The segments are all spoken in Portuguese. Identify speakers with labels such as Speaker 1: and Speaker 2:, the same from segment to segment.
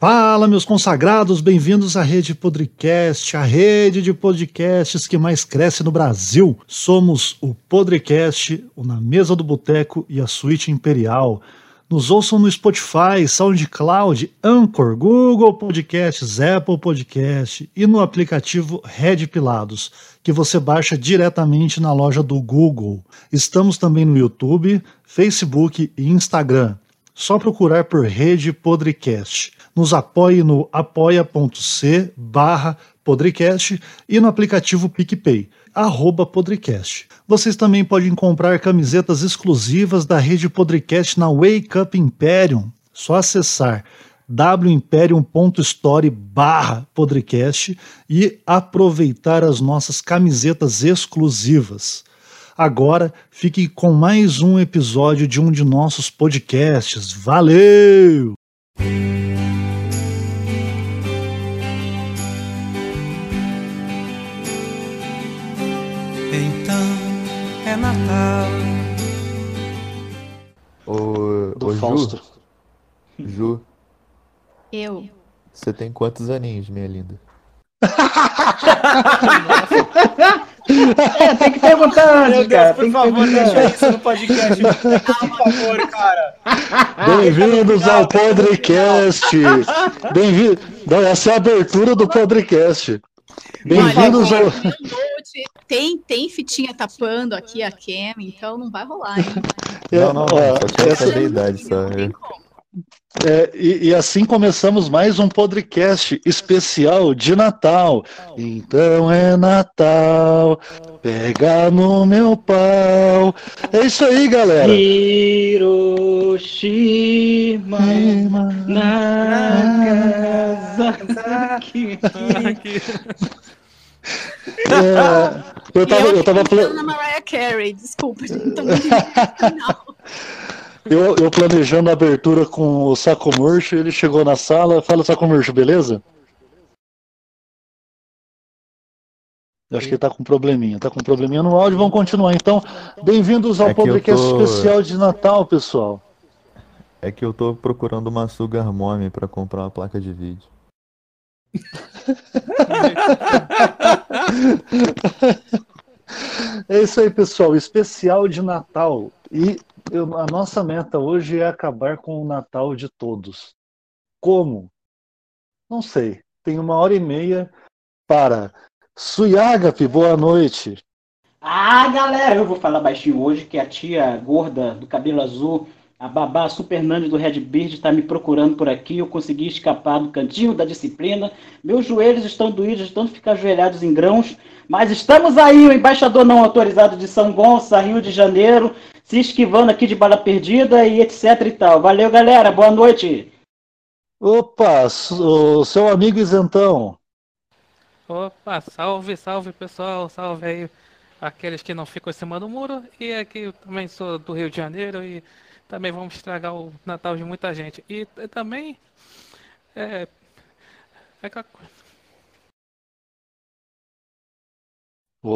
Speaker 1: Fala, meus consagrados, bem-vindos à Rede Podcast, a rede de podcasts que mais cresce no Brasil. Somos o Podcast, o Na Mesa do Boteco e a Suíte Imperial. Nos ouçam no Spotify, SoundCloud, Anchor, Google Podcasts, Apple Podcast e no aplicativo Red Pilados, que você baixa diretamente na loja do Google. Estamos também no YouTube, Facebook e Instagram. Só procurar por Rede Podcast. Nos apoie no apoia.c barra Podrecast e no aplicativo PicPay, arroba Podrecast. Vocês também podem comprar camisetas exclusivas da rede Podrecast na Wake Up Imperium. Só acessar wimperium.store barra Podrecast e aproveitar as nossas camisetas exclusivas. Agora fique com mais um episódio de um de nossos podcasts. Valeu!
Speaker 2: Ô,
Speaker 1: Do
Speaker 2: Ju,
Speaker 1: Fausto.
Speaker 2: Ju,
Speaker 3: Eu.
Speaker 2: você tem quantos aninhos, minha linda?
Speaker 4: É, tem que perguntar
Speaker 5: Meu
Speaker 4: antes, cara.
Speaker 5: Deus, por
Speaker 4: tem que
Speaker 5: favor, deixa isso no podcast. Por favor, cara.
Speaker 1: Bem-vindos ao Podcast! Bem-vindo. Não, Essa é a abertura do Podcast. Bem-vindos ao.
Speaker 3: tem, tem fitinha tapando aqui a Cam, então não vai rolar, hein?
Speaker 2: Não, não, não, só quero
Speaker 1: essa-
Speaker 2: idade, só.
Speaker 3: Não tem como.
Speaker 1: É, e, e assim começamos mais um podcast especial de Natal. Então é Natal, pega no meu pau. É isso aí, galera.
Speaker 4: Hiroshima na casa que...
Speaker 1: É, eu tava, eu tava
Speaker 3: pensando
Speaker 1: pla-
Speaker 3: na Mariah Carey, desculpa, gente, tô muito emocional.
Speaker 1: eu, eu planejando a abertura com o Saco Murcho, ele chegou na sala, fala Saco Murcho, beleza? Eu acho que ele tá com um probleminha, tá com um probleminha no áudio, vamos continuar. Então, bem-vindos ao
Speaker 2: É
Speaker 1: podcast
Speaker 2: tô-
Speaker 1: especial de Natal, pessoal.
Speaker 2: É que eu tô procurando uma Sugar Mommy pra comprar uma placa de vídeo.
Speaker 1: É isso aí, pessoal. Especial de Natal. E eu- a nossa meta hoje é acabar com o Natal de todos. Como? Não sei. Tem uma hora e meia para. Suyagapi, boa noite.
Speaker 4: Ah, galera, eu vou falar baixinho hoje que a tia gorda do cabelo azul, a babá Super Nani do Red Beard está me procurando por aqui. Eu consegui escapar do cantinho da disciplina. Meus joelhos estão doídos, tanto ficar ajoelhados em grãos. Mas estamos aí, o embaixador não autorizado de São Gonçalo, Rio de Janeiro, se esquivando aqui de bala perdida e etc e tal. Valeu, galera. Boa noite.
Speaker 1: Opa, o seu amigo isentão.
Speaker 5: Opa, salve, salve pessoal, salve aí aqueles que não ficam em cima do muro. E aqui eu também sou do Rio de Janeiro e também vamos estragar o Natal de muita gente. E também é, é aquela coisa.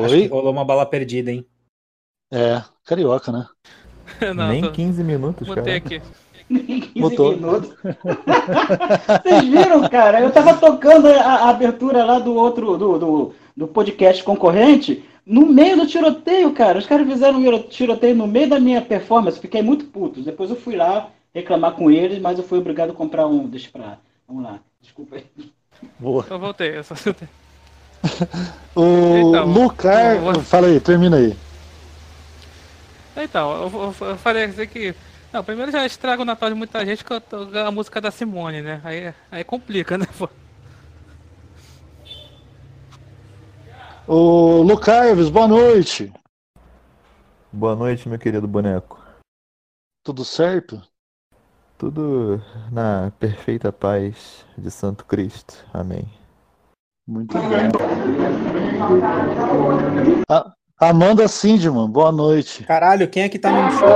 Speaker 6: Acho que
Speaker 1: Oi?
Speaker 6: rolou uma bala perdida, hein?
Speaker 1: É, carioca, né?
Speaker 5: Não,
Speaker 2: Nem
Speaker 5: tô-
Speaker 2: 15 minutos,
Speaker 5: botei
Speaker 2: cara.
Speaker 5: aqui.
Speaker 4: 15
Speaker 1: Botou.
Speaker 4: minutos. Vocês viram, cara? Eu tava tocando a, a abertura lá do outro, do, do, do podcast concorrente, no meio do tiroteio, cara. Os caras fizeram um tiroteio no meio da minha performance, fiquei muito puto. Depois eu fui lá reclamar com eles, mas eu fui obrigado a comprar um. Deixa pra. Vamos lá, desculpa aí.
Speaker 1: Boa.
Speaker 5: Eu voltei. Eu só...
Speaker 1: O
Speaker 5: Então,
Speaker 1: Lucar.
Speaker 5: vou-
Speaker 1: Fala aí, termina aí.
Speaker 5: Então, eu, eu- eu falei assim que. Não, primeiro já estraga o Natal de muita gente com a, a música da Simone, né? Aí, aí complica, né? pô?
Speaker 1: O Lucarves, boa noite.
Speaker 2: Boa noite, meu querido boneco.
Speaker 1: Tudo certo?
Speaker 2: Tudo na perfeita paz de Santo Cristo. Amém.
Speaker 1: Muito bem. A- Amanda Sindman, boa noite.
Speaker 6: Caralho, quem é que tá no show?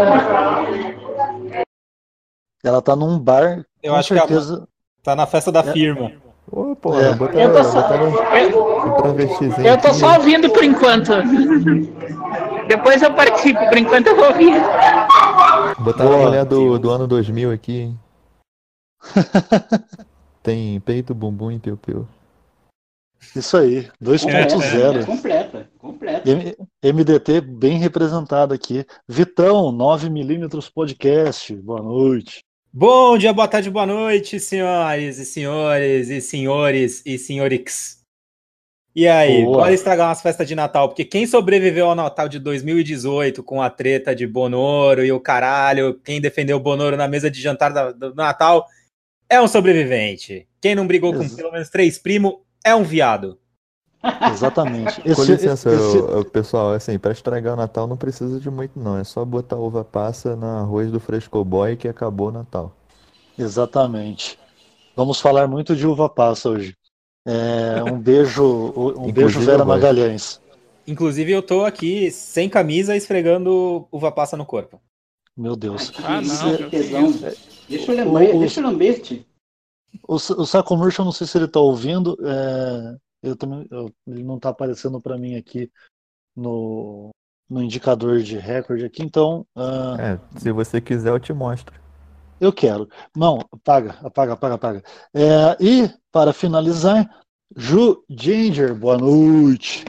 Speaker 1: Ela tá num bar,
Speaker 6: Eu
Speaker 1: com
Speaker 6: acho que a-
Speaker 1: certeza.
Speaker 6: Tá na festa da firma.
Speaker 2: Ô, porra,
Speaker 1: É.
Speaker 4: Eu tô só-
Speaker 2: um travestizinho
Speaker 7: Eu tô só ouvindo por enquanto. Depois eu participo, por enquanto eu vou ouvir.
Speaker 2: Botar a mulher do, do ano 2000 aqui, hein? Tem peito, bumbum e piu-piu.
Speaker 1: Isso aí, 2.0.
Speaker 4: Completa, completa.
Speaker 1: M- MDT bem representado aqui. Vitão, 9mm podcast. Boa noite.
Speaker 6: Bom dia, boa tarde, boa noite, senhoras e senhores e senhores e senhorix. E aí,
Speaker 1: Boa.
Speaker 6: bora estragar umas festas de Natal, porque quem sobreviveu ao Natal de 2018 com a treta de Bonoro e o caralho, quem defendeu o Bonoro na mesa de jantar da- do Natal é um sobrevivente. Quem não brigou com pelo menos três primos é um viado.
Speaker 1: Exatamente.
Speaker 2: Com
Speaker 1: Esse-
Speaker 2: licença,
Speaker 1: esse-
Speaker 2: eu- eu- pessoal, assim, pra estragar o Natal não precisa de muito, não. É só botar uva passa no arroz do Frescoboy que acabou o Natal.
Speaker 1: Exatamente. Vamos falar muito de uva passa hoje. É, um beijo, um
Speaker 2: Inclusive,
Speaker 1: beijo Vera. Magalhães.
Speaker 6: Inclusive, eu tô aqui sem camisa esfregando uva passa no corpo.
Speaker 1: Meu Deus.
Speaker 5: Ah, não,
Speaker 4: tesão.
Speaker 5: isso.
Speaker 4: Deixa eu lamber,
Speaker 1: O- o-
Speaker 4: deixa eu lamber-te.
Speaker 1: O, o Saco Murcho, eu não sei se ele está ouvindo. é, eu também, eu- ele não está aparecendo para mim aqui no, no indicador de recorde aqui, então ah,
Speaker 2: É, se você quiser, eu te mostro.
Speaker 1: eu quero. Não, apaga, apaga, apaga, apaga. É, e para finalizar, Ju Ginger, boa noite.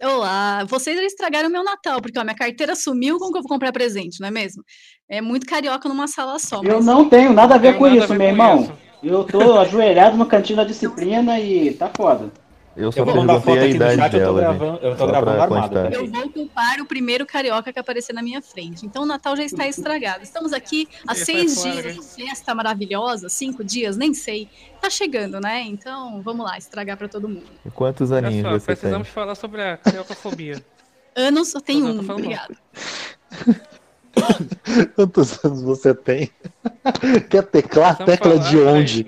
Speaker 3: Olá, vocês estragaram meu Natal, porque ó, minha carteira sumiu, como que eu vou comprar presente, não é mesmo? É muito carioca numa sala só.
Speaker 4: Eu
Speaker 3: mas-
Speaker 4: não tenho nada a ver com
Speaker 5: a
Speaker 4: isso,
Speaker 5: ver
Speaker 4: meu
Speaker 5: com
Speaker 4: irmão.
Speaker 5: isso.
Speaker 4: Eu tô ajoelhado no cantinho da disciplina e tá foda.
Speaker 2: Eu só
Speaker 6: Eu vou mandar foto aqui no
Speaker 2: idade
Speaker 6: chat, eu tô
Speaker 2: dela,
Speaker 6: gravando, eu tô gravando armado.
Speaker 2: constar.
Speaker 3: Eu vou culpar o primeiro carioca que aparecer na minha frente. Então o Natal já está estragado. Estamos aqui há
Speaker 5: Esse
Speaker 3: seis
Speaker 5: foi fora,
Speaker 3: dias de festa maravilhosa, cinco dias, nem sei. Tá chegando, né? Então vamos lá, estragar para todo mundo.
Speaker 2: E quantos aninhos
Speaker 5: só,
Speaker 2: você tem?
Speaker 5: precisamos falar sobre a cariocafobia.
Speaker 3: Anos só tem um, obrigado.
Speaker 1: Quantos anos você tem? Quer teclar?
Speaker 5: Precisamos
Speaker 1: Tecla
Speaker 5: falar,
Speaker 1: de onde?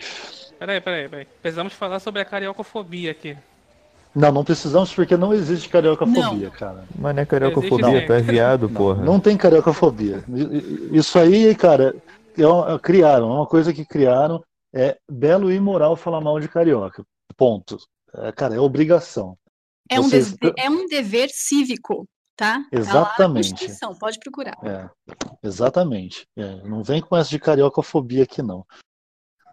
Speaker 5: Peraí, peraí, peraí. Precisamos falar sobre a cariocafobia aqui.
Speaker 1: Não, não precisamos porque não existe cariocafobia,
Speaker 3: Não.
Speaker 1: cara.
Speaker 2: Mas não é cariocafobia, tu é viado,
Speaker 1: Não,
Speaker 2: porra.
Speaker 1: não tem cariocafobia. Isso aí, cara, é uma- criaram, é uma coisa que criaram. É belo e imoral falar mal de carioca. Ponto. É, cara, é obrigação.
Speaker 3: É um,
Speaker 1: Vocês-
Speaker 3: deve- é um dever cívico, tá? Tá
Speaker 1: Exatamente.
Speaker 3: Constituição, pode procurar.
Speaker 1: É, exatamente. É, não vem com essa de cariocafobia aqui, não.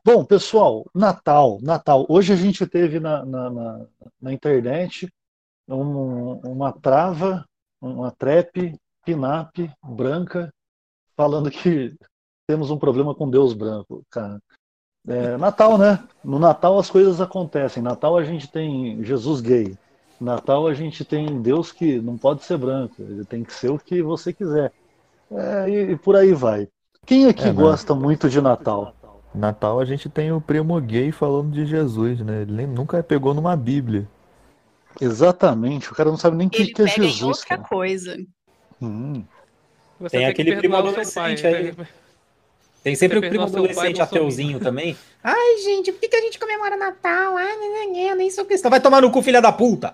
Speaker 1: Bom, pessoal, Natal, Natal. Hoje a gente teve na, na, na, na internet um- uma trava, uma trap, pinap branca, falando que temos um problema com Deus branco, cara. É, Natal, né? No Natal as coisas acontecem. Natal a gente tem Jesus gay. Natal a gente tem Deus que não pode ser branco, ele tem que ser o que você quiser. É, e, e por aí vai. Quem aqui
Speaker 2: É,
Speaker 1: gosta muito de Natal?
Speaker 2: Natal a gente tem o primo gay falando de Jesus, né? Ele nem- nunca pegou numa Bíblia.
Speaker 1: Exatamente, o cara não sabe nem o que,
Speaker 3: Ele
Speaker 1: que é
Speaker 3: pega em
Speaker 1: Jesus.
Speaker 3: outra
Speaker 1: cara.
Speaker 3: coisa.
Speaker 1: Hum,
Speaker 5: Você
Speaker 6: Tem
Speaker 5: que
Speaker 6: aquele primo
Speaker 5: pai,
Speaker 6: adolescente aí. Tem sempre o
Speaker 5: Você
Speaker 6: primo
Speaker 5: seu pai,
Speaker 6: adolescente ateuzinho também. Ai, gente, por que, que a gente comemora Natal? Ah, não, não, não, nem sou cristão. Vai tomar no cu, filha da puta.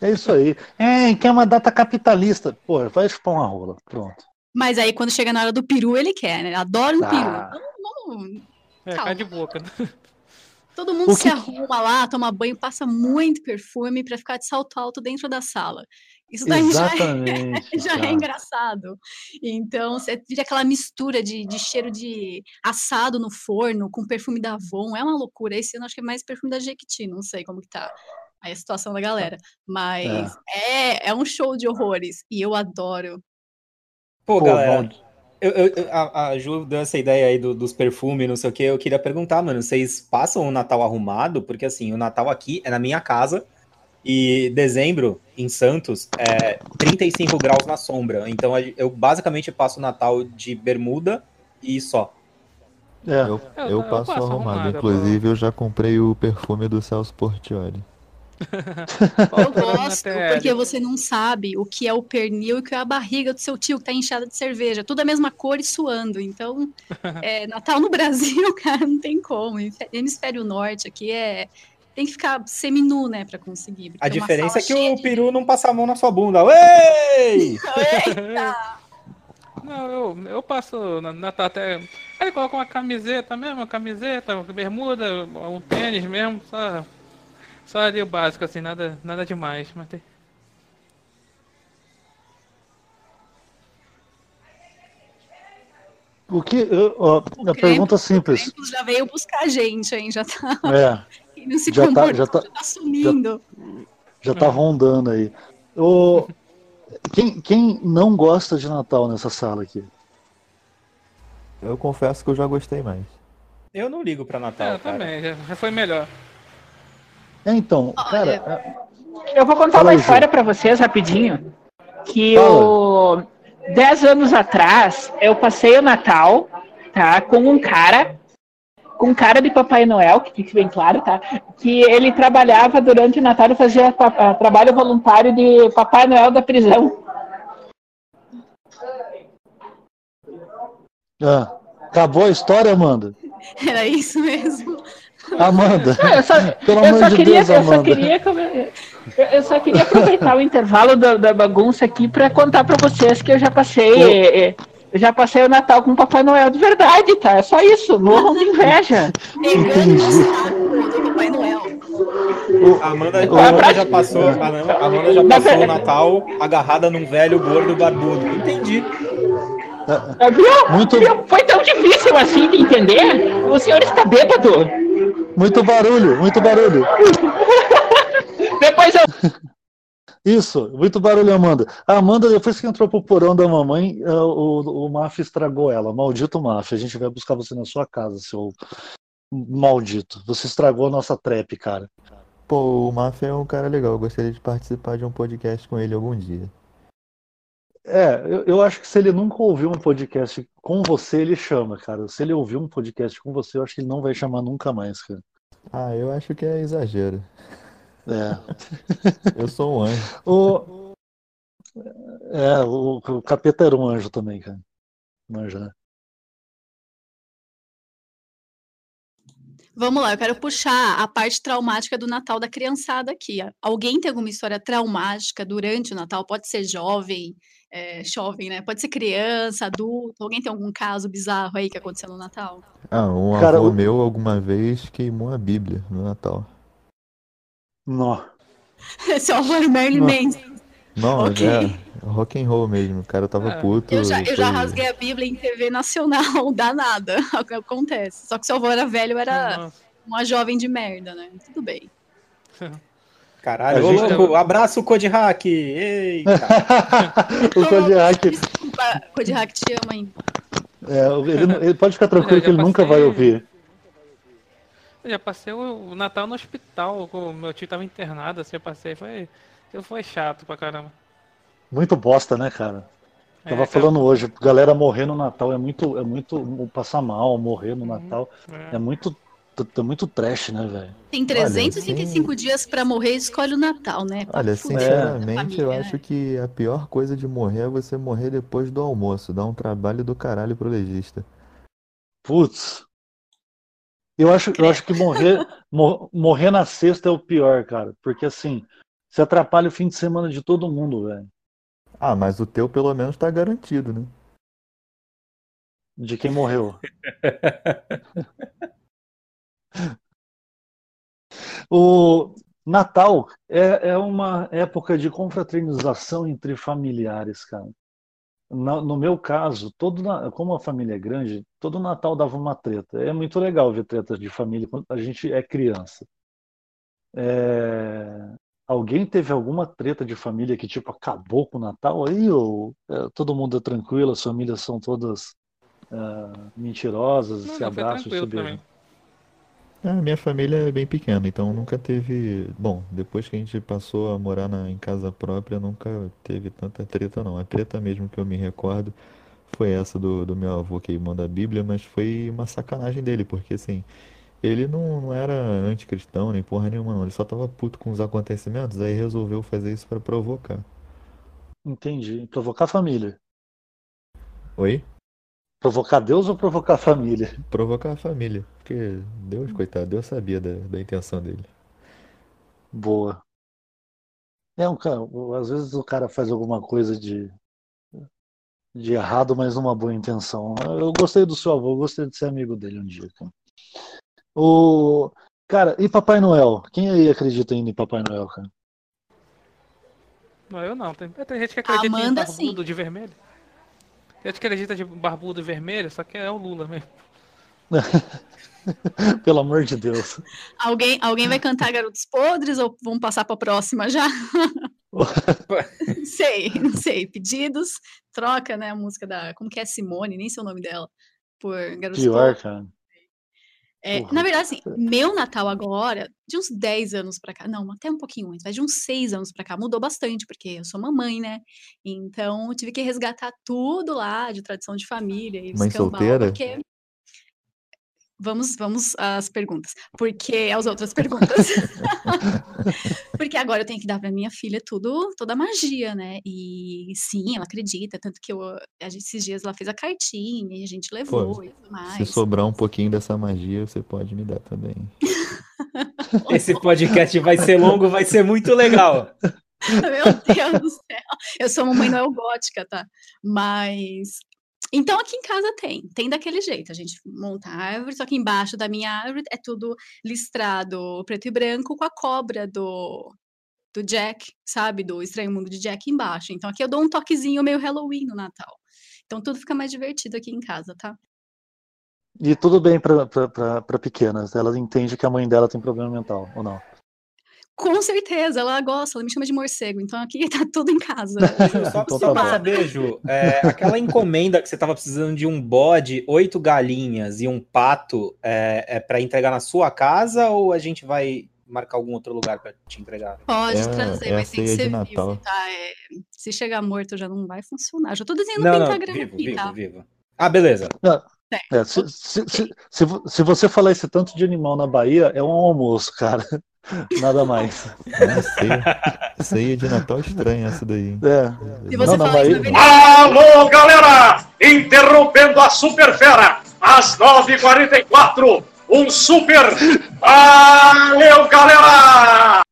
Speaker 1: é isso aí. É, que é uma data capitalista. Pô, vai chupar uma rola. Pronto.
Speaker 3: Mas aí quando chega na hora do peru, ele quer, né? Adora um
Speaker 1: Ah.
Speaker 3: peru. Vamos- vamos-
Speaker 5: É, cai de boca.
Speaker 3: Todo mundo
Speaker 1: O
Speaker 3: se
Speaker 1: que-
Speaker 3: arruma lá, toma banho, passa muito perfume pra ficar de salto alto dentro da sala. Isso daí já é,
Speaker 1: Exatamente.
Speaker 3: já é engraçado. Então, você vira aquela mistura de, de cheiro de assado no forno com perfume da Avon. É uma loucura. Esse ano acho que é mais perfume da Jequiti, não sei como que tá aí a situação da galera. Mas é, é um show de horrores. E eu adoro.
Speaker 6: Pô,
Speaker 1: Pô,
Speaker 6: galera, eu- eu- a, a Ju deu essa ideia aí do- dos perfumes, não sei o que. Eu queria perguntar, mano, vocês passam o Natal arrumado? Porque assim, o Natal aqui é na minha casa e dezembro, em Santos, é 35 graus na sombra. Então eu basicamente passo o Natal de bermuda e só.
Speaker 1: é.
Speaker 2: Eu,
Speaker 5: Eu-
Speaker 2: eu
Speaker 5: eu
Speaker 2: passo
Speaker 5: passo
Speaker 2: arrumado.
Speaker 5: arrumada,
Speaker 2: Inclusive, eu já comprei o perfume do Celso Portioli.
Speaker 3: Eu gosto, porque você não sabe o que é o pernil e o que é a barriga do seu tio que tá inchada de cerveja. Tudo a mesma cor e suando. Então, é, Natal no Brasil, cara, não tem como. Hemisfério Norte aqui é. Tem que ficar seminu, né, pra conseguir.
Speaker 6: A
Speaker 3: uma
Speaker 6: diferença é que o
Speaker 3: de-
Speaker 6: peru não passa a mão na sua bunda. Ei!
Speaker 5: Não, eu, eu passo na Natal até. Ele coloca uma camiseta mesmo, uma camiseta, uma bermuda, um tênis mesmo, só. Só ali o básico, assim, nada, nada demais. Mas tem...
Speaker 1: O que. ó, a
Speaker 3: Krampus-
Speaker 1: pergunta
Speaker 3: O
Speaker 1: simples.
Speaker 3: Já veio buscar a gente, hein? Já tá.
Speaker 1: É,
Speaker 3: Não se
Speaker 1: Já tá-
Speaker 3: comportou,
Speaker 1: já tá-
Speaker 3: já tá sumindo.
Speaker 1: já tá rondando aí. O, quem, quem não gosta de Natal nessa sala aqui?
Speaker 2: Eu confesso que eu já gostei mais.
Speaker 6: Eu não ligo pra Natal,
Speaker 5: É,
Speaker 6: cara.
Speaker 5: também, já, já foi melhor.
Speaker 1: É, então, cara,
Speaker 7: Eu vou contar
Speaker 1: Fala
Speaker 7: uma história pra vocês rapidinho. Que
Speaker 1: Fala.
Speaker 7: o dez anos atrás eu passei o Natal, tá, com um cara, com um cara de Papai Noel, que fique bem claro, tá, que ele trabalhava durante o Natal e fazia trabalho voluntário de Papai Noel da prisão.
Speaker 1: ah, acabou a história, Amanda?
Speaker 3: Era isso mesmo.
Speaker 1: Amanda,
Speaker 7: Não, eu só,
Speaker 1: pelo
Speaker 7: eu
Speaker 1: amor
Speaker 7: só
Speaker 1: de
Speaker 7: queria,
Speaker 1: Deus,
Speaker 7: eu só
Speaker 1: Amanda.
Speaker 7: queria, eu, só queria aproveitar o intervalo da, da bagunça aqui para contar para vocês que eu já passei,
Speaker 1: Eu-
Speaker 7: eu já passei o Natal com o Papai Noel de verdade, tá? É só isso, morram de inveja.
Speaker 3: Pegando o saco do Papai Noel.
Speaker 6: A Amanda,
Speaker 1: O-
Speaker 6: a Amanda já passou, a Amanda, a Amanda já passou o Natal agarrada num velho gordo barbudo. Entendi.
Speaker 7: Ah, Viu?
Speaker 1: Muito-
Speaker 7: Viu? Foi tão difícil assim de entender? O senhor está bêbado.
Speaker 1: Muito barulho, muito barulho.
Speaker 7: Depois eu.
Speaker 1: Isso, muito barulho, Amanda. A Amanda, depois que entrou pro porão da mamãe, eh, o, o Maf estragou ela. Maldito Maf, a gente vai buscar você na sua casa, seu maldito. Você estragou a nossa trap, cara.
Speaker 2: Pô, o Mafia é um cara legal. Eu gostaria de participar de um podcast com ele algum dia.
Speaker 1: É, eu, eu acho que se ele nunca ouviu um podcast com você, ele chama, cara. Se ele ouviu um podcast com você, eu acho que ele não vai chamar nunca mais, cara.
Speaker 2: Ah, eu acho que é exagero.
Speaker 1: É.
Speaker 2: Eu sou um anjo.
Speaker 1: O, é, o, o capeta era um anjo também, cara. Manja, né?
Speaker 3: Vamos lá, eu quero puxar a parte traumática do Natal da criançada aqui. Alguém tem alguma história traumática durante o Natal? Pode ser jovem, é, jovem, né? Pode ser criança, adulto. Alguém tem algum caso bizarro aí que aconteceu no Natal?
Speaker 2: Ah, um
Speaker 1: Cara,
Speaker 2: avô
Speaker 1: o-
Speaker 2: meu alguma vez queimou a Bíblia no Natal.
Speaker 1: Não.
Speaker 3: Seu avô era o
Speaker 1: Não.
Speaker 3: Manson.
Speaker 2: Não,
Speaker 3: Ok.
Speaker 2: é rock and roll mesmo. O cara tava
Speaker 5: É.
Speaker 2: puto.
Speaker 3: Eu já, eu já
Speaker 2: foi-
Speaker 3: rasguei a Bíblia em TV nacional, danada. É o que acontece. Só que seu avô era velho, era
Speaker 5: Nossa.
Speaker 3: uma jovem de merda, né? Tudo bem.
Speaker 6: Caralho, ô louco, abraço o Code Hack. Eita.
Speaker 1: o Kodiak,
Speaker 3: Desculpa, Kodiak te ama ainda.
Speaker 1: é, ele, ele pode ficar tranquilo que
Speaker 5: já
Speaker 1: ele nunca
Speaker 5: passei-
Speaker 1: vai ouvir.
Speaker 5: Eu já passei o o Natal no hospital, com- meu tio tava internado, assim, eu passei, foi, foi chato pra caramba.
Speaker 1: Muito bosta, né, cara?
Speaker 5: É,
Speaker 1: Tava
Speaker 5: cara,
Speaker 1: falando hoje, galera morrer no Natal é muito, é muito passar mal, morrer no Natal
Speaker 5: é.
Speaker 1: é muito, é muito trash, né, velho?
Speaker 3: Tem 365 dias pra morrer, escolhe o Natal, né? Pra
Speaker 2: Olha, sinceramente,
Speaker 3: família,
Speaker 2: eu
Speaker 3: né?
Speaker 2: acho que a pior coisa de morrer é você morrer depois do almoço. Dá um trabalho do caralho pro legista.
Speaker 1: Putz. Eu acho, eu acho que morrer, mor- morrer na sexta é o pior, cara, porque assim, você atrapalha o fim de semana de todo mundo, velho.
Speaker 2: Ah, mas o teu pelo menos tá garantido, né?
Speaker 1: De quem morreu. O Natal é, é uma época de confraternização entre familiares, cara. No meu caso, todo, como a família é grande, todo Natal dava uma treta. É muito legal ver tretas de família quando a gente é criança. É, Alguém teve alguma treta de família que tipo acabou com o Natal aí ou é, todo mundo é tranquilo, as famílias são todas ah, mentirosas,
Speaker 5: Não,
Speaker 1: se abraçam se beijam?
Speaker 5: Também.
Speaker 2: A minha família é bem pequena, então nunca teve. Bom, depois que a gente passou a morar na- em casa própria, nunca teve tanta treta, não. A treta mesmo que eu me recordo foi essa do, do meu avô queimando a Bíblia, mas foi uma sacanagem dele, porque assim, ele não, não era anticristão nem porra nenhuma, não. Ele só tava puto com os acontecimentos, aí resolveu fazer isso pra provocar.
Speaker 1: Entendi. Provocar a família.
Speaker 2: Oi?
Speaker 1: Provocar Deus ou provocar a família?
Speaker 2: Provocar a família. Porque Deus, coitado, Deus sabia da, da intenção dele.
Speaker 1: Boa. É um cara, às vezes o cara faz alguma coisa de de errado, mas numa boa intenção. Eu gostei do seu avô, eu gostei de ser amigo dele um dia. Cara. O cara, e Papai Noel? Quem aí acredita ainda em Papai Noel, cara?
Speaker 5: Não, eu não. Tem, tem gente que acredita
Speaker 3: Amanda,
Speaker 5: em barbudo de vermelho. Ele acredita de barbudo e vermelho, só que é o Lula mesmo.
Speaker 1: Pelo amor de Deus.
Speaker 3: Alguém, alguém vai cantar Garotos Podres ou vamos passar para a próxima já? não sei, não sei. Pedidos, troca, né? A música da. Como que é Simone? Nem sei o nome dela. Por Garotos
Speaker 1: Pior,
Speaker 3: Podres.
Speaker 1: cara.
Speaker 3: É, na verdade, assim, meu Natal agora, de uns 10 anos pra cá, não, até um pouquinho antes, mas de uns 6 anos pra cá, mudou bastante, porque eu sou mamãe, né? Então, tive que resgatar tudo lá de tradição de família e
Speaker 2: Mãe solteira?
Speaker 3: porque Vamos, vamos às perguntas. Porque as outras perguntas. porque agora eu tenho que dar para minha filha tudo, toda a magia, né? E sim, ela acredita, tanto que eu, a gente- esses dias ela fez a cartinha e a gente levou e tudo
Speaker 2: Se
Speaker 3: mais.
Speaker 2: sobrar um pouquinho dessa magia, você pode me dar também.
Speaker 6: Esse podcast vai ser longo, vai ser muito legal.
Speaker 3: Meu Deus do céu. Eu sou mamãe Noel gótica, tá? Mas. Então aqui em casa tem, tem daquele jeito. A gente monta a árvore, só que embaixo da minha árvore é tudo listrado preto e branco com a cobra do, do Jack, sabe? Do Estranho Mundo de Jack embaixo. Então aqui eu dou um toquezinho meio Halloween no Natal. Então tudo fica mais divertido aqui em casa, tá?
Speaker 1: E tudo bem pra pequenas. Ela entende que a mãe dela tem problema mental, ou não?
Speaker 3: Com certeza, ela gosta, ela me chama de morcego, então aqui tá tudo em casa.
Speaker 6: Ju, só,
Speaker 1: Então
Speaker 6: só
Speaker 1: tá
Speaker 6: pra
Speaker 1: bom.
Speaker 6: saber, Ju, é, aquela encomenda que você tava precisando de um bode, oito galinhas e um pato, é, é para entregar na sua casa ou a gente vai marcar algum outro lugar pra te entregar?
Speaker 3: Pode
Speaker 2: É-
Speaker 3: trazer,
Speaker 2: é
Speaker 3: mas tem que ser
Speaker 2: Natal.
Speaker 3: vivo, tá? É, se chegar morto já não vai funcionar. Já tô desenhando
Speaker 6: Não, não,
Speaker 3: pentagrama
Speaker 6: vivo,
Speaker 3: aqui,
Speaker 6: vivo,
Speaker 3: tá?
Speaker 6: vivo. Ah, beleza.
Speaker 1: É, se, se, se, se você falar esse tanto de animal na Bahia, é um almoço, cara. Nada mais.
Speaker 2: É uma ceia, ceia de Natal estranha essa daí.
Speaker 1: É.
Speaker 3: Se você
Speaker 1: Não, na
Speaker 3: falar isso na
Speaker 1: Bahia-
Speaker 3: Avenida
Speaker 8: Alô, galera! Interrompendo a Super Fera, às 9h44, um super. Valeu, galera!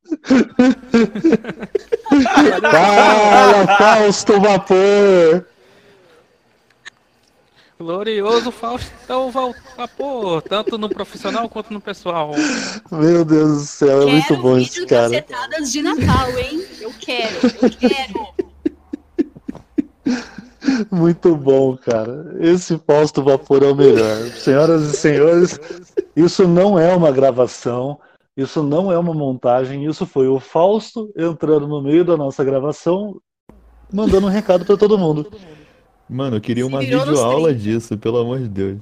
Speaker 1: Fala, Fausto Vapor!
Speaker 5: Glorioso Faustão Val- Vapor, tanto no profissional quanto no pessoal.
Speaker 1: Meu Deus do céu, é muito
Speaker 3: Quero
Speaker 1: bom
Speaker 3: vídeo
Speaker 1: esse cara.
Speaker 3: cacetadas de Natal, hein? Eu quero, eu quero.
Speaker 1: Muito bom, cara. Esse Fausto Vapor é o melhor. Senhoras e senhores, isso não é uma gravação, isso não é uma montagem, isso foi o Fausto entrando no meio da nossa gravação, mandando um recado pra todo mundo.
Speaker 2: Mano, eu queria
Speaker 3: Se
Speaker 2: uma
Speaker 3: virou nos
Speaker 2: videoaula
Speaker 3: 30.
Speaker 2: disso, pelo amor de Deus.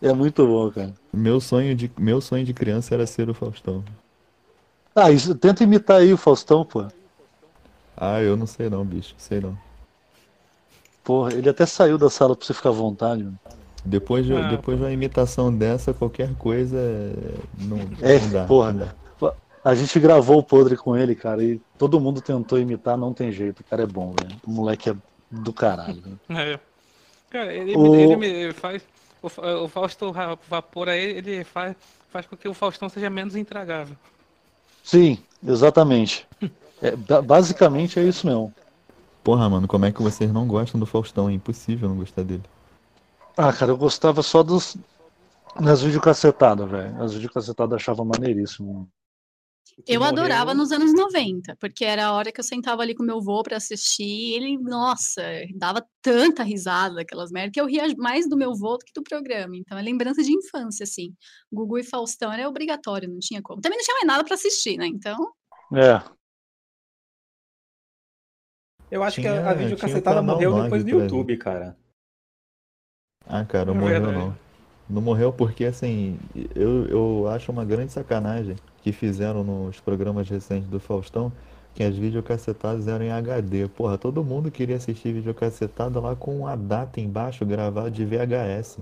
Speaker 1: É muito bom, cara.
Speaker 2: Meu sonho de, meu sonho de criança era ser o Faustão.
Speaker 1: Ah, isso, tenta imitar aí o Faustão, pô.
Speaker 2: Ah, eu não sei não, bicho. Sei não.
Speaker 1: Porra, ele até saiu da sala pra você ficar à vontade. mano.
Speaker 2: Depois de,
Speaker 5: Ah,
Speaker 2: depois de uma imitação dessa, qualquer coisa é, não,
Speaker 1: É,
Speaker 2: não dá.
Speaker 1: porra. A gente gravou o podre com ele, cara, e todo mundo tentou imitar, não tem jeito. O cara é bom, velho. O moleque é do caralho. velho.
Speaker 5: É. Cara, ele,
Speaker 1: O-
Speaker 5: ele faz. O, o Fausto Vapor aí, ele faz, faz com que o Faustão seja menos intragável.
Speaker 1: Sim, exatamente. É, ba- basicamente é isso mesmo.
Speaker 2: Porra, mano, como é que vocês não gostam do Faustão? É impossível não gostar dele.
Speaker 1: Ah, cara, eu gostava só dos. Das videocacetadas, velho. As videocacetadas achava maneiríssimo.
Speaker 5: Que
Speaker 3: Eu
Speaker 5: morreu-
Speaker 3: adorava nos anos 90, porque era a hora que eu sentava ali com meu avô pra assistir, e ele, nossa, dava tanta risada aquelas merdas, que eu ria mais do meu avô do que do programa. Então é lembrança de infância, assim. Gugu e Faustão era obrigatório, não tinha como. Também não tinha mais nada pra assistir, né? Então,
Speaker 1: É.
Speaker 6: Eu acho que
Speaker 2: Tinha-
Speaker 6: a, a
Speaker 2: tinha
Speaker 6: videocacetada morreu
Speaker 2: 9
Speaker 6: depois do. YouTube, cara.
Speaker 2: Ah, cara, não morreu
Speaker 5: verdade.
Speaker 2: não. Não morreu porque, assim, eu, eu acho uma grande sacanagem que fizeram nos programas recentes do Faustão que as videocassetadas eram em HD. Porra, todo mundo queria assistir videocacetada lá com a data embaixo gravada de VHS.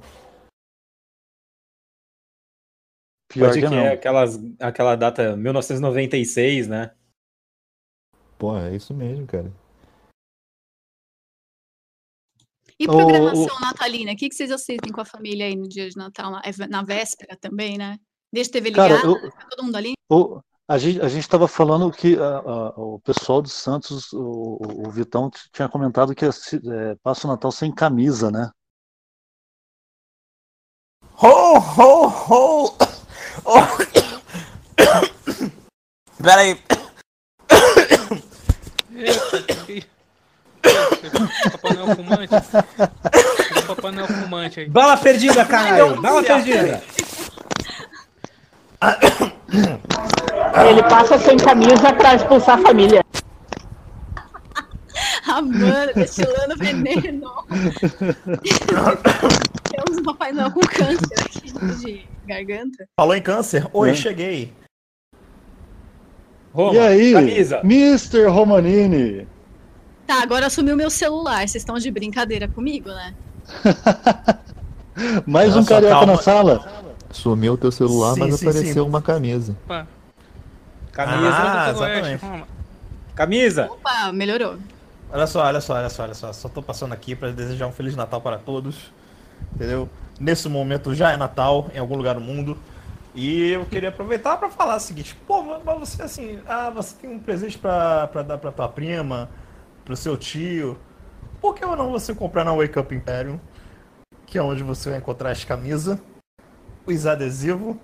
Speaker 1: Pior
Speaker 6: Pode
Speaker 1: que
Speaker 6: que
Speaker 1: não.
Speaker 6: é aquelas, aquela data 1996, né?
Speaker 2: Porra, é isso mesmo, cara.
Speaker 3: E
Speaker 1: O-
Speaker 3: programação natalina? O que, que vocês assistem com a família aí no dia de Natal? Na, é véspera também, né? Deixa a TV
Speaker 1: Cara,
Speaker 3: ligada,
Speaker 1: eu-
Speaker 3: fica todo mundo ali.
Speaker 1: O, a gente a gente estava falando que a- a- o pessoal do Santos, o, o- o Vitão tinha comentado que é, passa o Natal sem camisa, né?
Speaker 9: Ho, ho, ho! Oh. Pera
Speaker 5: Eita, que- fumante. Um Papai Noel fumante aí.
Speaker 9: Bala perdida, caralho! Bala perdida!
Speaker 7: Ele passa sem camisa pra expulsar a família.
Speaker 3: Amanda, destilando veneno. Temos um Papai Noel com câncer aqui de garganta.
Speaker 9: Falou em câncer? Oi,
Speaker 1: É.
Speaker 9: cheguei.
Speaker 6: Roma,
Speaker 1: e aí,
Speaker 6: camisa.
Speaker 1: Mr. Romanini?
Speaker 3: Tá, agora assumiu meu celular. Vocês estão de brincadeira comigo, né?
Speaker 1: Mais
Speaker 9: Olha
Speaker 1: um carioca
Speaker 9: calma.
Speaker 1: na sala?
Speaker 2: Sumiu o teu celular,
Speaker 9: Sim,
Speaker 2: mas
Speaker 9: sim,
Speaker 2: apareceu
Speaker 9: sim.
Speaker 2: uma camisa.
Speaker 5: Opa,
Speaker 6: Camisa.
Speaker 9: Ah,
Speaker 5: do
Speaker 9: exatamente.
Speaker 6: Camisa.
Speaker 3: Opa, melhorou.
Speaker 9: Olha só, olha só, olha só, olha só. Só tô passando aqui para desejar um Feliz Natal para todos. Entendeu? Nesse momento já é Natal em algum lugar do mundo. E eu queria aproveitar para falar o seguinte: pô, mas você assim, ah, você tem um presente para dar para tua prima, pro seu tio. Por que não você comprar na Wake Up Imperium? Que é onde você vai encontrar as camisas, os adesivos,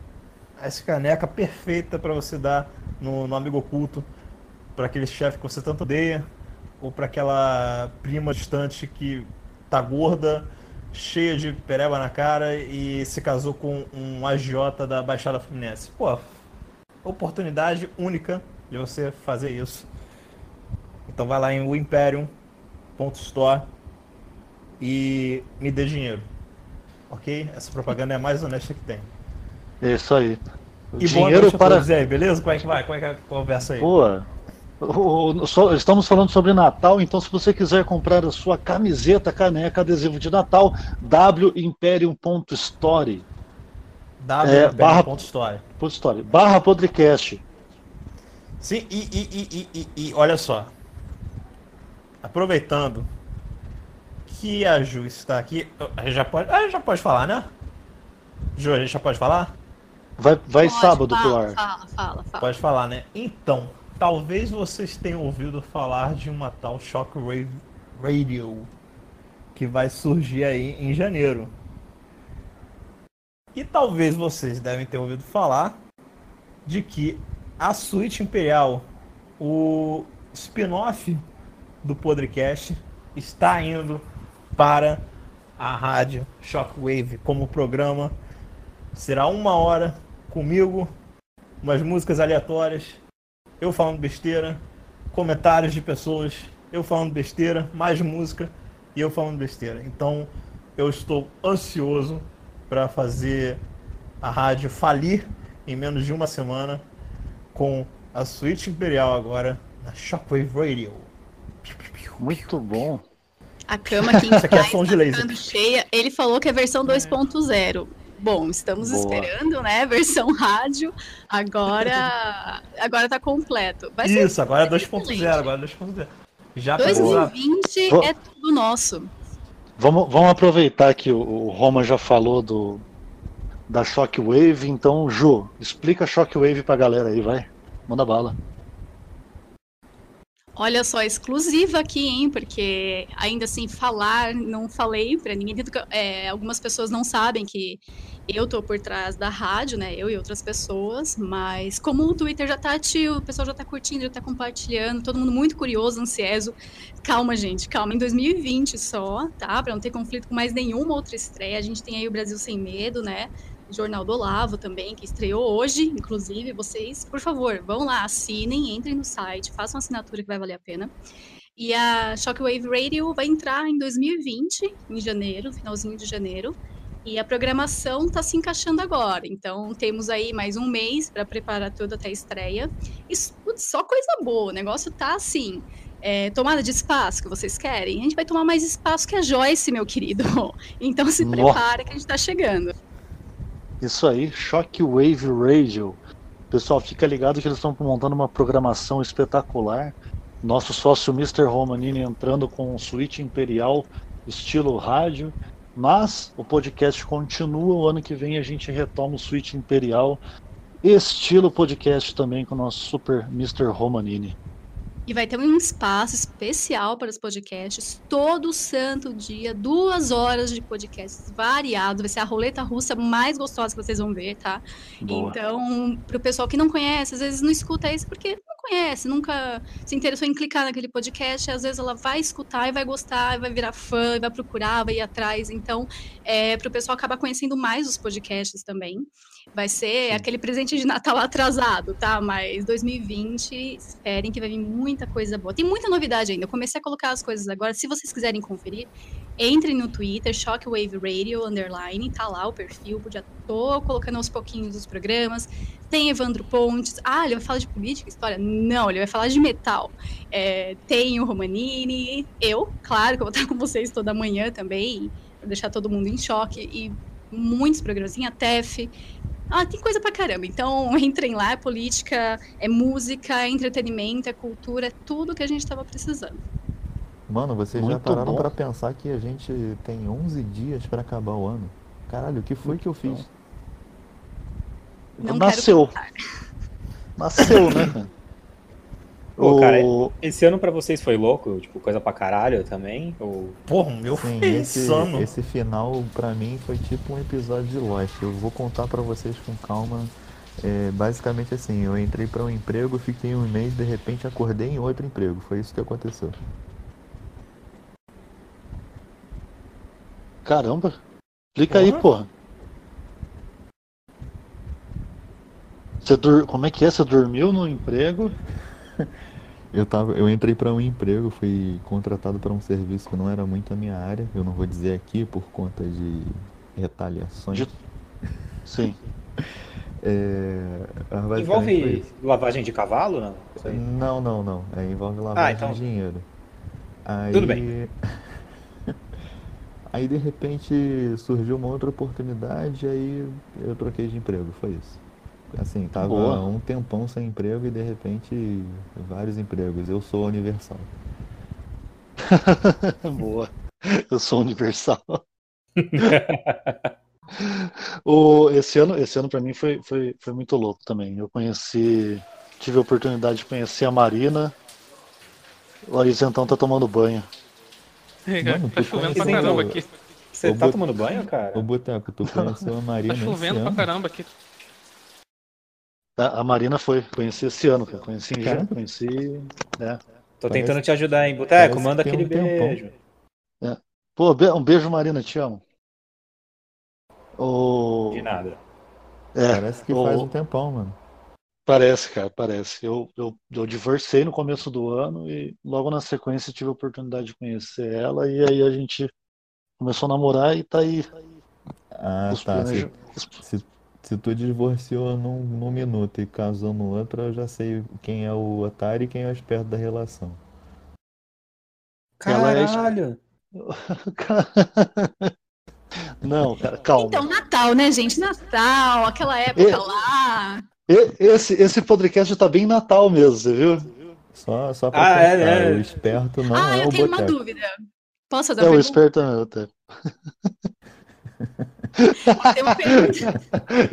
Speaker 9: essa caneca perfeita para você dar no, no amigo oculto, para aquele chefe que você tanto odeia, ou para aquela prima distante que tá gorda, cheia de pereba na cara e se casou com um agiota da Baixada Fluminense. Pô, oportunidade única de você fazer isso. Então vai lá em Imperium.store e me dê dinheiro. Ok? Essa propaganda é a mais honesta que tem.
Speaker 1: É isso aí.
Speaker 9: E boa
Speaker 1: dinheiro
Speaker 9: noite a
Speaker 1: para.
Speaker 9: aí, beleza? Como é que vai? Como é que é a conversa aí?
Speaker 1: Boa. Estamos falando sobre Natal, então se você quiser comprar a sua camiseta, caneca, adesivo de Natal, wimperium.store. É, barra-
Speaker 9: W.Story.
Speaker 1: Ponto Store, barra podcast.
Speaker 9: Sim, e, e, e, e olha só. Aproveitando que a Ju está aqui. A gente já pode, a gente já pode falar, né? Ju, a gente já pode falar?
Speaker 1: Vai, vai
Speaker 3: Pode,
Speaker 1: sábado pro
Speaker 3: fala,
Speaker 1: ar.
Speaker 3: Fala, fala, fala.
Speaker 9: Pode falar, né? Então, talvez vocês tenham ouvido falar de uma tal Shockwave Radio que vai surgir aí em janeiro. E talvez vocês devem ter ouvido falar de que a Suíte Imperial, o spin-off do Podrecast, está indo para a rádio Shockwave como programa. Será uma hora comigo, umas músicas aleatórias, eu falando besteira, comentários de pessoas, eu falando besteira, mais música e eu falando besteira. Então eu estou ansioso para fazer a rádio falir em menos de uma semana com a Suíte Imperial agora na Shockwave Radio.
Speaker 1: Muito bom.
Speaker 3: A cama aqui em
Speaker 9: Isso aqui é
Speaker 3: casa
Speaker 9: som de
Speaker 3: tá
Speaker 9: laser.
Speaker 3: cheia. Ele falou que é versão 2.0. Bom, estamos
Speaker 1: Boa.
Speaker 3: esperando, né? Versão rádio. Agora, agora tá completo. Vai ser
Speaker 9: Isso, agora é
Speaker 3: excelente.
Speaker 9: 2.0, agora é 2.0. Já pegou lá.
Speaker 3: 2020
Speaker 1: Vou-
Speaker 3: é tudo nosso.
Speaker 1: Vamos, vamos aproveitar que o, o Roma já falou do da Shockwave, então, Ju, explica a Shockwave pra galera aí, vai. Manda bala.
Speaker 3: Olha só, exclusiva aqui, hein? Porque ainda assim, falar, não falei pra ninguém. é, algumas pessoas não sabem que eu tô por trás da rádio, né? Eu e outras pessoas. Mas como o Twitter já tá ativo, o pessoal já tá curtindo, já tá compartilhando, todo mundo muito curioso, ansioso. Calma, gente, calma. Em 2020 só, tá? Pra não ter conflito com mais nenhuma outra estreia. A gente tem aí o Brasil Sem Medo, né? Jornal do Olavo também, que estreou hoje, inclusive. Vocês, por favor, vão lá, assinem, entrem no site, façam assinatura que vai valer a pena. E a Shockwave Radio vai entrar em 2020, em janeiro, finalzinho de janeiro. E a programação está se encaixando agora. Então, temos aí mais um mês para preparar tudo até a estreia. E putz, só coisa boa. O negócio tá assim. é, tomada de espaço que vocês querem? A gente vai tomar mais espaço que a Joyce, meu querido. Então se
Speaker 1: Nossa.
Speaker 3: prepara que a gente tá chegando.
Speaker 1: Isso aí, Shockwave Radio. Pessoal, fica ligado que eles estão montando uma programação espetacular. Nosso sócio Mr. Romanini entrando com um suíte imperial, estilo rádio. Mas o podcast continua. O ano que vem a gente retoma o suíte imperial, estilo podcast também com o nosso super Mr. Romanini.
Speaker 3: E vai ter um espaço especial para os podcasts, todo santo dia, duas horas de podcasts variados. Vai ser a roleta russa mais gostosa que vocês vão ver, tá?
Speaker 1: Boa.
Speaker 3: Então, para o pessoal que não conhece, às vezes não escuta isso porque não conhece, nunca se interessou em clicar naquele podcast, às vezes ela vai escutar e vai gostar, vai virar fã, vai procurar, vai ir atrás. Então, é, para o pessoal acabar conhecendo mais os podcasts também. Vai ser aquele presente de Natal atrasado, tá? Mas 2020, esperem que vai vir muita coisa boa. Tem muita novidade ainda. Eu comecei a colocar as coisas agora. Se vocês quiserem conferir, entrem no Twitter, Shockwave Radio, underline, tá lá o perfil. Já tô colocando aos pouquinhos os programas. Tem Evandro Pontes. Ah, ele vai falar de política, história? Não, ele vai falar de metal. É, tem o Romanini. Eu, claro, que eu vou estar com vocês toda manhã também, pra deixar todo mundo em choque. E muitos programas em ATEF. Ah, tem coisa pra caramba. Então, entrem lá, é política, é música, é entretenimento, é cultura, é tudo que a gente estava precisando.
Speaker 2: Mano, vocês já
Speaker 1: Muito
Speaker 2: pararam
Speaker 1: bom.
Speaker 2: pra pensar que a gente tem 11 dias pra acabar o ano? Caralho, o que foi que eu fiz?
Speaker 3: Não
Speaker 1: Nasceu. Nasceu, né, cara?
Speaker 6: Pô, cara,
Speaker 1: O-
Speaker 6: Esse ano pra vocês foi louco? Tipo, coisa pra caralho também? Ou...
Speaker 9: Porra, o meu
Speaker 2: Sim,
Speaker 9: foi
Speaker 2: esse,
Speaker 9: insano.
Speaker 2: esse final pra mim foi tipo um episódio de Lost. Eu vou contar pra vocês com calma. É, basicamente assim, eu entrei pra um emprego, fiquei um mês, de repente acordei em outro emprego. Foi isso que aconteceu.
Speaker 1: Caramba. Explica aí,
Speaker 9: Porra.
Speaker 1: porra. Você dur... Como é que é? Você dormiu no emprego?
Speaker 2: Eu tava, eu entrei pra um emprego, fui contratado para um serviço que não era muito a minha área. Eu não vou dizer aqui por conta de retaliações.
Speaker 1: De- Sim.
Speaker 2: É,
Speaker 6: Envolve lavagem de cavalo, não? Isso aí.
Speaker 2: Não, não, não. É, envolve lavagem
Speaker 6: então-
Speaker 2: de dinheiro. Aí,
Speaker 6: Tudo bem.
Speaker 2: Aí de repente surgiu uma outra oportunidade, aí eu troquei de emprego, foi isso. Assim, tava
Speaker 1: Boa.
Speaker 2: um tempão sem emprego e de repente vários empregos. Eu sou universal.
Speaker 1: Boa. Eu sou universal. o, esse ano, esse ano para mim foi, foi, foi muito louco também. Eu conheci, tive a oportunidade de conhecer a Marina. O Isentão tá tomando banho.
Speaker 2: Mano,
Speaker 5: tá chovendo pra caramba aqui.
Speaker 6: Você tá tomando banho, cara?
Speaker 2: Ô Boteco, tu conheceu a Marina
Speaker 5: Tá chovendo pra caramba aqui.
Speaker 1: A a Marina foi, conheci esse ano, cara. Conheci em junho, conheci. né?
Speaker 6: Tô
Speaker 2: Parece-
Speaker 6: tentando te ajudar, hein? Boteco, manda aquele
Speaker 2: um
Speaker 6: beijo.
Speaker 1: Pô, be- um beijo, Marina, te amo. O...
Speaker 6: De nada.
Speaker 1: É,
Speaker 2: Parece que
Speaker 1: o-
Speaker 2: faz um tempão, mano.
Speaker 1: Parece, cara, parece. Eu, eu, eu divorciei no começo do ano e logo na sequência tive a oportunidade de conhecer ela e aí a gente começou a namorar e tá aí.
Speaker 2: Ah,
Speaker 1: os
Speaker 2: tá.
Speaker 1: Planeja-
Speaker 2: se, se tu divorciou num, num minuto e casou no outro, eu já sei quem é o otário e quem é o esperto da relação.
Speaker 1: Ela é-
Speaker 6: Caralho!
Speaker 1: Não, cara, calma.
Speaker 3: Então, Natal, né, gente? Natal, aquela época
Speaker 1: É.
Speaker 3: lá.
Speaker 1: E- Esse, esse podcast tá bem Natal mesmo, você viu?
Speaker 2: Só, só pra
Speaker 6: Ah, é,
Speaker 2: constar,
Speaker 6: né?
Speaker 2: o esperto não
Speaker 3: ah,
Speaker 2: é
Speaker 3: eu
Speaker 2: o
Speaker 3: tenho uma
Speaker 2: boteco.
Speaker 3: dúvida. Posso fazer
Speaker 1: É
Speaker 3: uma
Speaker 1: o
Speaker 3: pergunta?
Speaker 1: esperto é meu, até.
Speaker 3: Tem uma pergunta.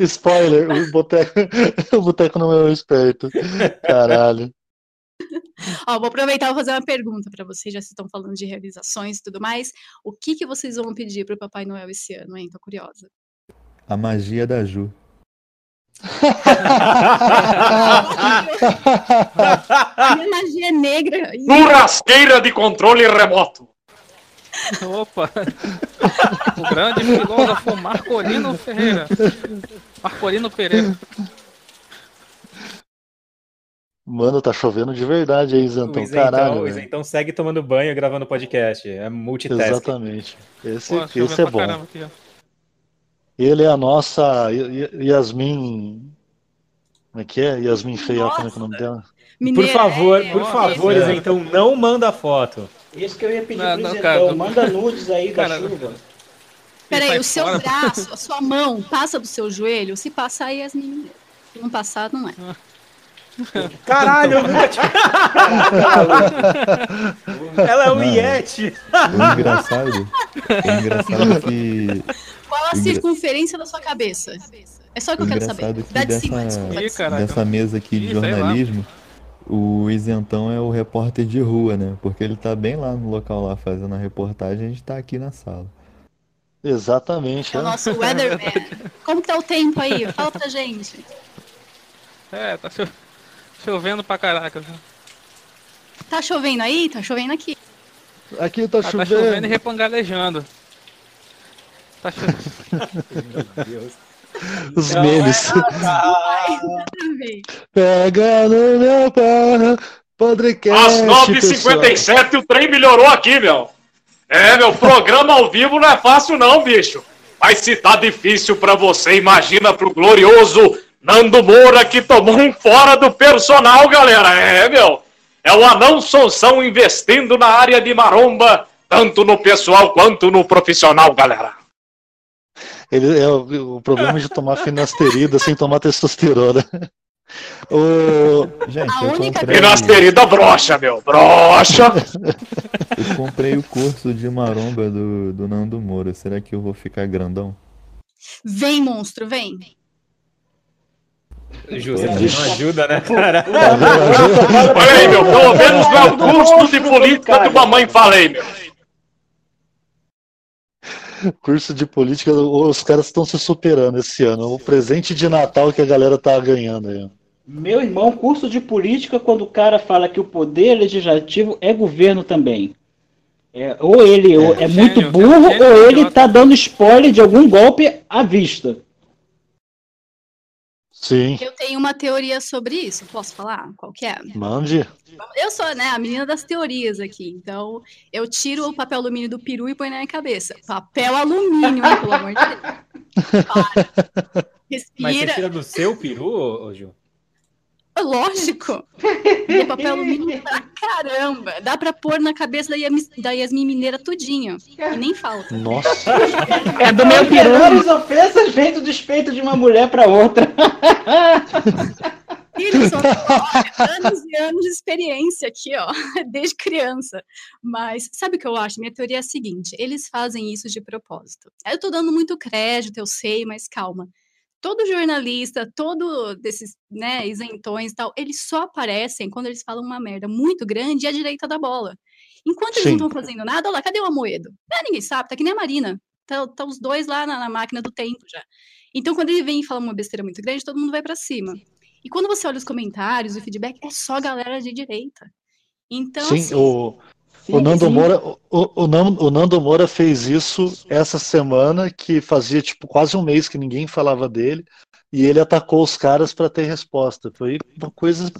Speaker 1: Spoiler, o boteco, o boteco não é o esperto. Caralho.
Speaker 3: Ó, vou aproveitar e vou fazer uma pergunta para vocês, já vocês estão falando de realizações e tudo mais. O que, que vocês vão pedir pro Papai Noel esse ano, hein? Tô curiosa.
Speaker 2: A magia da Ju.
Speaker 3: Minha magia é negra.
Speaker 8: Churrasqueira de controle remoto.
Speaker 5: Opa! o grande filósofo Marcolino Ferreira. Marcolino Pereira.
Speaker 1: Mano, tá chovendo de verdade aí,
Speaker 6: O
Speaker 1: Isentão.
Speaker 6: Isentão,
Speaker 1: Caralho.
Speaker 6: Isentão segue tomando banho e gravando podcast. É multitasking.
Speaker 1: Exatamente. Esse,
Speaker 5: Pô,
Speaker 1: esse é bom.
Speaker 5: caramba aqui, ó.
Speaker 1: Ele é a nossa Yasmin. Como é que é? Yasmin Feioca, como é que é o nome dela?
Speaker 6: Por
Speaker 3: Mineira,
Speaker 6: favor,
Speaker 3: é,
Speaker 6: por favor,
Speaker 5: é.
Speaker 6: Isentão, não manda foto.
Speaker 4: Isso que eu ia pedir
Speaker 5: Não,
Speaker 4: pro
Speaker 5: não,
Speaker 4: manda nudes aí
Speaker 5: cara,
Speaker 4: da chuva.
Speaker 3: Peraí, o seu
Speaker 5: fora.
Speaker 3: braço, a sua mão passa do seu joelho? Se passar, aí as meninas. Se não passar, não é.
Speaker 6: Caralho. Ela é o
Speaker 2: Não.
Speaker 6: Yeti.
Speaker 2: O engraçado, o engraçado é que
Speaker 3: Qual a circunferência da sua cabeça? É só o que eu quero saber.
Speaker 2: é que
Speaker 3: Dá de cima,
Speaker 2: dessa-
Speaker 3: desculpa.
Speaker 5: Ih,
Speaker 3: de cima.
Speaker 5: Caraca.
Speaker 2: dessa mesa aqui de
Speaker 5: sei lá.
Speaker 2: O Isentão é o repórter de rua, né? Porque ele tá bem lá no local lá fazendo a reportagem, a gente tá aqui na sala.
Speaker 1: Exatamente.
Speaker 3: É o
Speaker 1: é.
Speaker 3: nosso weatherman. Como que tá o tempo aí? Fala pra gente.
Speaker 5: É, tá cho- Chovendo pra caraca.
Speaker 3: Tá chovendo aí? Tá chovendo aqui.
Speaker 1: Aqui tá
Speaker 5: Ah, tá chovendo e
Speaker 1: chovendo.
Speaker 5: repangalejando. Tá chovendo.
Speaker 6: Meu Deus.
Speaker 1: Os
Speaker 6: Não,
Speaker 1: memes.
Speaker 3: Também.
Speaker 1: Pega no meu pé. Podcast.
Speaker 8: Às 9h57 o trem melhorou aqui, meu. É, meu, programa ao vivo não é fácil não, bicho. Mas se tá difícil pra você, imagina pro glorioso Nando Moura que tomou um fora do personal, galera. É, meu. É o anão Sonsão investindo na área de maromba, tanto no pessoal quanto no profissional, galera.
Speaker 1: Ele é o, o problema de tomar finasterida sem tomar testosterona. O,
Speaker 2: Gente,
Speaker 3: A
Speaker 2: eu
Speaker 3: única
Speaker 2: comprei,
Speaker 8: Finasterida brocha, meu, brocha.
Speaker 2: eu comprei o curso de maromba do, do Nando Moura. Será que eu vou ficar grandão?
Speaker 3: Vem, monstro, vem.
Speaker 6: Ju, você também não ajuda, né, cara?
Speaker 8: Olha aí, meu, pelo menos não é o curso de política que mamãe falei, meu.
Speaker 1: Curso de política, os caras estão se superando esse ano. O presente de Natal que a galera tá ganhando aí.
Speaker 4: Meu irmão, curso de política, quando o cara fala que o poder legislativo é governo também. É, ou ele é, muito
Speaker 5: é um
Speaker 4: burro, ou ele tá dando spoiler de algum golpe à vista.
Speaker 1: Sim,
Speaker 3: Eu tenho uma teoria sobre isso. Posso falar? Qual que é?
Speaker 1: mande.
Speaker 3: Eu sou, né, a menina das teorias aqui. Então, eu tiro o papel alumínio do peru e põe na minha cabeça. Papel alumínio, hein, pelo amor de Deus. Para.
Speaker 6: Mas você
Speaker 3: Respira.
Speaker 6: tira do seu peru, ô, ô, Ju?
Speaker 3: Lógico. E é papel alumínio pra caramba. Dá pra pôr na cabeça da Yasmin, da Yasmin Mineira tudinho. E nem falta.
Speaker 1: Nossa,
Speaker 7: É do meu.
Speaker 4: Menores ofensas vêm do despeito de uma mulher para outra.
Speaker 3: São olha, anos e anos de experiência aqui, ó, desde criança. Mas sabe o que eu acho? Minha teoria é a seguinte: eles fazem isso de propósito. Eu tô dando muito crédito, eu sei, mas calma. Todo jornalista, todo desses, né, isentões e tal, eles só aparecem quando eles falam uma merda muito grande e à direita da bola. Enquanto eles
Speaker 1: Sim.
Speaker 3: não estão fazendo nada, olha lá, cadê o Amoedo? Ah, ninguém sabe, tá que nem a Marina. Tá, tá os dois lá na, na máquina do tempo já. Então, quando ele vem e fala uma besteira muito grande, todo mundo vai pra cima. E quando você olha os comentários, o feedback, é só galera de direita. Então,
Speaker 1: sim,
Speaker 3: assim,
Speaker 1: o,
Speaker 4: Sim,
Speaker 1: o Nando
Speaker 4: sim.
Speaker 1: Moura, o, o, o Nando Moura fez isso essa semana, que fazia tipo quase um mês que ninguém falava dele, e ele atacou os caras para ter resposta. Foi uma coisa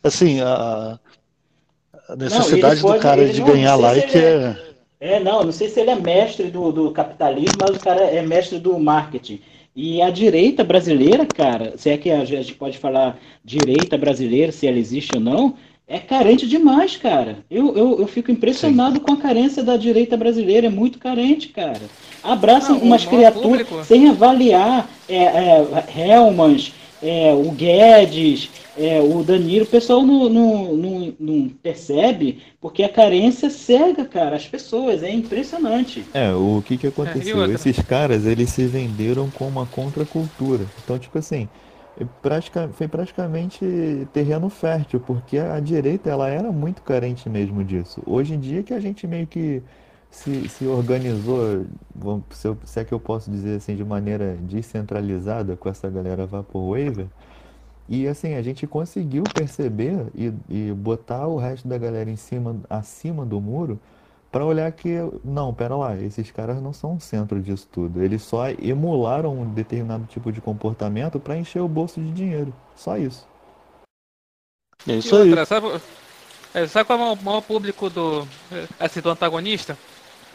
Speaker 1: assim, a, a necessidade
Speaker 4: pode-
Speaker 1: do cara de
Speaker 4: não- não
Speaker 1: ganhar like
Speaker 4: ele
Speaker 1: é.
Speaker 4: É, não, não sei se ele é mestre do, do capitalismo, mas o cara é mestre do marketing. E a direita brasileira, cara, se é que a gente pode falar direita brasileira, se ela existe ou não, é carente demais, cara. Eu, eu, eu fico impressionado com a carência da direita brasileira, é muito carente, cara. Abraçam
Speaker 5: o
Speaker 4: umas criaturas
Speaker 5: público.
Speaker 4: sem avaliar é, é, Helmans, é, o Guedes, é, o Danilo, o pessoal não, não, não, não percebe porque a carência cega, cara, as pessoas, é impressionante.
Speaker 2: É, o que que
Speaker 5: e
Speaker 2: aconteceu?
Speaker 5: outra?
Speaker 2: Esses caras, eles se venderam com uma contracultura. Então, tipo assim, é foi praticamente terreno fértil, porque a direita, ela era muito carente mesmo disso. Hoje em dia que a gente meio que se, se organizou, se, eu- se é que eu posso dizer assim, de maneira descentralizada com essa galera Vaporwave, e assim, a gente conseguiu perceber e, e botar o resto da galera em cima, acima do muro para olhar que, não, pera lá, esses caras não são o centro disso tudo. Eles só emularam um determinado tipo de comportamento para encher o bolso de dinheiro. Só isso.
Speaker 1: É
Speaker 5: E
Speaker 1: isso aí.
Speaker 5: outra, sabe, é, sabe qual é o maior público do, é, assim, do antagonista?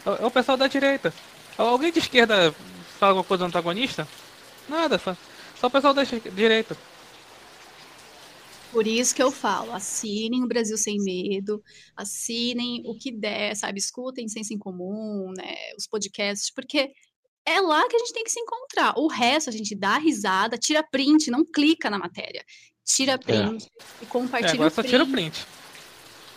Speaker 5: É, é o pessoal da direita. Alguém de esquerda fala alguma coisa do antagonista? Nada, só, só o pessoal da direita.
Speaker 3: Por isso que eu falo, assinem o Brasil Sem Medo, assinem o que der, sabe? Escutem Senso em Comum, né? Os podcasts, porque é lá que a gente tem que se encontrar. O resto a gente dá risada, tira print, não clica na matéria. Tira print e
Speaker 5: É,
Speaker 3: compartilha
Speaker 5: agora
Speaker 3: o
Speaker 5: só
Speaker 3: print.
Speaker 5: tira o print.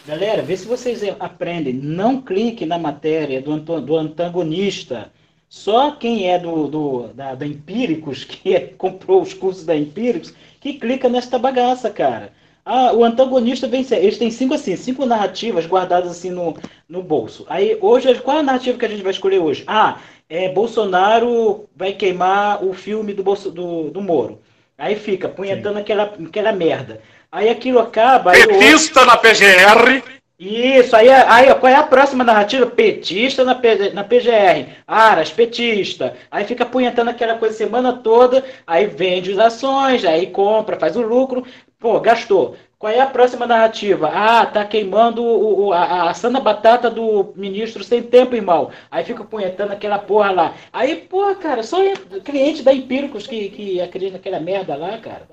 Speaker 4: Galera, vê se vocês aprendem. Não clique na matéria do, do antagonista. Só quem é do, do- da, da Empíricos, que é- comprou os cursos da Empíricos, que clica nesta bagaça, cara. Ah, o antagonista vence. Eles têm cinco assim, cinco narrativas guardadas assim no, no bolso. Aí hoje, qual é a narrativa que a gente vai escolher hoje? Ah, é Bolsonaro vai queimar o filme do, Bolso, do, do Moro. Aí fica punhetando aquela, aquela merda. Aí aquilo acaba. o outro-
Speaker 8: Petista na PGR.
Speaker 4: Isso, aí, aí qual é a próxima narrativa? Petista na, P- na PGR. Aras, petista. Aí fica punhetando aquela coisa semana toda, aí vende as ações, aí compra, faz o lucro. Pô, gastou. Qual é a próxima narrativa? Ah, tá queimando o, o- a, a assando a batata do ministro sem tempo, irmão. Aí fica punhetando aquela porra lá. Aí, pô, cara, só cliente da Empíricos que, que acredita naquela merda lá, cara.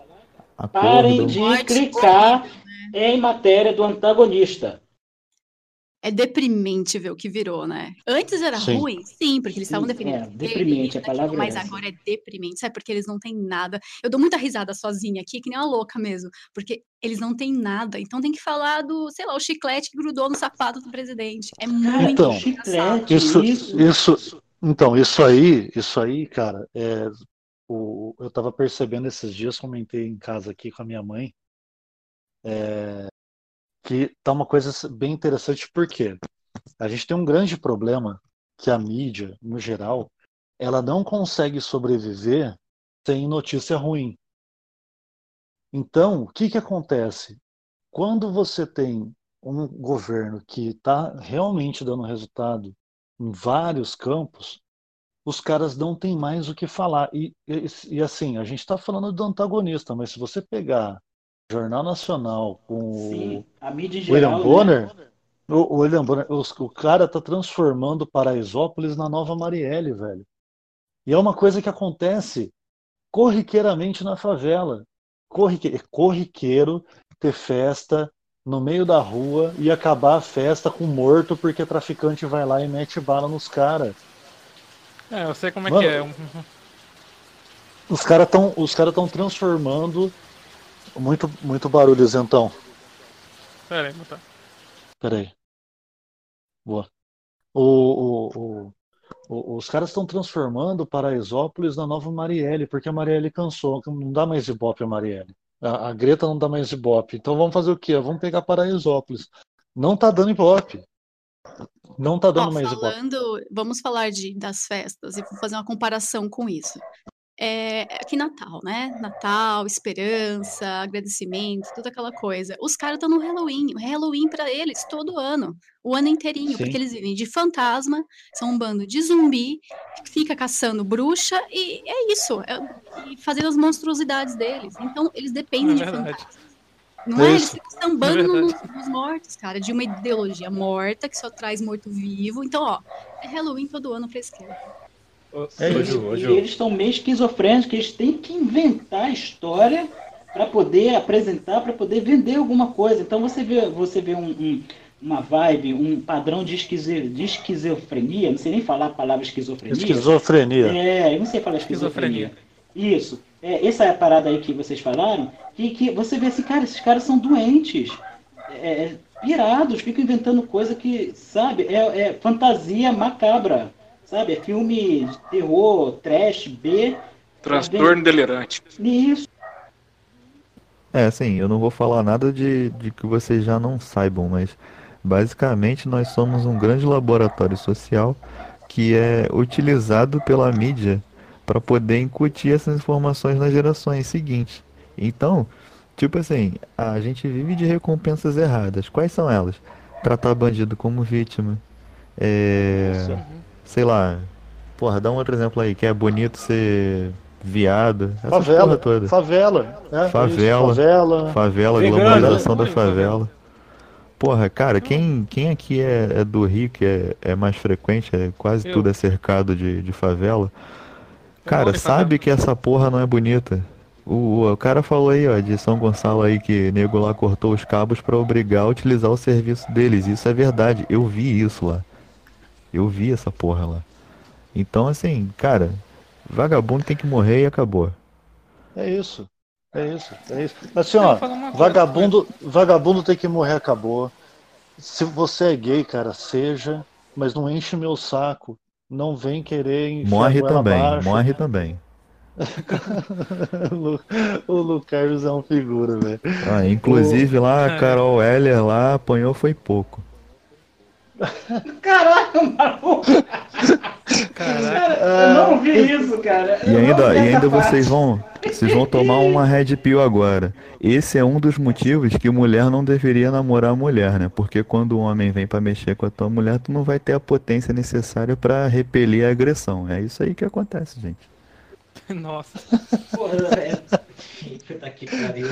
Speaker 4: Parem
Speaker 2: Acordo.
Speaker 4: de
Speaker 3: Morte
Speaker 4: clicar
Speaker 3: né?
Speaker 4: em matéria do antagonista.
Speaker 3: É deprimente ver o que virou, né? Antes era
Speaker 1: Sim.
Speaker 3: ruim, sim, porque eles
Speaker 4: Sim,
Speaker 3: estavam defendendo.
Speaker 4: é, deprimente, a palavra
Speaker 3: daquilo,
Speaker 4: é
Speaker 3: Mas
Speaker 4: essa.
Speaker 3: agora é deprimente, sabe? Porque eles não têm nada. Eu dou muita risada sozinha aqui, que nem uma louca mesmo. Porque eles não têm nada. Então tem que falar do, sei lá, o chiclete que grudou no sapato do presidente. É muito
Speaker 1: Então,
Speaker 3: engraçado.
Speaker 4: chiclete.
Speaker 1: Isso,
Speaker 4: Isso.
Speaker 1: isso, então, isso aí, isso aí, cara, é, o, eu tava percebendo esses dias, comentei em casa aqui com a minha mãe, é, que tá uma coisa bem interessante, porque a gente tem um grande problema que a mídia, no geral, ela não consegue sobreviver sem notícia ruim. Então, o que que acontece? Quando você tem um governo que está realmente dando resultado em vários campos, os caras não têm mais o que falar. E, e, e, assim, a gente está falando do antagonista, mas se você pegar Jornal Nacional com
Speaker 4: Sim, a mídia em
Speaker 1: o William
Speaker 4: geral, né?
Speaker 1: Bonner, o, o William Bonner, os- o cara tá transformando Paraisópolis na Nova Marielle, velho. E é uma coisa que acontece corriqueiramente na favela. Corrique- é corriqueiro ter festa no meio da rua e acabar a festa com morto porque traficante vai lá e mete bala nos caras.
Speaker 5: É, eu sei como é
Speaker 1: Mano,
Speaker 5: que é.
Speaker 1: Os caras estão os cara tão transformando muito muito barulho, então.
Speaker 5: Pera aí, botar.
Speaker 1: Peraí. Boa. O, o, o- o- os caras estão transformando Paraisópolis na nova Marielle, porque a Marielle cansou, não dá mais ibope a Marielle. A, a Greta não dá mais ibope. Então vamos fazer o quê? Vamos pegar Paraisópolis. Não tá dando ibope. Não tá dando
Speaker 3: Ó,
Speaker 1: mais ibope.
Speaker 3: falando, vamos falar de, das festas e vou fazer uma comparação com isso. É, aqui Natal, né? Natal, esperança, agradecimento, toda aquela coisa. Os caras estão no Halloween. O Halloween para eles todo ano, o ano inteirinho,
Speaker 1: Sim.
Speaker 3: porque eles vivem de fantasma, são um bando de zumbi, fica caçando bruxa e é isso, é- e fazendo as monstruosidades deles. Então eles dependem
Speaker 5: É
Speaker 3: de fantasmas. Não é? Eles
Speaker 1: Isso.
Speaker 3: ficam sambando
Speaker 5: É
Speaker 3: nos, nos mortos, cara, de uma ideologia morta que só traz morto-vivo. Então, ó, é Halloween todo ano pra esquerda.
Speaker 1: É
Speaker 6: ô,
Speaker 1: isso.
Speaker 6: Ju, ô,
Speaker 4: E
Speaker 6: Ju.
Speaker 4: eles estão meio esquizofrênicos, eles têm que inventar a história para poder apresentar, para poder vender alguma coisa. Então você vê, você vê um- um- uma vibe, um padrão de, esquize, de esquizofrenia, não sei nem falar a palavra esquizofrenia.
Speaker 1: Esquizofrenia.
Speaker 4: É, eu não sei falar esquizofrenia. Isso. É, essa é a parada aí que vocês falaram, que, que você vê assim, cara, esses caras são doentes. É, pirados, ficam inventando coisa que, sabe, é, é fantasia macabra. Sabe, é filme de terror, trash, B.
Speaker 8: Transtorno delirante.
Speaker 4: Isso.
Speaker 2: É, assim, eu não vou falar nada de, de que vocês já não saibam, mas basicamente nós somos um grande laboratório social que é utilizado pela mídia para poder incutir essas informações nas gerações seguintes. Então, tipo assim, a gente vive de recompensas erradas. Quais são elas? Tratar bandido como vítima. É, sei lá. Porra, dá um outro exemplo aí, que é bonito ser viado.
Speaker 1: Favela.
Speaker 2: toda.
Speaker 1: Favela. é, isso,
Speaker 2: Favela.
Speaker 1: Favela.
Speaker 2: Favela,
Speaker 6: Vegano,
Speaker 2: glamorização
Speaker 5: né?
Speaker 2: da favela. Porra, cara, quem, quem aqui é, é do Rio, que é, é mais frequente, é, quase
Speaker 5: Eu.
Speaker 2: tudo é cercado de, de favela. Cara, sabe
Speaker 5: favela.
Speaker 2: que essa porra não é bonita. O, o cara falou aí, ó, de São Gonçalo aí, que nego lá cortou os cabos pra obrigar a utilizar o serviço deles. Isso é verdade, eu vi isso lá. Eu vi essa porra lá. Então, assim, cara, vagabundo tem que morrer e acabou.
Speaker 1: É isso. É isso. É isso. Assim, ó,
Speaker 5: coisa,
Speaker 1: vagabundo, vagabundo tem que morrer, acabou. Se você é gay, cara, seja, mas não enche meu saco. Não vem querer
Speaker 2: Morre também,
Speaker 1: abaixo.
Speaker 2: morre também.
Speaker 1: o Lu- o Carlos é um figura, velho.
Speaker 2: Ah, inclusive lá,
Speaker 5: É.
Speaker 2: a Carol Heller lá apanhou foi pouco.
Speaker 4: Caraca, maluco! Cara, eu não vi isso, cara.
Speaker 2: E
Speaker 4: Eu
Speaker 2: ainda, e ainda
Speaker 4: parte.
Speaker 2: vocês vão, vocês vão tomar uma red pill agora. Esse é um dos motivos que mulher não deveria namorar mulher, né? Porque quando o homem vem pra mexer com a tua mulher, tu não vai ter a potência necessária pra repelir a agressão. É isso aí que acontece, gente.
Speaker 5: Nossa.
Speaker 4: Porra, é... Puta que pariu.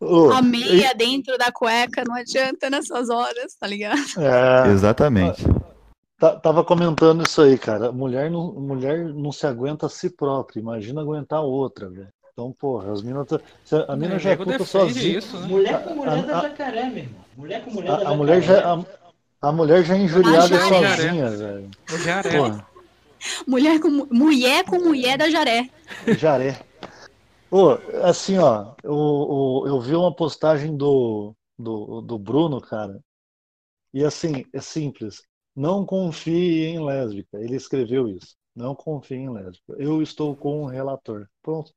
Speaker 1: Ô,
Speaker 3: A meia dentro da cueca não adianta nessas horas, tá ligado?
Speaker 1: é,
Speaker 2: Exatamente.
Speaker 1: tá- tava comentando isso aí, cara. Mulher não, mulher não se aguenta a si própria. Imagina aguentar outra, velho. Então, porra, as minas. tá- A, mina já é puta sozinha.
Speaker 5: isso, né?
Speaker 4: Mulher com mulher
Speaker 1: A-
Speaker 4: da
Speaker 1: a-
Speaker 4: jacaré, meu irmão. Mulher com mulher
Speaker 1: A,
Speaker 4: da
Speaker 1: a mulher já,
Speaker 4: jacaré.
Speaker 1: a, a mulher já é injuriada
Speaker 3: jaré.
Speaker 1: sozinha, velho.
Speaker 5: Já é.
Speaker 3: Mulher com, mu- mulher com mulher da jaré.
Speaker 1: jaré. Ô, assim, ó, eu, eu, eu vi uma postagem do, do, do Bruno, cara, e assim, é simples. Não confie em lésbica. Ele escreveu isso. Não confie em lésbica. Eu estou com um relator. Pronto.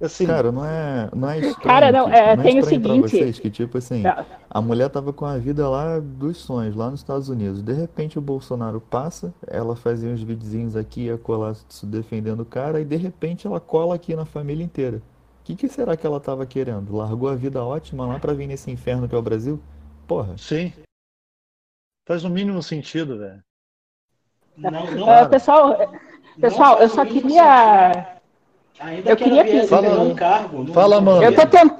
Speaker 1: Assim,
Speaker 2: Cara, não é, não é estranho.
Speaker 7: Cara, não, é,
Speaker 2: não
Speaker 7: tem o
Speaker 2: pra
Speaker 7: seguinte-
Speaker 2: vocês que, tipo assim,
Speaker 7: Não.
Speaker 2: a mulher tava com a vida lá dos sonhos, lá nos Estados Unidos. De repente o Bolsonaro passa, ela fazia uns videozinhos aqui, ia colar se defendendo o cara, e de repente ela cola aqui na família inteira. O que, que será que ela tava querendo? Largou a vida ótima lá pra vir nesse inferno que é o Brasil? Porra.
Speaker 1: sim. Faz o mínimo sentido, velho.
Speaker 4: Não, não,
Speaker 7: Ah, pessoal, pessoal,
Speaker 4: não
Speaker 7: eu só queria.
Speaker 4: Ainda
Speaker 7: eu
Speaker 4: que
Speaker 7: queria que-
Speaker 1: Fala,
Speaker 4: um cargo.
Speaker 1: fala,
Speaker 4: no
Speaker 1: mano.
Speaker 7: Eu tô, tent...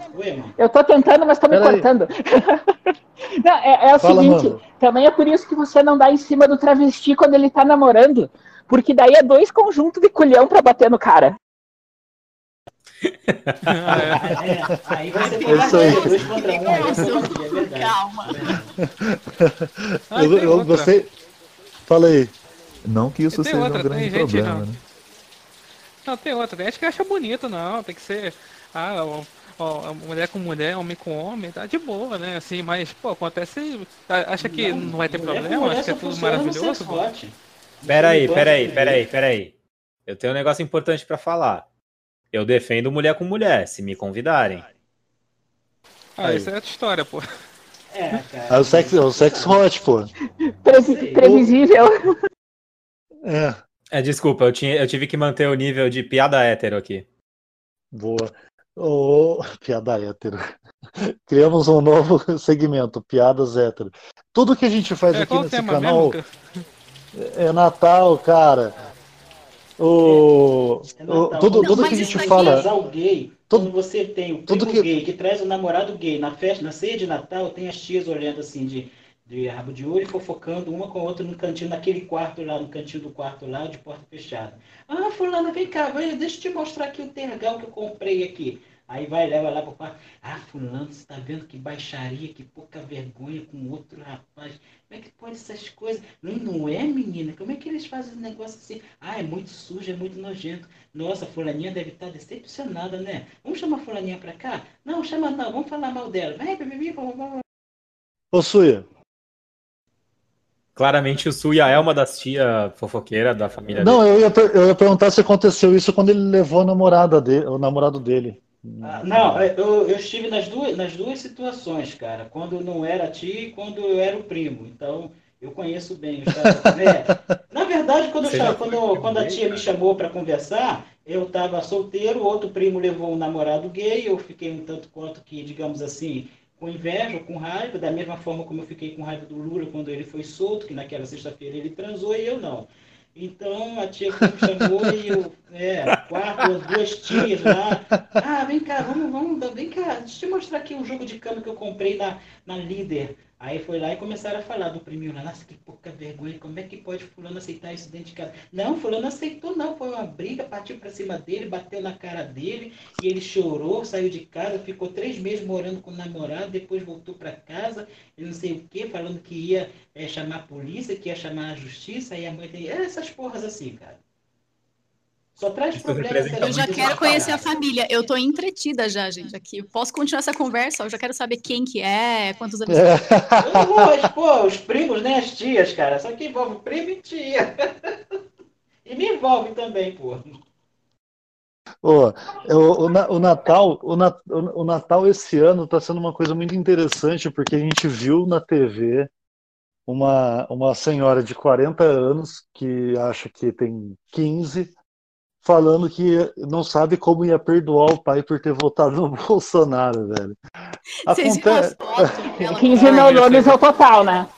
Speaker 7: Eu tô tentando, mas tô me
Speaker 1: Pera
Speaker 7: cortando. Não, é, é o
Speaker 1: Fala,
Speaker 7: seguinte,
Speaker 1: mano.
Speaker 7: também é por isso que você não dá em cima do travesti quando ele tá namorando. Porque daí é dois conjuntos de culhão pra bater no cara.
Speaker 5: Ah, é.
Speaker 4: É, aí vai
Speaker 1: É aí.
Speaker 4: dois contra um, aí você conseguir, é.
Speaker 3: Calma.
Speaker 5: Ah,
Speaker 1: eu, eu. Fala aí.
Speaker 2: Não que isso seja
Speaker 5: outra,
Speaker 2: um grande
Speaker 5: gente,
Speaker 2: problema,
Speaker 5: não.
Speaker 2: né?
Speaker 5: Não, tem outra. Tem gente que acha bonito, não. Tem que ser. Ah, ó, ó, mulher com mulher, homem com homem, tá de boa, né? Assim, mas, pô, acontece. Acha que não, vai ter problema? Acha que é tudo maravilhoso?
Speaker 6: Peraí,
Speaker 4: Não
Speaker 6: peraí, peraí, peraí. Eu tenho um negócio importante pra falar. Eu defendo mulher com mulher, se me convidarem.
Speaker 5: Ah,
Speaker 1: Aí.
Speaker 5: isso é outra história, pô.
Speaker 4: É,
Speaker 1: É
Speaker 4: cara.
Speaker 1: o sexo, é o sexo hot, pô.
Speaker 7: Previsível.
Speaker 1: É,
Speaker 6: É, desculpa, eu, tinha, eu tive que manter o nível de piada hétero aqui.
Speaker 1: boa. Ô, piada hétero. Criamos um novo segmento, piadas hétero. Tudo que a gente faz
Speaker 5: É,
Speaker 1: aqui nesse canal
Speaker 5: mesmo?
Speaker 1: é Natal, cara. O,
Speaker 4: É
Speaker 1: o- tudo,
Speaker 4: Não,
Speaker 1: tudo que a gente fala.
Speaker 4: Casal gay,
Speaker 1: Tudo-
Speaker 4: quando você tem o
Speaker 1: tudo
Speaker 4: primo
Speaker 1: que-
Speaker 4: gay que traz o namorado gay na festa, na ceia de Natal, tem as tias olhando assim de, de rabo de olho e fofocando uma com a outra no cantinho, naquele quarto lá, no cantinho do quarto lá, de porta fechada. Ah, fulana, vem cá, deixa eu te mostrar aqui o tergal que eu comprei aqui. Aí vai, leva lá pro quarto. Ah, fulano, você tá vendo que baixaria, que pouca vergonha com outro rapaz. Como é que pode essas coisas? Não, não é, menina? Como é que eles fazem um negócio assim? Ah, é muito sujo, é muito nojento. Nossa, fulaninha deve estar decepcionada, né? Vamos chamar a fulaninha pra cá? Não, chama não, vamos falar mal dela. Vai, bebebi, blá, blá, blá.
Speaker 1: Ô, Suia,
Speaker 6: Claramente o Suya é uma das tia fofoqueiras da família
Speaker 1: não,
Speaker 6: dele.
Speaker 1: eu ia, eu ia perguntar se aconteceu isso quando ele levou a namorada dele, o namorado dele.
Speaker 4: Ah, não, eu, eu estive nas duas, nas duas situações, cara. Quando não era a tia e quando eu era o primo. Então, eu conheço bem os caras. É, na verdade, quando, quando, quando a tia me chamou para conversar, eu estava solteiro, outro primo levou um namorado gay, eu fiquei um tanto quanto que, digamos assim, com inveja, com raiva, da mesma forma como eu fiquei com raiva do Lula quando ele foi solto, que naquela sexta-feira ele transou e eu não. Então a tia me chamou e eu, é, quatro, duas tias lá. Ah, vem cá, vamos, vamos, vem cá, deixa eu te mostrar aqui um jogo de cama que eu comprei na, na Líder. Aí foi lá e começaram a falar do priminho lá, nossa, que pouca vergonha, como é que pode fulano aceitar isso dentro de casa? Não, fulano aceitou não, foi uma briga, partiu pra cima dele, bateu na cara dele, e ele chorou, saiu de casa, ficou três meses morando com o namorado, depois voltou pra casa, e não sei o que, falando que ia é, chamar a polícia, que ia chamar a justiça, aí a mãe tem. É, essas porras assim, cara. Só traz
Speaker 6: Isso
Speaker 4: problemas.
Speaker 6: representa
Speaker 3: Eu já quero conhecer a família. Eu tô entretida já, gente, aqui. Posso continuar essa conversa? Eu já quero saber quem que é, quantos anos
Speaker 1: É.
Speaker 4: Eu não vou expor os primos, nem as tias, cara. Só que envolve primo e tia. E me envolve também, pô.
Speaker 1: Eu- o, Na- o Natal, o, Na- o- o Natal esse ano está sendo uma coisa muito interessante porque a gente viu na TV uma, uma senhora de 40 anos que acha que tem 15, falando que não sabe como ia perdoar o pai por ter votado no Bolsonaro, velho.
Speaker 3: Vocês viram as
Speaker 1: Acontece.
Speaker 3: fotos dela?
Speaker 7: 15 neurônios ao total, né?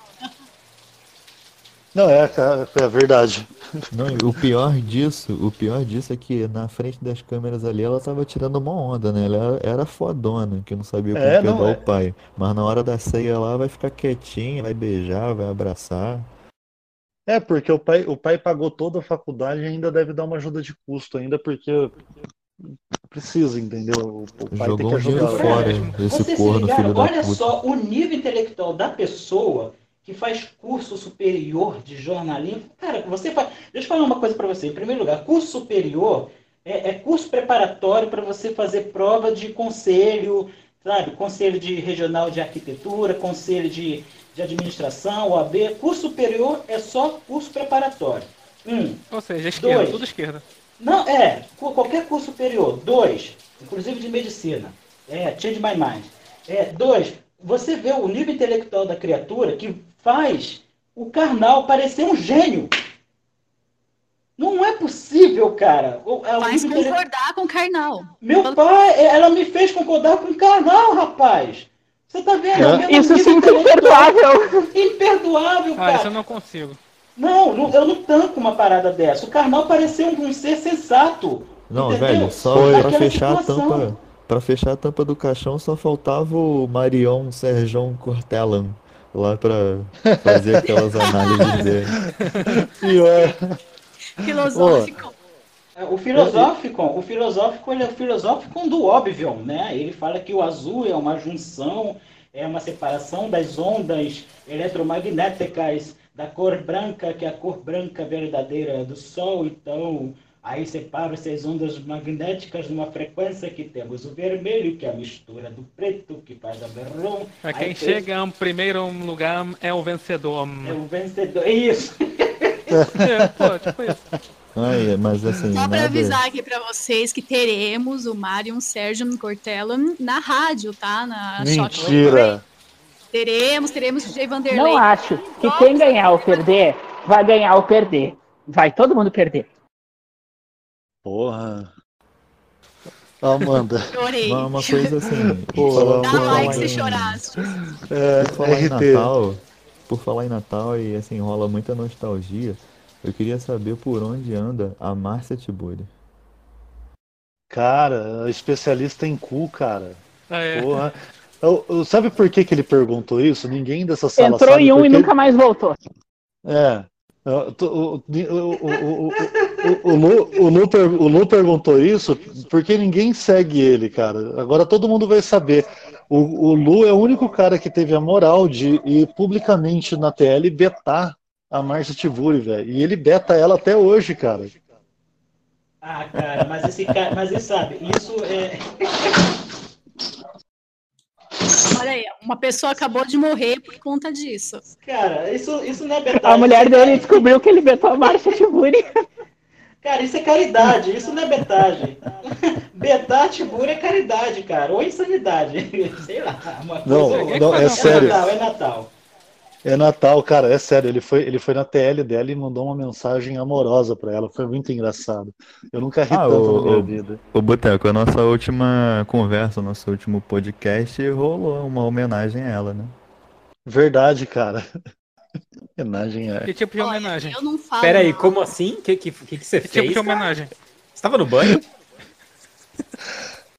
Speaker 1: Não, é, cara, é verdade.
Speaker 2: Não, o pior disso, o pior disso é que na frente das câmeras ali ela tava tirando uma onda, né? Ela era, era fodona, que não sabia como
Speaker 1: É,
Speaker 2: perdoar
Speaker 1: é.
Speaker 2: o pai. Mas na hora da ceia lá vai ficar quietinha, vai beijar, vai abraçar.
Speaker 1: É, porque o pai, o pai pagou toda a faculdade e ainda deve dar uma ajuda de custo ainda, porque precisa, entendeu? O pai tem
Speaker 2: Jogou
Speaker 1: que
Speaker 2: um dinheiro
Speaker 1: ajudar.
Speaker 2: fora,
Speaker 4: Vocês
Speaker 2: esse
Speaker 4: se
Speaker 2: corno,
Speaker 4: ligaram?
Speaker 2: filho da
Speaker 4: Olha
Speaker 2: puta.
Speaker 4: só o nível intelectual da pessoa que faz curso superior de jornalismo. Cara, você faz. Deixa eu falar uma coisa para você. Em primeiro lugar, curso superior é, é curso preparatório para você fazer prova de conselho, sabe? Conselho de regional de arquitetura, conselho de, de administração, OAB. Curso superior é só curso preparatório. Um.
Speaker 5: Ou seja, esquerda,
Speaker 4: Dois.
Speaker 5: tudo esquerda.
Speaker 4: Não, é, qualquer curso superior. Dois, inclusive de medicina. É, change my mind. É, dois, você vê o nível intelectual da criatura que faz o carnal parecer um gênio. Não é possível, cara. É
Speaker 3: Faz concordar com o carnal.
Speaker 4: Meu pai, é, ela me fez concordar com o carnal, rapaz. Você tá vendo?
Speaker 1: É.
Speaker 7: Isso sim é imperdoável.
Speaker 4: Imperdoável,
Speaker 5: Ah,
Speaker 4: cara.
Speaker 5: isso eu não consigo.
Speaker 4: Não, não, eu não tanco uma parada dessa. O carnal pareceu um, um ser sensato.
Speaker 2: Não,
Speaker 4: entendeu?
Speaker 2: velho, só
Speaker 1: Foi.
Speaker 2: pra fechar a
Speaker 4: situação.
Speaker 2: tampa, para fechar a tampa do caixão só faltava o Marion Serjão Cortelan lá pra fazer aquelas análises dele.
Speaker 1: Pior.
Speaker 3: Filosófico.
Speaker 4: É, O filosófico, o filosófico, ele é o filosófico do óbvio, né? Ele fala que o azul é uma junção, é uma separação das ondas eletromagnéticas da cor branca, que é a cor branca verdadeira do Sol. Então, aí separa-se as ondas magnéticas numa frequência que temos o vermelho, que é a mistura do preto, que faz a berrom.
Speaker 5: Pra
Speaker 4: Aí
Speaker 5: quem
Speaker 4: fez-
Speaker 5: chega em primeiro lugar é o vencedor.
Speaker 4: É o vencedor. Isso.
Speaker 5: É, pô, tipo isso.
Speaker 2: Ai, mas assim,
Speaker 3: Só para
Speaker 2: nada.
Speaker 3: avisar aqui para vocês que teremos o Marion Sérgio Cortella na rádio, tá? Na
Speaker 1: Mentira.
Speaker 3: Teremos, teremos DJ Vanderlei.
Speaker 7: Não acho que quem ganhar ou perder, vai ganhar ou perder. Vai todo mundo perder.
Speaker 1: Porra. Amanda.
Speaker 3: Chorei.
Speaker 2: Uma, coisa assim,
Speaker 1: Pô, dá
Speaker 3: like se
Speaker 2: em-
Speaker 3: chorasse.
Speaker 1: É,
Speaker 2: falar em
Speaker 1: RT.
Speaker 2: Natal, por falar em Natal e assim, rola muita nostalgia. Eu queria saber por onde anda a Márcia Tiburi.
Speaker 1: Cara, especialista em cu, cara.
Speaker 5: Ah, é.
Speaker 1: Porra. Eu- eu- sabe por que, que ele perguntou isso? Ninguém dessa sala
Speaker 7: Entrou
Speaker 1: sabe
Speaker 7: em um e
Speaker 1: porque-
Speaker 7: nunca mais voltou.
Speaker 1: É. Eu tô- O, o, o, o, o, o, Lu, o, Lu per- o Lu perguntou isso porque ninguém segue ele, cara. Agora todo mundo vai saber. O, o Lu é o único cara que teve a moral de ir publicamente na TL betar a Márcia Tivuri, velho. E ele beta ela até hoje, cara.
Speaker 4: Ah, cara, mas esse cara, mas ele sabe, isso é.
Speaker 3: Olha aí, uma pessoa acabou de morrer por conta disso.
Speaker 4: Cara, isso, isso não é verdade.
Speaker 7: A mulher
Speaker 4: é-
Speaker 7: dele descobriu que ele betou a Márcia Tiburi.
Speaker 4: Cara, isso é caridade, isso não é betagem. Betar Tibura é caridade, cara, ou insanidade. Sei lá.
Speaker 1: Não,
Speaker 4: ou-
Speaker 1: não, é
Speaker 4: é
Speaker 1: sério.
Speaker 4: Natal, é Natal.
Speaker 1: É Natal, cara, é sério. Ele foi, ele foi na TL dela e mandou uma mensagem amorosa pra ela. Foi muito engraçado. Eu nunca ri
Speaker 2: Ah,
Speaker 1: tanto
Speaker 2: o-
Speaker 1: na minha
Speaker 2: o-
Speaker 1: vida.
Speaker 2: Ô, Boteco, a nossa última conversa, o nosso último podcast rolou uma homenagem a ela, né?
Speaker 1: Verdade, cara. Homenagem é.
Speaker 5: Que tipo de
Speaker 3: Olha,
Speaker 5: homenagem?
Speaker 3: eu não falo.
Speaker 6: Pera aí,
Speaker 3: não.
Speaker 6: como assim? O que, que, que, que você
Speaker 5: Que tipo
Speaker 6: fez?
Speaker 5: de
Speaker 6: cara?
Speaker 5: homenagem?
Speaker 6: Você tava no banho?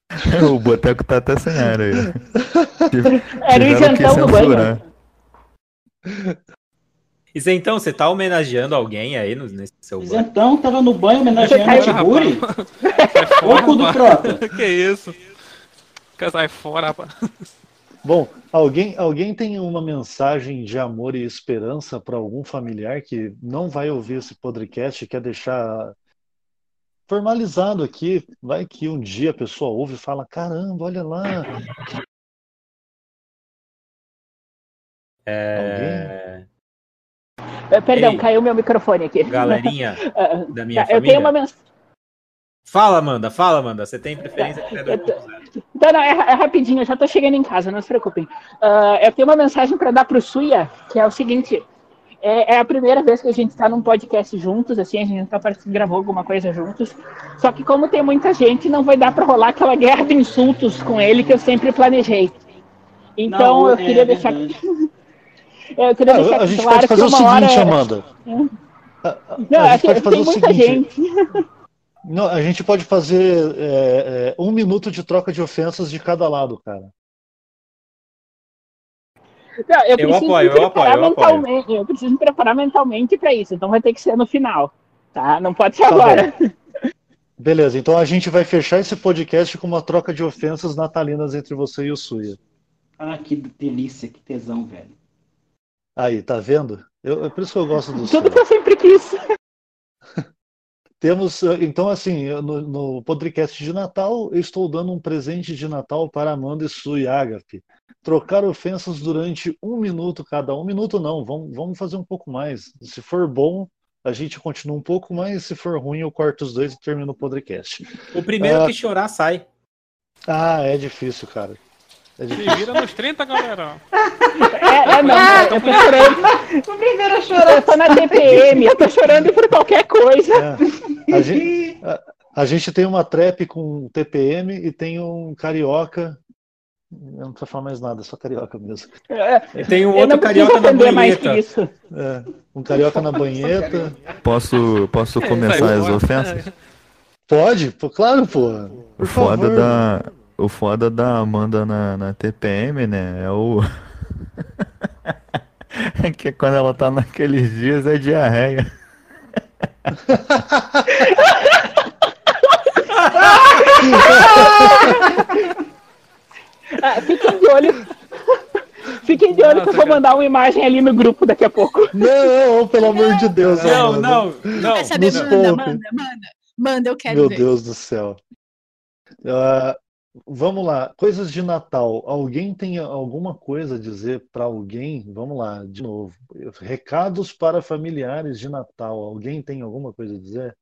Speaker 2: o Boteco tá até sem ar aí.
Speaker 7: Era o isentão do banho.
Speaker 6: E você, então, você tá homenageando alguém aí no, nesse seu banho?
Speaker 4: Isentão tava no banho homenageando o Tiburi.
Speaker 5: Sai
Speaker 4: cu do. Frota.
Speaker 5: que isso? Sair fora, rapaz.
Speaker 1: Bom, alguém, alguém tem uma mensagem de amor e esperança para algum familiar que não vai ouvir esse podcast e quer deixar formalizado aqui? Vai que um dia a pessoa ouve e fala: caramba, olha lá.
Speaker 6: É...
Speaker 7: Eh, Perdão,
Speaker 6: Ei.
Speaker 7: caiu meu microfone aqui.
Speaker 6: Galerinha
Speaker 7: Ah,
Speaker 6: da minha
Speaker 7: tá, eu
Speaker 6: família.
Speaker 7: tenho uma mensagem.
Speaker 6: Fala, Amanda, fala, Amanda. Você tem preferência
Speaker 7: tô-
Speaker 6: 2.0?
Speaker 7: Não, não, é, é rapidinho, eu já tô chegando em casa, não se preocupem. Ah, eu tenho uma mensagem para dar pro Suya, que é o seguinte: É, é a primeira vez que a gente está num podcast juntos, assim, a gente nunca parece que gravou alguma coisa juntos. Só que como tem muita gente, não vai dar para rolar aquela guerra de insultos com ele que eu sempre planejei. Então
Speaker 4: Não,
Speaker 7: eu
Speaker 4: é
Speaker 7: queria deixar
Speaker 4: verdade.
Speaker 7: eu queria deixar
Speaker 1: a gente
Speaker 7: claro
Speaker 1: pode fazer
Speaker 7: que
Speaker 1: o
Speaker 7: uma
Speaker 1: seguinte,
Speaker 7: hora...
Speaker 1: Amanda. A, a-
Speaker 7: Não,
Speaker 1: a
Speaker 7: é
Speaker 1: gente
Speaker 7: que
Speaker 1: pode fazer
Speaker 7: tem
Speaker 1: o
Speaker 7: muita
Speaker 1: seguinte.
Speaker 7: gente.
Speaker 1: Não, a gente pode fazer é, é, um minuto de troca de ofensas de cada lado, cara.
Speaker 7: Não, eu, preciso
Speaker 6: apoio,
Speaker 7: me
Speaker 6: eu
Speaker 7: preparar
Speaker 6: apoio, eu apoio.
Speaker 7: mentalmente. Eu preciso me preparar mentalmente para isso. Então vai ter que ser no final. Tá? Não pode ser
Speaker 1: Tá
Speaker 7: agora.
Speaker 1: Beleza, então a gente vai fechar esse podcast com uma troca de ofensas natalinas entre você e o Suya.
Speaker 4: Ah, que delícia, que tesão, velho.
Speaker 1: Aí, tá vendo? Eu, é por isso que eu gosto do
Speaker 7: Tudo que eu sempre quis.
Speaker 1: Temos, eh, então, assim, eu- no, no podcast de Natal, eu estou dando um presente de Natal para Amanda e Su e Agape. Trocar ofensas durante um minuto cada. Um minuto não, vamos, vamos fazer um pouco mais. Se for bom, a gente continua um pouco mais. Se for ruim, eu corto os dois e termino o podcast.
Speaker 6: O primeiro
Speaker 1: Ah.
Speaker 6: que chorar sai.
Speaker 1: Ah, é difícil, cara. É
Speaker 5: Se
Speaker 1: difícil.
Speaker 5: vira nos 30, galera.
Speaker 7: É, é não, eu tô chorando.
Speaker 3: O primeiro a chorar.
Speaker 7: Eu tô na TPM, eu tô chorando por qualquer coisa.
Speaker 1: É. A, gente, a- a gente tem uma trap com TPM e tem um carioca. Eu não precisa falar mais nada, é só carioca mesmo.
Speaker 7: É,
Speaker 6: Tem um outro
Speaker 7: preciso
Speaker 6: carioca na
Speaker 7: aprender mais que
Speaker 6: banheta.
Speaker 7: isso.
Speaker 1: É, um carioca na banheta.
Speaker 2: Posso, posso
Speaker 5: É,
Speaker 2: começar
Speaker 5: vai,
Speaker 2: as ofensas?
Speaker 1: Pode? Pô, claro, pô.
Speaker 2: O foda
Speaker 1: favor.
Speaker 2: da, o foda da Amanda na, na TPM, né? É o. é que quando ela tá naqueles dias é diarreia.
Speaker 7: Ah, fiquem de olho. Fiquem de olho que eu vou mandar uma imagem ali no grupo daqui a pouco.
Speaker 1: Não, pelo amor de Deus,
Speaker 6: Não, não, não.
Speaker 3: Quer saber?
Speaker 1: nos
Speaker 3: Manda,
Speaker 1: poupe.
Speaker 3: manda, manda. Manda, eu quero
Speaker 1: Meu
Speaker 3: ver.
Speaker 1: Deus do céu. Ah, vamos lá, coisas de Natal. Alguém tem alguma coisa a dizer para alguém? Vamos lá, de novo. Recados para familiares de Natal. Alguém tem alguma coisa a dizer?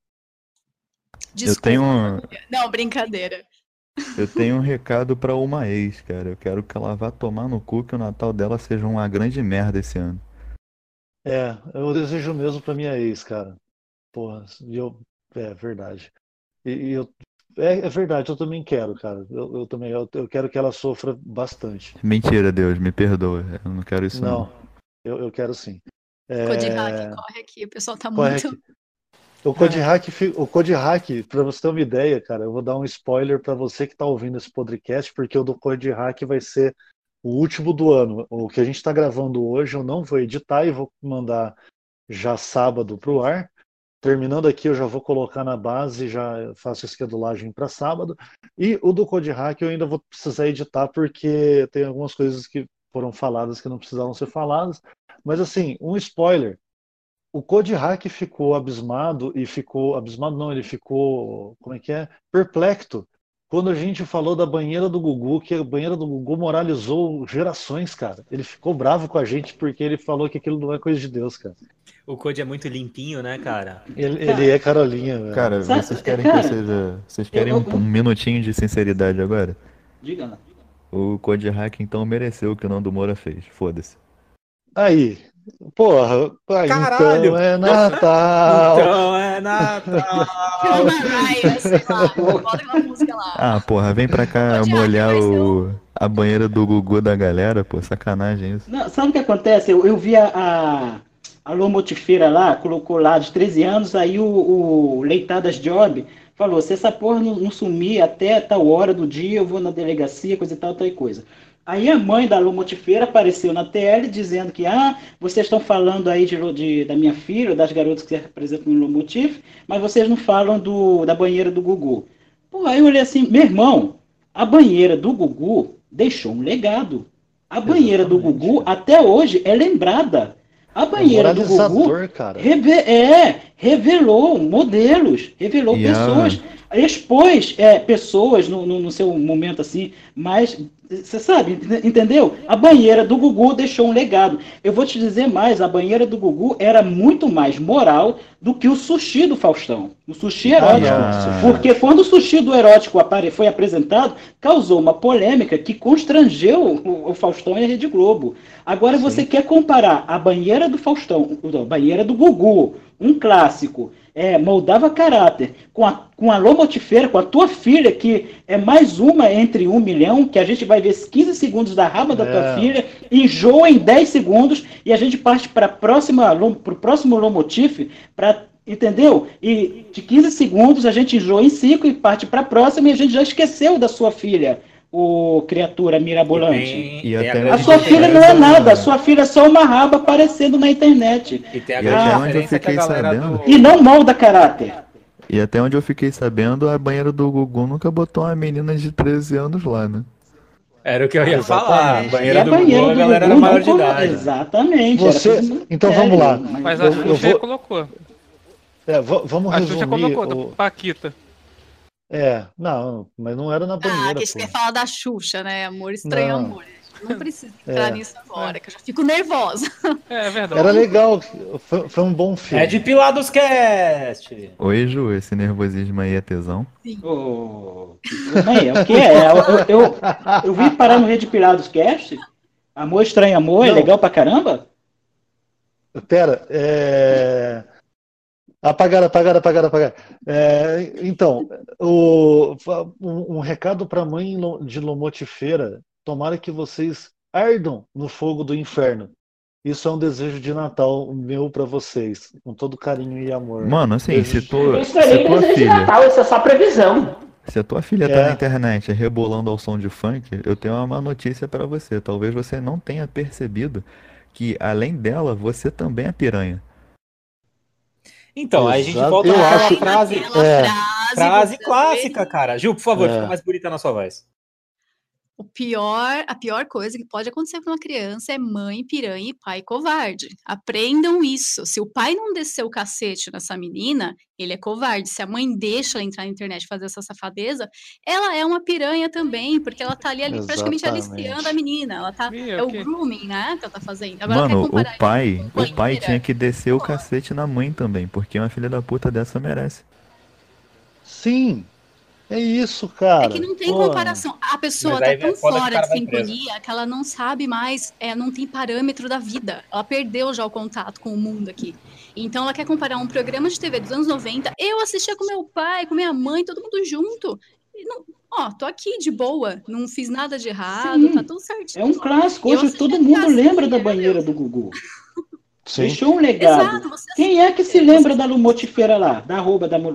Speaker 3: Desculpa.
Speaker 2: Eu tenho,
Speaker 3: Não, brincadeira.
Speaker 2: Eu tenho um recado pra uma ex, cara. Eu quero que ela vá tomar no cu que o Natal dela seja uma grande merda esse ano.
Speaker 1: É, eu desejo mesmo para minha ex, cara. Porra, eu, é verdade. E, e eu, é, é verdade, eu também quero, cara. Eu, eu também, eu, eu quero que ela sofra bastante.
Speaker 2: Mentira, Deus, me perdoa. Eu não quero isso
Speaker 1: Não,
Speaker 2: não.
Speaker 1: eu, eu quero sim.
Speaker 3: Code
Speaker 1: É,
Speaker 3: hack, corre aqui. O pessoal tá
Speaker 1: corre
Speaker 3: muito.
Speaker 1: aqui. O Code Hack, o Code Hack, para você ter uma ideia, cara, eu vou dar um spoiler para você que está ouvindo esse podcast, porque o do Code Hack vai ser o último do ano. O que a gente está gravando hoje eu não vou editar e vou mandar já sábado para o ar. Terminando aqui, eu já vou colocar na base, já faço a esquedulagem para sábado. E o do Code Hack eu ainda vou precisar editar, porque tem algumas coisas que foram faladas que não precisavam ser faladas. Mas assim, um spoiler. O Code Hack ficou abismado e ficou. Abismado não, ele ficou. Como é que é? Perplexo. Quando a gente falou da banheira do Gugu, que a banheira do Gugu moralizou gerações, cara. Ele ficou bravo com a gente porque ele falou que aquilo não é coisa de Deus, cara.
Speaker 6: O Code é muito limpinho, né, cara?
Speaker 1: Ele, ele é Carolinha, velho.
Speaker 2: Cara, vocês querem que eu seja. Vocês querem um, um minutinho de sinceridade agora?
Speaker 4: Diga lá.
Speaker 2: O Code Hack então mereceu o que o Nando Moura fez. Foda-se.
Speaker 1: Aí. Porra, ah,
Speaker 6: Caralho!
Speaker 1: então é Natal.
Speaker 6: Então é Natal.
Speaker 3: Ai, sei lá. Bota aquela música lá.
Speaker 2: Ah, porra, vem pra cá molhar o, a banheira do Gugu da galera, pô, sacanagem isso.
Speaker 4: Não, sabe o que acontece? Eu, eu vi a, a, a Lomotifeira lá, colocou lá de 13 anos, aí o, o Leitadas Job falou, se essa porra não, não sumir até tal hora do dia, eu vou na delegacia, coisa e tal, tal e coisa. Aí a mãe da Lomotifeira apareceu na TL dizendo que, ah, vocês estão falando aí de, de- da minha filha, das garotas que se representam no Lomotif, mas vocês não falam do, da banheira do Gugu. Pô, aí eu olhei assim, meu irmão, a banheira do Gugu deixou um legado. A banheira do
Speaker 1: Exatamente,
Speaker 4: Gugu
Speaker 1: cara.
Speaker 4: até hoje é lembrada. A banheira do Gugu
Speaker 1: cara.
Speaker 4: é, revelou modelos, revelou
Speaker 2: a-
Speaker 4: pessoas. expôs é, pessoas no, no, no seu momento assim, mas você sabe, entendeu? A banheira do Gugu deixou um legado. Eu vou te dizer mais, a banheira do Gugu era muito mais moral do que o sushi do Faustão. O sushi erótico.
Speaker 2: Ah.
Speaker 4: Porque quando o sushi do erótico foi apresentado, causou uma polêmica que constrangeu o, o Faustão e a Rede Globo. Agora você quer comparar a banheira do Faustão, a banheira do Gugu, um clássico, é, moldava caráter, com a, com a Lomotifeira, com a tua filha, que é mais uma entre um milhão, que a gente vai ver 15 segundos da raba da tua
Speaker 1: É.
Speaker 4: filha, enjoa em 10 segundos, e a gente parte para o próximo Lomotif, para Entendeu? E de 15 segundos a gente enjoa em 5 e parte para a próxima e a gente já esqueceu da sua filha, o criatura mirabolante.
Speaker 6: Tem-
Speaker 2: E
Speaker 6: tem grande
Speaker 4: A sua filha não é nada, a sua filha é só uma raba aparecendo na internet.
Speaker 6: E tem a
Speaker 2: E até onde eu
Speaker 6: a
Speaker 2: fiquei
Speaker 6: galera
Speaker 2: sabendo-
Speaker 6: do...
Speaker 4: E não molda caráter.
Speaker 2: E até onde eu fiquei sabendo, a banheira do Gugu nunca botou uma menina de 13 anos lá, né?
Speaker 6: Era o que eu ia
Speaker 1: Exatamente.
Speaker 6: falar. A
Speaker 4: E
Speaker 6: banheira
Speaker 4: a
Speaker 6: do
Speaker 4: banheira
Speaker 6: Gugu, a
Speaker 4: do
Speaker 6: galera
Speaker 4: Gugu
Speaker 6: era maior de
Speaker 4: colo-
Speaker 6: idade.
Speaker 4: Exatamente.
Speaker 1: Você- então
Speaker 4: sério,
Speaker 1: vamos lá.
Speaker 5: Mas
Speaker 1: Eu-
Speaker 5: a Xuxa
Speaker 1: vou-
Speaker 5: colocou.
Speaker 1: É, va- vamos
Speaker 5: A Xuxa
Speaker 1: resumir.
Speaker 5: colocou, do
Speaker 1: o-
Speaker 5: Paquita.
Speaker 1: É, não, mas não era na
Speaker 3: Ah,
Speaker 1: banheira,
Speaker 3: que você quer falar da Xuxa, né? Amor estranho,
Speaker 1: Não.
Speaker 3: amor. Não precisa entrar
Speaker 1: É.
Speaker 3: nisso agora, que eu já fico nervosa.
Speaker 5: É, é verdade.
Speaker 1: Era legal, foi, foi um bom filme.
Speaker 6: É de Pilados Cast.
Speaker 2: Oi, Ju, esse nervosismo aí é tesão?
Speaker 4: Mãe, é o que é? Eu, eu, eu, eu vim parar no Rede Pilados Cast. Amor estranho amor, é
Speaker 1: Não.
Speaker 4: legal pra caramba?
Speaker 1: Pera, é... Apagar, apagar, apagar, apagar. É, então, o, um, um recado para a mãe lo- de Lomotifeira. Tomara que vocês ardam no fogo do inferno. Isso é um desejo de Natal meu para vocês, com todo carinho e amor.
Speaker 2: Mano, assim, se, tu,
Speaker 7: Eu
Speaker 2: se
Speaker 7: estarei
Speaker 2: a tua
Speaker 7: presente de
Speaker 2: filha,
Speaker 7: Natal, isso é só previsão.
Speaker 2: se a tua filha tá
Speaker 1: É.
Speaker 2: na internet rebolando ao som de funk, eu tenho uma má notícia pra você. Talvez você não tenha percebido que, além dela, você também é piranha.
Speaker 6: Então, aí a gente
Speaker 1: Exato.
Speaker 6: volta
Speaker 1: Eu
Speaker 6: naquela
Speaker 1: acho-
Speaker 6: frase,
Speaker 1: É.
Speaker 3: frase,
Speaker 6: frase clássica, cara. Gil, por favor,
Speaker 1: É.
Speaker 6: fica mais bonita na sua voz.
Speaker 3: O pior, a pior coisa que pode acontecer para uma criança é mãe piranha e pai covarde. Aprendam isso. Se o pai não descer o cacete nessa menina, ele é covarde. Se a mãe deixa ela entrar na internet e fazer essa safadeza, ela é uma piranha também, porque ela tá ali, ali praticamente aliciando a menina. Ela tá,
Speaker 5: Ih,
Speaker 3: é
Speaker 5: o quê?
Speaker 3: grooming, né, que ela tá fazendo. Agora
Speaker 2: Mano, o pai,
Speaker 3: com
Speaker 2: o pai tinha que descer o cacete na mãe também, porque uma filha da puta dessa merece.
Speaker 1: Sim, é isso, cara.
Speaker 3: É que não tem
Speaker 1: Pô,
Speaker 3: comparação. A pessoa tá tão
Speaker 6: é
Speaker 3: fora de sintonia que ela não sabe mais, é, não tem parâmetro da vida. Ela perdeu já o contato com o mundo aqui. Então ela quer comparar um programa de TV dos anos 90. Eu assistia com meu pai, com minha mãe, todo mundo junto. E não, ó, tô aqui de boa, não fiz nada de errado,
Speaker 4: Sim.
Speaker 3: tá tudo certinho.
Speaker 4: É um clássico. Hoje todo mundo lembra da banheira do Gugu.
Speaker 1: Sim.
Speaker 4: Deixou um legado.
Speaker 3: Exato,
Speaker 4: Quem é que se lembra da Lumotifeira lá? Da arroba da, Mu-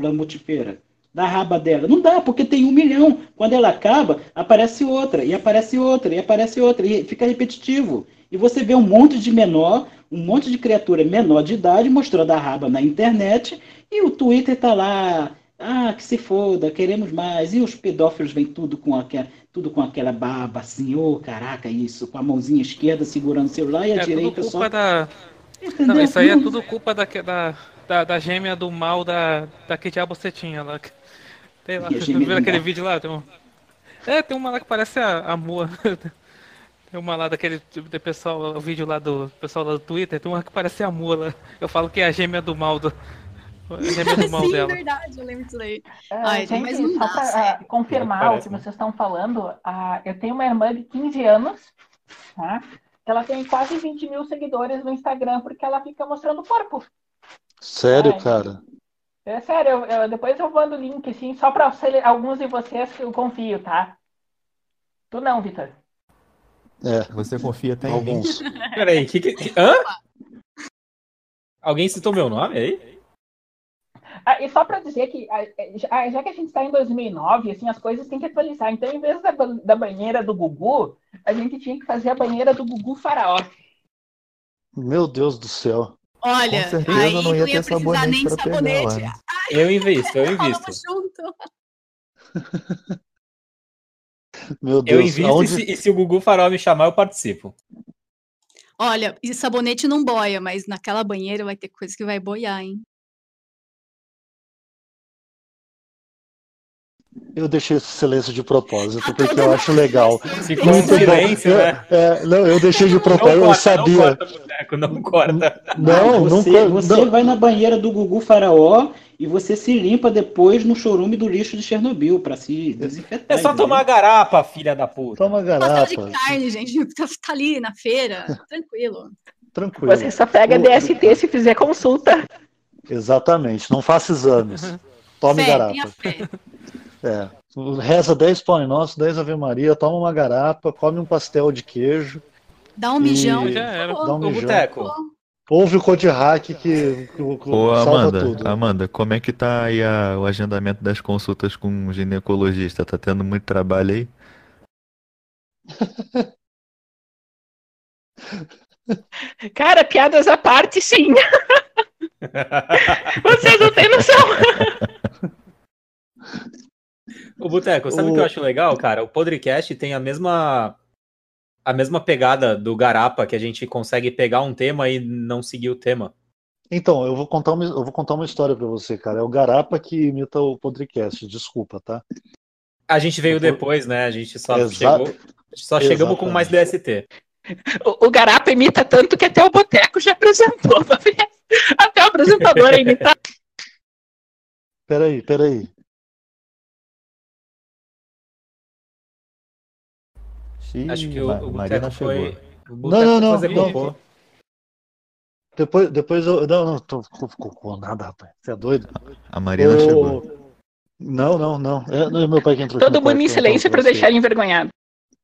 Speaker 4: da raba dela? Não dá, porque tem um milhão. Quando ela acaba, aparece outra, e aparece outra, e aparece outra, e fica repetitivo. E você vê um monte de menor, um monte de criatura menor de idade mostrando a raba na internet, e o Twitter tá lá. Ah, que se foda, queremos mais. E os pedófilos vêm tudo com aquela, tudo com aquela barba assim, ô caraca, isso, com a mãozinha esquerda segurando o celular e a
Speaker 5: É
Speaker 4: direita
Speaker 5: culpa
Speaker 4: só.
Speaker 5: da.
Speaker 4: Entendeu?
Speaker 5: Não, isso aí é tudo culpa da, da, da, da gêmea do mal da, da que diabo você tinha lá. Sei lá, vocês viram aquele
Speaker 4: mal.
Speaker 5: vídeo lá? Tem um... É, tem uma lá que parece a, a Moa. Tem uma lá daquele tipo de pessoal, o vídeo lá do pessoal lá do Twitter, tem uma que parece a Moa lá. Eu falo que é a gêmea do mal do. A gêmea do mal
Speaker 3: Sim,
Speaker 5: dela.
Speaker 3: verdade, eu lembro disso aí.
Speaker 7: É,
Speaker 3: Ai,
Speaker 7: gente,
Speaker 3: mas não
Speaker 7: só
Speaker 3: dá,
Speaker 7: para
Speaker 3: sério.
Speaker 7: confirmar
Speaker 6: Não
Speaker 7: o
Speaker 6: parece,
Speaker 7: que
Speaker 6: né?
Speaker 7: vocês estão falando, ah, eu tenho uma irmã de 15 anos, tá? Ela tem quase 20 mil seguidores no Instagram porque ela fica mostrando o corpo.
Speaker 1: Sério,
Speaker 7: Ai.
Speaker 1: cara.
Speaker 7: É sério, eu- eu- depois eu mando o link, assim, só para alguns de vocês que eu confio, tá? Tu não, Vitor.
Speaker 1: É,
Speaker 2: Você confia até em mim?
Speaker 1: alguns.
Speaker 6: Peraí, que, que, que- hã? Alguém citou meu nome aí?
Speaker 7: Ah, e só para dizer que, ah, já, já que a gente está em 2009, assim, as coisas têm que atualizar. Então, em vez da, da banheira do Gugu, a gente tinha que fazer a banheira do Gugu Faraó.
Speaker 1: Meu Deus do céu.
Speaker 3: Olha,
Speaker 2: Com certeza
Speaker 3: aí
Speaker 2: não ia ter
Speaker 3: precisar
Speaker 2: sabonete
Speaker 3: nem de
Speaker 2: pegar
Speaker 3: sabonete.
Speaker 2: né?
Speaker 6: Eu invisto, eu invisto.
Speaker 3: junto.
Speaker 1: Meu
Speaker 6: Eu
Speaker 1: Deus.
Speaker 6: invisto
Speaker 1: aonde-
Speaker 6: e, se, e se o Gugu Farol me chamar, eu participo.
Speaker 3: Olha, e sabonete não boia, mas naquela banheira vai ter coisa que vai boiar, hein?
Speaker 1: Eu deixei esse silêncio de propósito, porque eu acho legal.
Speaker 6: Ficou um
Speaker 1: Muito bom.
Speaker 6: silêncio,
Speaker 1: É,
Speaker 6: né?
Speaker 1: é, não, eu deixei de propósito, eu
Speaker 6: Não
Speaker 1: sabia.
Speaker 6: corta, boteco, não corta.
Speaker 1: Não, não,
Speaker 4: você,
Speaker 1: co-
Speaker 4: você
Speaker 1: não.
Speaker 4: vai na banheira do Gugu Faraó e você se limpa depois no chorume do lixo de Chernobyl pra se desinfetar.
Speaker 6: É só
Speaker 4: entendeu?
Speaker 6: tomar garapa, filha da puta.
Speaker 1: Toma garapa.
Speaker 3: de carne, gente. Tá, ali na feira. Tranquilo.
Speaker 1: Tranquilo.
Speaker 7: Você só pega
Speaker 1: O-
Speaker 7: DST se fizer consulta.
Speaker 1: Exatamente, não faça exames. Tome
Speaker 3: fé,
Speaker 1: garapa. É. Reza 10 pão nosso, 10 Ave Maria, toma uma garapa, come um pastel de queijo,
Speaker 3: Dá um mijão.
Speaker 1: E-
Speaker 5: Já era.
Speaker 1: Dá um mijão.
Speaker 6: boteco,
Speaker 1: Ouve o Code Hack que, que, que
Speaker 2: Ô,
Speaker 1: salva
Speaker 2: Amanda,
Speaker 1: tudo.
Speaker 2: Amanda, como é que tá aí a- o agendamento das consultas com o ginecologista? Tá tendo muito trabalho aí?
Speaker 7: Cara, piadas à parte, sim. Vocês não têm noção.
Speaker 6: Ô, Boteco, sabe o
Speaker 1: O-
Speaker 6: que eu acho legal, cara? O Podcast tem a mesma a mesma pegada do Garapa, que a gente consegue pegar um tema e não seguir o tema.
Speaker 1: Então, eu vou contar uma, eu vou contar uma história pra você, cara. É o Garapa que imita o podcast, desculpa, tá?
Speaker 6: A gente veio depois, né? A gente só
Speaker 1: Exa-
Speaker 6: chegou, só chegamos com mais DST.
Speaker 7: O, o Garapa imita tanto que até o Boteco já apresentou. Até o apresentador é imitado.
Speaker 1: Peraí, peraí.
Speaker 2: Ih,
Speaker 6: Acho que o,
Speaker 2: Ma-
Speaker 6: o
Speaker 2: Marina
Speaker 6: Boteco foi.
Speaker 2: chegou.
Speaker 6: O
Speaker 1: não, não,
Speaker 6: fazer
Speaker 1: não.
Speaker 6: cocô.
Speaker 1: Depois, depois eu. Não, não, tô com com- com nada, rapaz. Você é doido?
Speaker 2: A Marina
Speaker 1: Ô,
Speaker 2: chegou.
Speaker 1: Não, não, não. É, não é meu pai que entrou aqui
Speaker 7: Todo mundo em
Speaker 1: eu
Speaker 7: silêncio pra
Speaker 1: você.
Speaker 7: deixar ele envergonhado.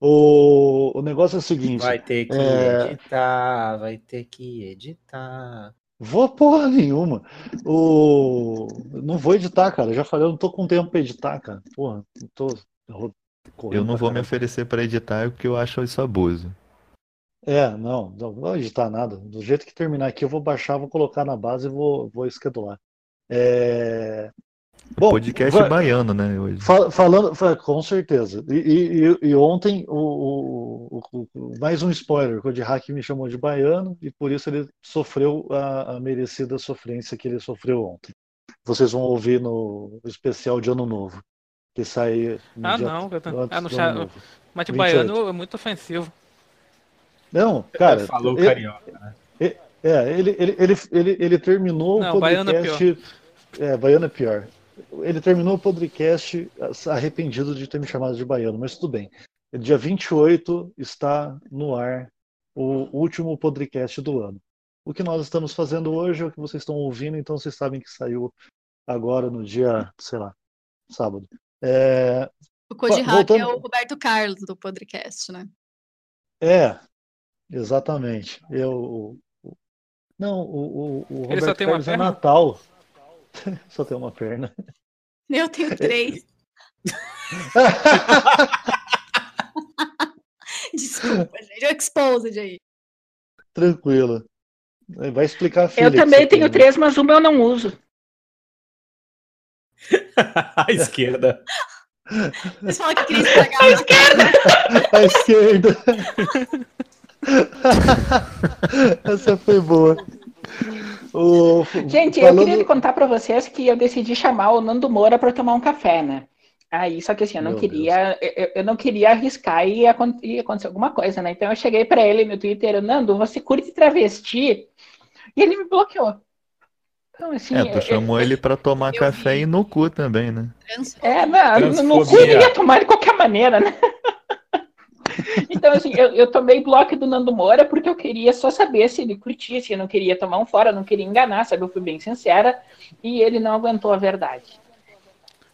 Speaker 1: O, o negócio é o seguinte.
Speaker 6: Vai ter que
Speaker 1: É.
Speaker 6: editar, vai ter que editar.
Speaker 1: Vou porra nenhuma. O... Não vou editar, cara. Eu já falei, eu não tô com tempo pra editar, cara. Porra, não tô. Correndo
Speaker 2: Eu não vou me oferecer pra editar porque eu acho isso abuso.
Speaker 1: É, não, não vou editar nada. Do jeito que terminar aqui, eu vou baixar, vou colocar na base e vou, vou schedular. É... Bom,
Speaker 2: Podcast
Speaker 1: vai-
Speaker 2: baiano, né, hoje.
Speaker 1: Fa- Falando, fa- com certeza. E, e- e- ontem, o, o- o- o- mais um spoiler: o Code Hack me chamou de baiano e por isso ele sofreu a, a merecida sofrência que ele sofreu ontem. Vocês vão ouvir no especial de Ano Novo, que sai no
Speaker 5: Ah,
Speaker 1: dia
Speaker 5: não. eu tô-
Speaker 1: antes
Speaker 5: Ah, no chá-. Mas de
Speaker 1: 28.
Speaker 5: baiano é muito ofensivo.
Speaker 1: Não, cara,
Speaker 6: Falou
Speaker 1: ele,
Speaker 6: carioca.
Speaker 1: é, ele, ele, ele, ele, ele terminou
Speaker 5: Não,
Speaker 1: o
Speaker 5: baiano é
Speaker 1: podcast. É, baiano é pior. Ele terminou o podcast arrependido de ter me chamado de baiano, mas tudo bem. Dia 28 está no ar o último podcast do ano. O que nós estamos fazendo hoje é o que vocês estão ouvindo, então vocês sabem que saiu agora no dia, sei lá, sábado. É,
Speaker 3: O Code é
Speaker 1: voltando-
Speaker 3: o Roberto Carlos do podcast, né?
Speaker 1: é exatamente. Eu, o- não, o, o, o
Speaker 5: Ele só
Speaker 1: Roberto
Speaker 5: tem uma
Speaker 1: Carlos é
Speaker 5: perna?
Speaker 1: Natal. só tem uma perna.
Speaker 3: Eu tenho três. Desculpa, gente. O Exposed aí.
Speaker 1: Tranquilo. Vai explicar a filha
Speaker 7: Eu também tenho
Speaker 1: tem, né?
Speaker 7: três, mas uma eu não uso.
Speaker 6: à esquerda.
Speaker 3: Você fala que queria estragar
Speaker 7: À esquerda!
Speaker 1: À esquerda. Essa foi boa. O-
Speaker 7: Gente, eu
Speaker 1: falando-
Speaker 7: queria contar pra vocês que eu decidi chamar o Nando Moura pra tomar um café, né? Aí, só que assim, eu não
Speaker 1: Meu
Speaker 7: queria, eu, eu não queria arriscar e acon- e acontecer alguma coisa, né? Então eu cheguei pra ele no Twitter, Nando, você curte travesti? E ele me bloqueou. Então, assim,
Speaker 2: É, tu
Speaker 7: eu-
Speaker 2: chamou ele pra tomar café
Speaker 3: vi.
Speaker 2: e no cu também, né?
Speaker 7: É, não, no cu ele ia tomar de qualquer maneira, né? Então, assim, eu, eu tomei bloco do Nando Moura porque eu queria só saber se ele curtia, se eu não queria tomar um fora, eu não queria enganar, sabe? Eu fui bem sincera e ele não aguentou a verdade.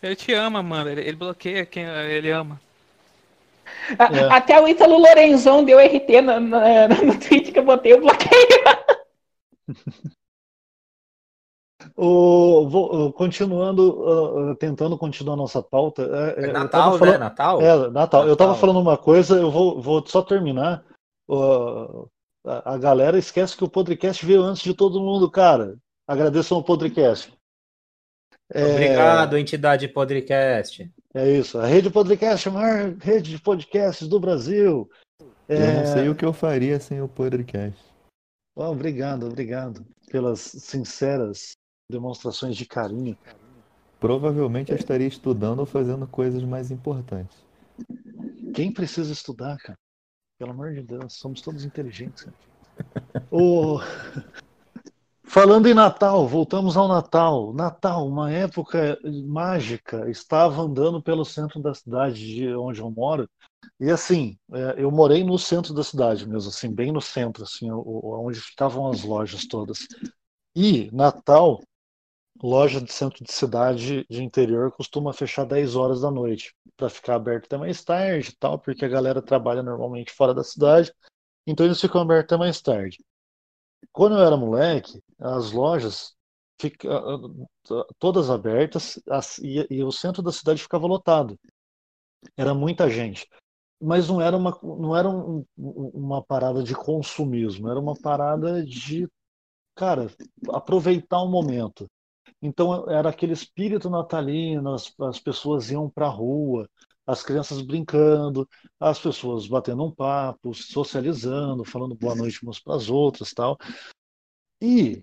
Speaker 5: Ele te ama, mano. Ele, ele bloqueia quem ele ama.
Speaker 7: A-
Speaker 1: É.
Speaker 7: Até o Ítalo Lorenzon deu RT no, no, no tweet que eu botei, eu bloqueei.
Speaker 1: o- vou- continuando, uh, tentando continuar a nossa pauta. é, é,
Speaker 6: É
Speaker 1: eu
Speaker 6: Natal, né?
Speaker 1: falando-
Speaker 6: Natal?
Speaker 1: É, Natal. Eu tava
Speaker 6: Natal.
Speaker 1: falando uma coisa, eu vou, vou só terminar. Uh, a, a galera esquece que o podcast veio antes de todo mundo, cara. Agradeçam ao podcast. É,
Speaker 6: Obrigado, entidade podcast.
Speaker 1: É isso. A rede podcast é a maior rede de podcasts do Brasil.
Speaker 2: Eu
Speaker 1: É,
Speaker 2: não sei o que eu faria sem o podcast.
Speaker 1: ah, obrigado, obrigado pelas sinceras demonstrações de carinho.
Speaker 2: provavelmente eu estaria estudando ou fazendo coisas mais importantes.
Speaker 1: Quem precisa estudar, cara? Pelo amor de Deus, somos todos inteligentes. Cara. O... Falando em Natal, voltamos ao Natal. Natal, uma época mágica. Estava andando pelo centro da cidade de onde eu moro. E assim, é, eu morei no centro da cidade mesmo, assim, bem no centro, assim, onde ficavam as lojas todas. E Natal, loja de centro de cidade de interior costuma fechar 10 horas da noite, para ficar aberto até mais tarde e tal, porque a galera trabalha normalmente fora da cidade, então eles ficam abertos até mais tarde. Quando eu era moleque, as lojas fica, ah, ah, todas abertas e, e o centro da cidade ficava lotado. Era muita gente. Mas não era uma, não era um, uma parada de consumismo, era uma parada de, cara, aproveitar o momento. Então era aquele espírito natalino, as, as pessoas iam para a rua, as crianças brincando, as pessoas batendo um papo, socializando, falando boa noite umas para as outras, tal. E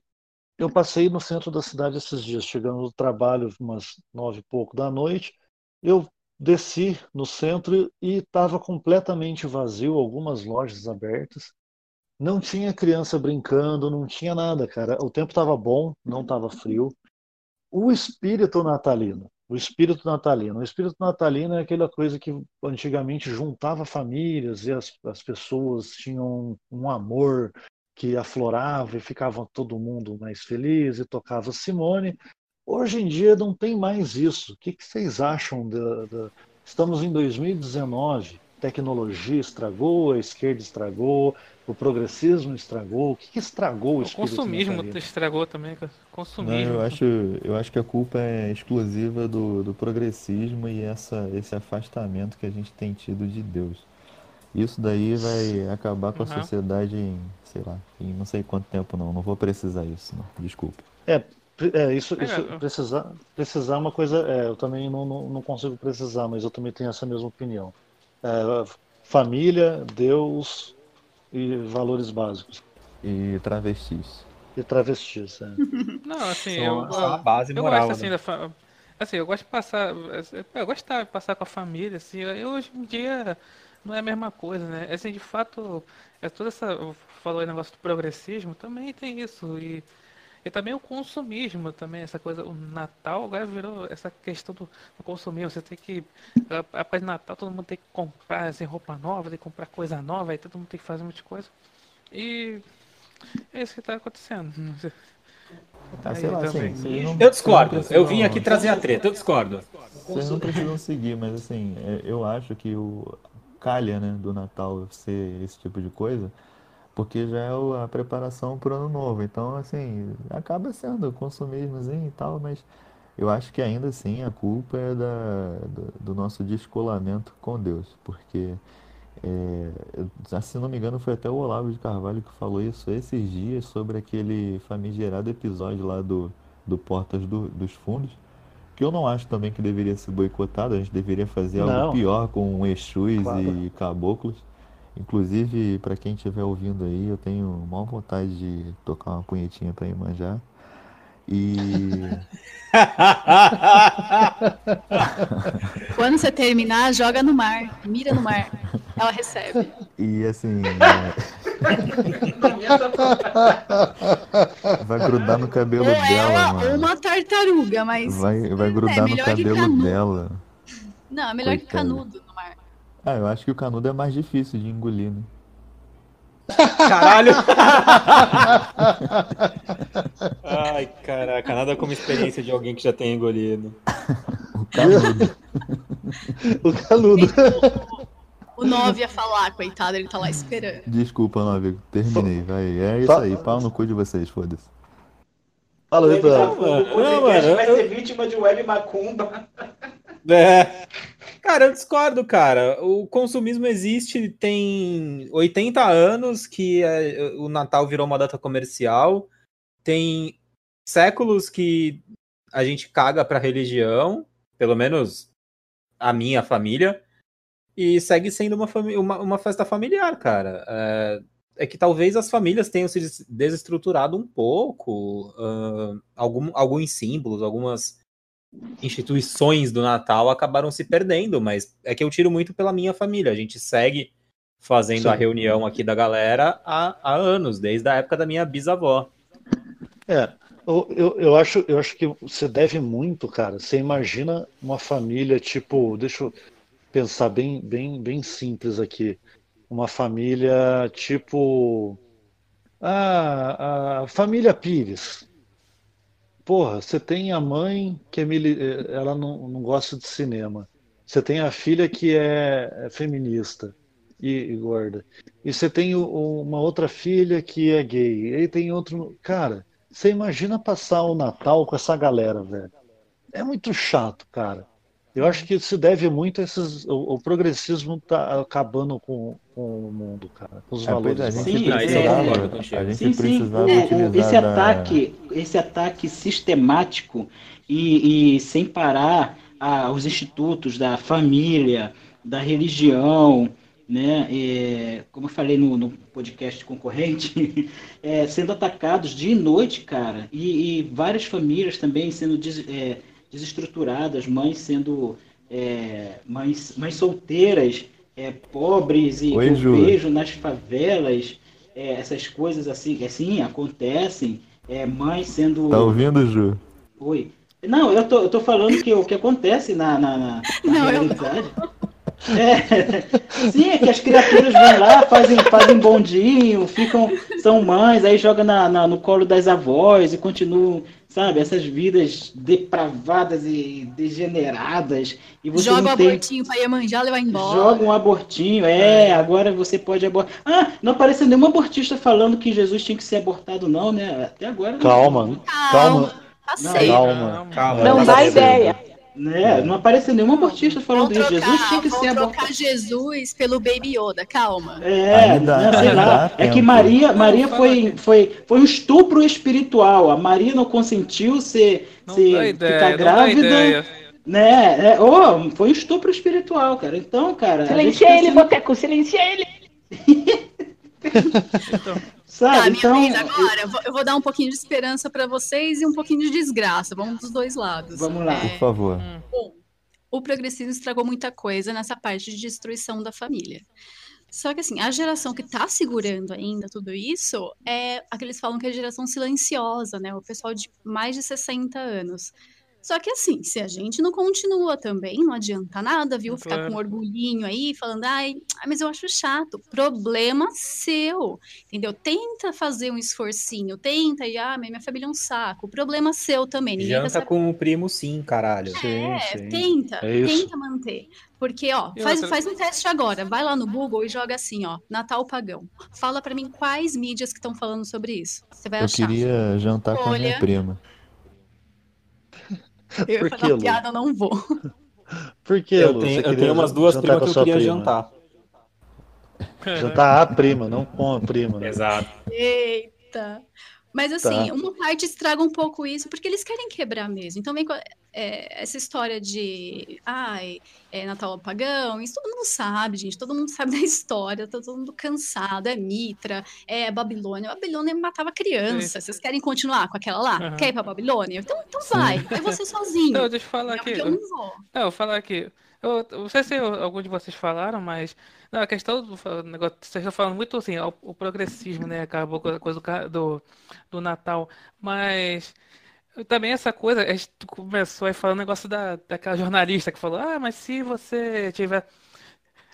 Speaker 1: eu passei no centro da cidade esses dias, chegando do trabalho umas nove e pouco da noite, eu desci no centro e estava completamente vazio, algumas lojas abertas. Não tinha criança brincando, não tinha nada, cara. O tempo estava bom, não estava frio. O espírito natalino o espírito natalino. O espírito natalino é aquela coisa que antigamente juntava famílias e as, as pessoas tinham um amor que aflorava e ficava todo mundo mais feliz e tocava Simone. Hoje em dia não tem mais isso. O que, que vocês acham? Da, da... Estamos em 2019, tecnologia estragou, a esquerda estragou, o progressismo estragou. O que, que estragou o, o
Speaker 5: consumismo
Speaker 1: natalino?
Speaker 5: estragou também, consumismo.
Speaker 2: Não, eu acho, eu acho que a culpa é exclusiva do, do progressismo e essa, esse afastamento que a gente tem tido de Deus. Isso daí vai acabar com a uhum. sociedade em, sei lá, em não sei quanto tempo não. Não vou precisar isso, não. Desculpa.
Speaker 1: É, é isso, é, isso precisar, precisar é uma coisa. É, eu também não, não, não, consigo precisar, mas eu também tenho essa mesma opinião. É, família, Deus, e valores básicos.
Speaker 2: E travestis.
Speaker 1: E travestis, é.
Speaker 5: Não, assim, eu, eu, base eu moral, gosto assim, né? da, assim, eu gosto de passar, eu gosto de passar com a família, assim, eu, hoje em dia não é a mesma coisa, né? Assim, de fato, é toda essa, falou aí negócio do progressismo, também tem isso, e e também o consumismo também, essa coisa, o Natal agora virou essa questão do, do consumismo. Você tem que, após Natal, todo mundo tem que comprar assim, roupa nova, tem que comprar coisa nova, aí todo mundo tem que fazer muita coisa. E é isso que está acontecendo.
Speaker 2: Ah, sei lá, assim,
Speaker 6: não, eu discordo. Eu vim aqui trazer a treta, eu discordo.
Speaker 2: Vocês não precisam seguir, mas assim, é, eu acho que o calha, né, do Natal ser esse tipo de coisa porque já é a preparação para o ano novo. Então, assim, acaba sendo consumismozinho e tal, mas eu acho que ainda assim a culpa é da, do, nosso descolamento com Deus, porque, é, se não me engano, foi até o Olavo de Carvalho que falou isso esses dias sobre aquele famigerado episódio lá do, do Portas do, dos Fundos, que eu não acho também que deveria ser boicotado, a gente deveria fazer algo não. pior com Exus claro. e caboclos. Inclusive, para quem estiver ouvindo aí, eu tenho maior vontade de tocar uma punhetinha para Imanjá. E.
Speaker 3: Quando você terminar, joga no mar, mira no mar. Ela recebe.
Speaker 2: E assim. É... vai grudar no cabelo ou dela.
Speaker 3: Ela,
Speaker 2: mano.
Speaker 3: Ou uma tartaruga, mas.
Speaker 2: Vai, vai grudar é no cabelo dela.
Speaker 3: Não, é melhor Coitada. que canudo.
Speaker 2: Ah, eu acho que o canudo é mais difícil de engolir, né?
Speaker 6: Caralho! Ai, caraca, nada como experiência de alguém que já tem engolido.
Speaker 2: o canudo.
Speaker 1: o canudo.
Speaker 3: O 9 ia falar, coitado, ele tá lá esperando.
Speaker 2: Desculpa, 9, terminei, vai. É isso aí, pau no cu de vocês, foda-se.
Speaker 4: Fala aí, O podcast vai ser vítima de web macumba.
Speaker 6: É. Cara, eu discordo, cara. O consumismo existe tem 80 anos que é, o Natal virou uma data comercial. Tem séculos que a gente caga pra religião, pelo menos a minha família, e segue sendo uma, uma, uma festa familiar, cara. É, é, que talvez as famílias tenham se desestruturado um pouco, uh, algum, alguns símbolos, algumas instituições do Natal acabaram se perdendo, mas é que eu tiro muito pela minha família. A gente segue fazendo
Speaker 1: Sim.
Speaker 6: a reunião aqui da galera há, há anos, desde a época da minha bisavó.
Speaker 1: É, eu, eu, eu acho, eu acho que você deve muito, cara. Você imagina uma família, tipo, deixa eu pensar bem, bem, bem simples aqui. Uma família tipo. Ah, a família Pires. Porra, você tem a mãe que é mili- eh, ela não, não gosta de cinema. Você tem a filha que é, é feminista e, e gorda. E você tem o- uma outra filha que é gay. E aí tem outro. Cara, você imagina passar o Natal com essa galera, velho. É muito chato, cara. Eu acho que se deve muito a esses. O, o progressismo tá acabando com, com o mundo, cara. Com os
Speaker 2: É, pois
Speaker 1: valores.
Speaker 2: é, a gente
Speaker 4: Sim, é.
Speaker 6: contigo.
Speaker 2: A gente
Speaker 4: Sim, sim.
Speaker 2: precisava
Speaker 4: É,
Speaker 2: utilizar
Speaker 4: esse
Speaker 2: da-
Speaker 4: ataque, esse ataque sistemático e, e sem parar a- os institutos da família, da religião, né? é, como eu falei no, no podcast concorrente, é, sendo atacados dia e noite, cara, e, e várias famílias também sendo des- é, desestruturadas, mães sendo é, mães, mães solteiras, é, pobres e
Speaker 2: Oi,
Speaker 4: eu vejo nas favelas é, essas coisas assim, assim acontecem, é, mães sendo.
Speaker 2: Tá ouvindo, Ju?
Speaker 4: Oi. Não, eu tô, eu tô falando que o que acontece na, na, na, na
Speaker 3: Não,
Speaker 4: realidade. É, sim, é que as criaturas vão lá, fazem, fazem bondinho, ficam, são mães, aí joga na, na- no colo das avós e continuam, sabe, essas vidas depravadas e degeneradas. E você
Speaker 3: Joga o
Speaker 4: tem,
Speaker 3: abortinho pra Iemanjá levar embora.
Speaker 4: Joga um abortinho, é, agora você pode abortar. Ah, não apareceu nenhum abortista falando que Jesus tinha que ser abortado, não, né? Até agora. não-
Speaker 1: Calma, calma,
Speaker 3: Tá
Speaker 4: Não,
Speaker 1: calma.
Speaker 6: Calma,
Speaker 7: Não dá ideia.
Speaker 4: Né? Não apareceu nenhum abortista falando isso. Jesus tinha que ser
Speaker 3: trocar
Speaker 4: abortado.
Speaker 3: Jesus pelo Baby Yoda, calma.
Speaker 4: É,
Speaker 2: Ainda-
Speaker 4: né, sei lá. É que. Maria, Maria foi, foi, foi um estupro espiritual. A Maria não consentiu ser,
Speaker 5: Não
Speaker 4: ser
Speaker 5: ideia,
Speaker 4: ficar grávida. Né? É, oh, foi um estupro espiritual, cara. Então, cara.
Speaker 7: Silencia ele,
Speaker 4: precisa-
Speaker 7: Boteco, silencia ele.
Speaker 4: Sabe?
Speaker 3: Tá, minha
Speaker 4: então,
Speaker 3: vez agora. Eu vou, eu vou dar um pouquinho de esperança pra vocês e um pouquinho de desgraça. Vamos dos dois lados.
Speaker 4: Vamos lá.
Speaker 2: Por favor.
Speaker 3: Bom, o progressismo estragou muita coisa nessa parte de destruição da família. Só que assim, a geração que tá segurando ainda tudo isso é a que eles falam que é a geração silenciosa, né? O pessoal de mais de 60 anos. Só que assim, se a gente não continua também, não adianta nada, viu? Ficar
Speaker 5: Claro.
Speaker 3: com orgulhinho aí, falando, ai, mas eu acho chato. Problema seu, entendeu? Tenta fazer um esforcinho, tenta, e ah, minha família é um saco. Problema seu também. Ninguém tá
Speaker 6: Janta com o primo sim, caralho.
Speaker 3: é,
Speaker 1: sim.
Speaker 3: tenta,
Speaker 1: É
Speaker 3: tenta manter. Porque, ó, faz,
Speaker 5: outra-
Speaker 3: faz um teste agora. Vai lá no Google e joga assim, ó, Natal Pagão. Fala pra mim quais mídias que estão falando sobre isso. Você vai
Speaker 2: Eu
Speaker 3: achar.
Speaker 2: queria jantar com a minha prima.
Speaker 3: Eu ia
Speaker 1: Por
Speaker 3: fazer
Speaker 1: que,
Speaker 3: uma piada, eu não vou.
Speaker 1: Por que,
Speaker 6: Eu
Speaker 1: Lu?
Speaker 6: tenho,
Speaker 1: Você
Speaker 6: eu tenho umas duas primas que
Speaker 1: a
Speaker 6: eu queria
Speaker 1: prima?
Speaker 6: jantar.
Speaker 1: Jantar a prima, não com a prima. Né?
Speaker 6: Exato.
Speaker 3: Eita. Mas assim,
Speaker 1: Tá.
Speaker 3: uma parte estraga um pouco isso, porque eles querem quebrar mesmo. Então vem com a- é, essa história de ai, é Natal pagão, isso todo mundo sabe, gente. Todo mundo sabe da história, tá todo mundo cansado. É Mitra, é Babilônia. Babilônia matava criança. Vocês querem continuar com aquela lá?
Speaker 5: Aham.
Speaker 3: Quer ir pra Babilônia? Então, então vai, vai você sozinho.
Speaker 5: Não, deixa eu falar
Speaker 3: Entendeu?
Speaker 5: aqui.
Speaker 3: Eu não vou.
Speaker 5: Não, eu vou falar aqui. Eu, eu não sei se algum de vocês falaram, mas não, a questão do negócio, vocês estão falando muito assim, o, o progressismo, né? Acabou com a coisa do, do, do Natal, mas também essa coisa, a gente começou aí falando o negócio da, daquela jornalista que falou, ah, mas se você tiver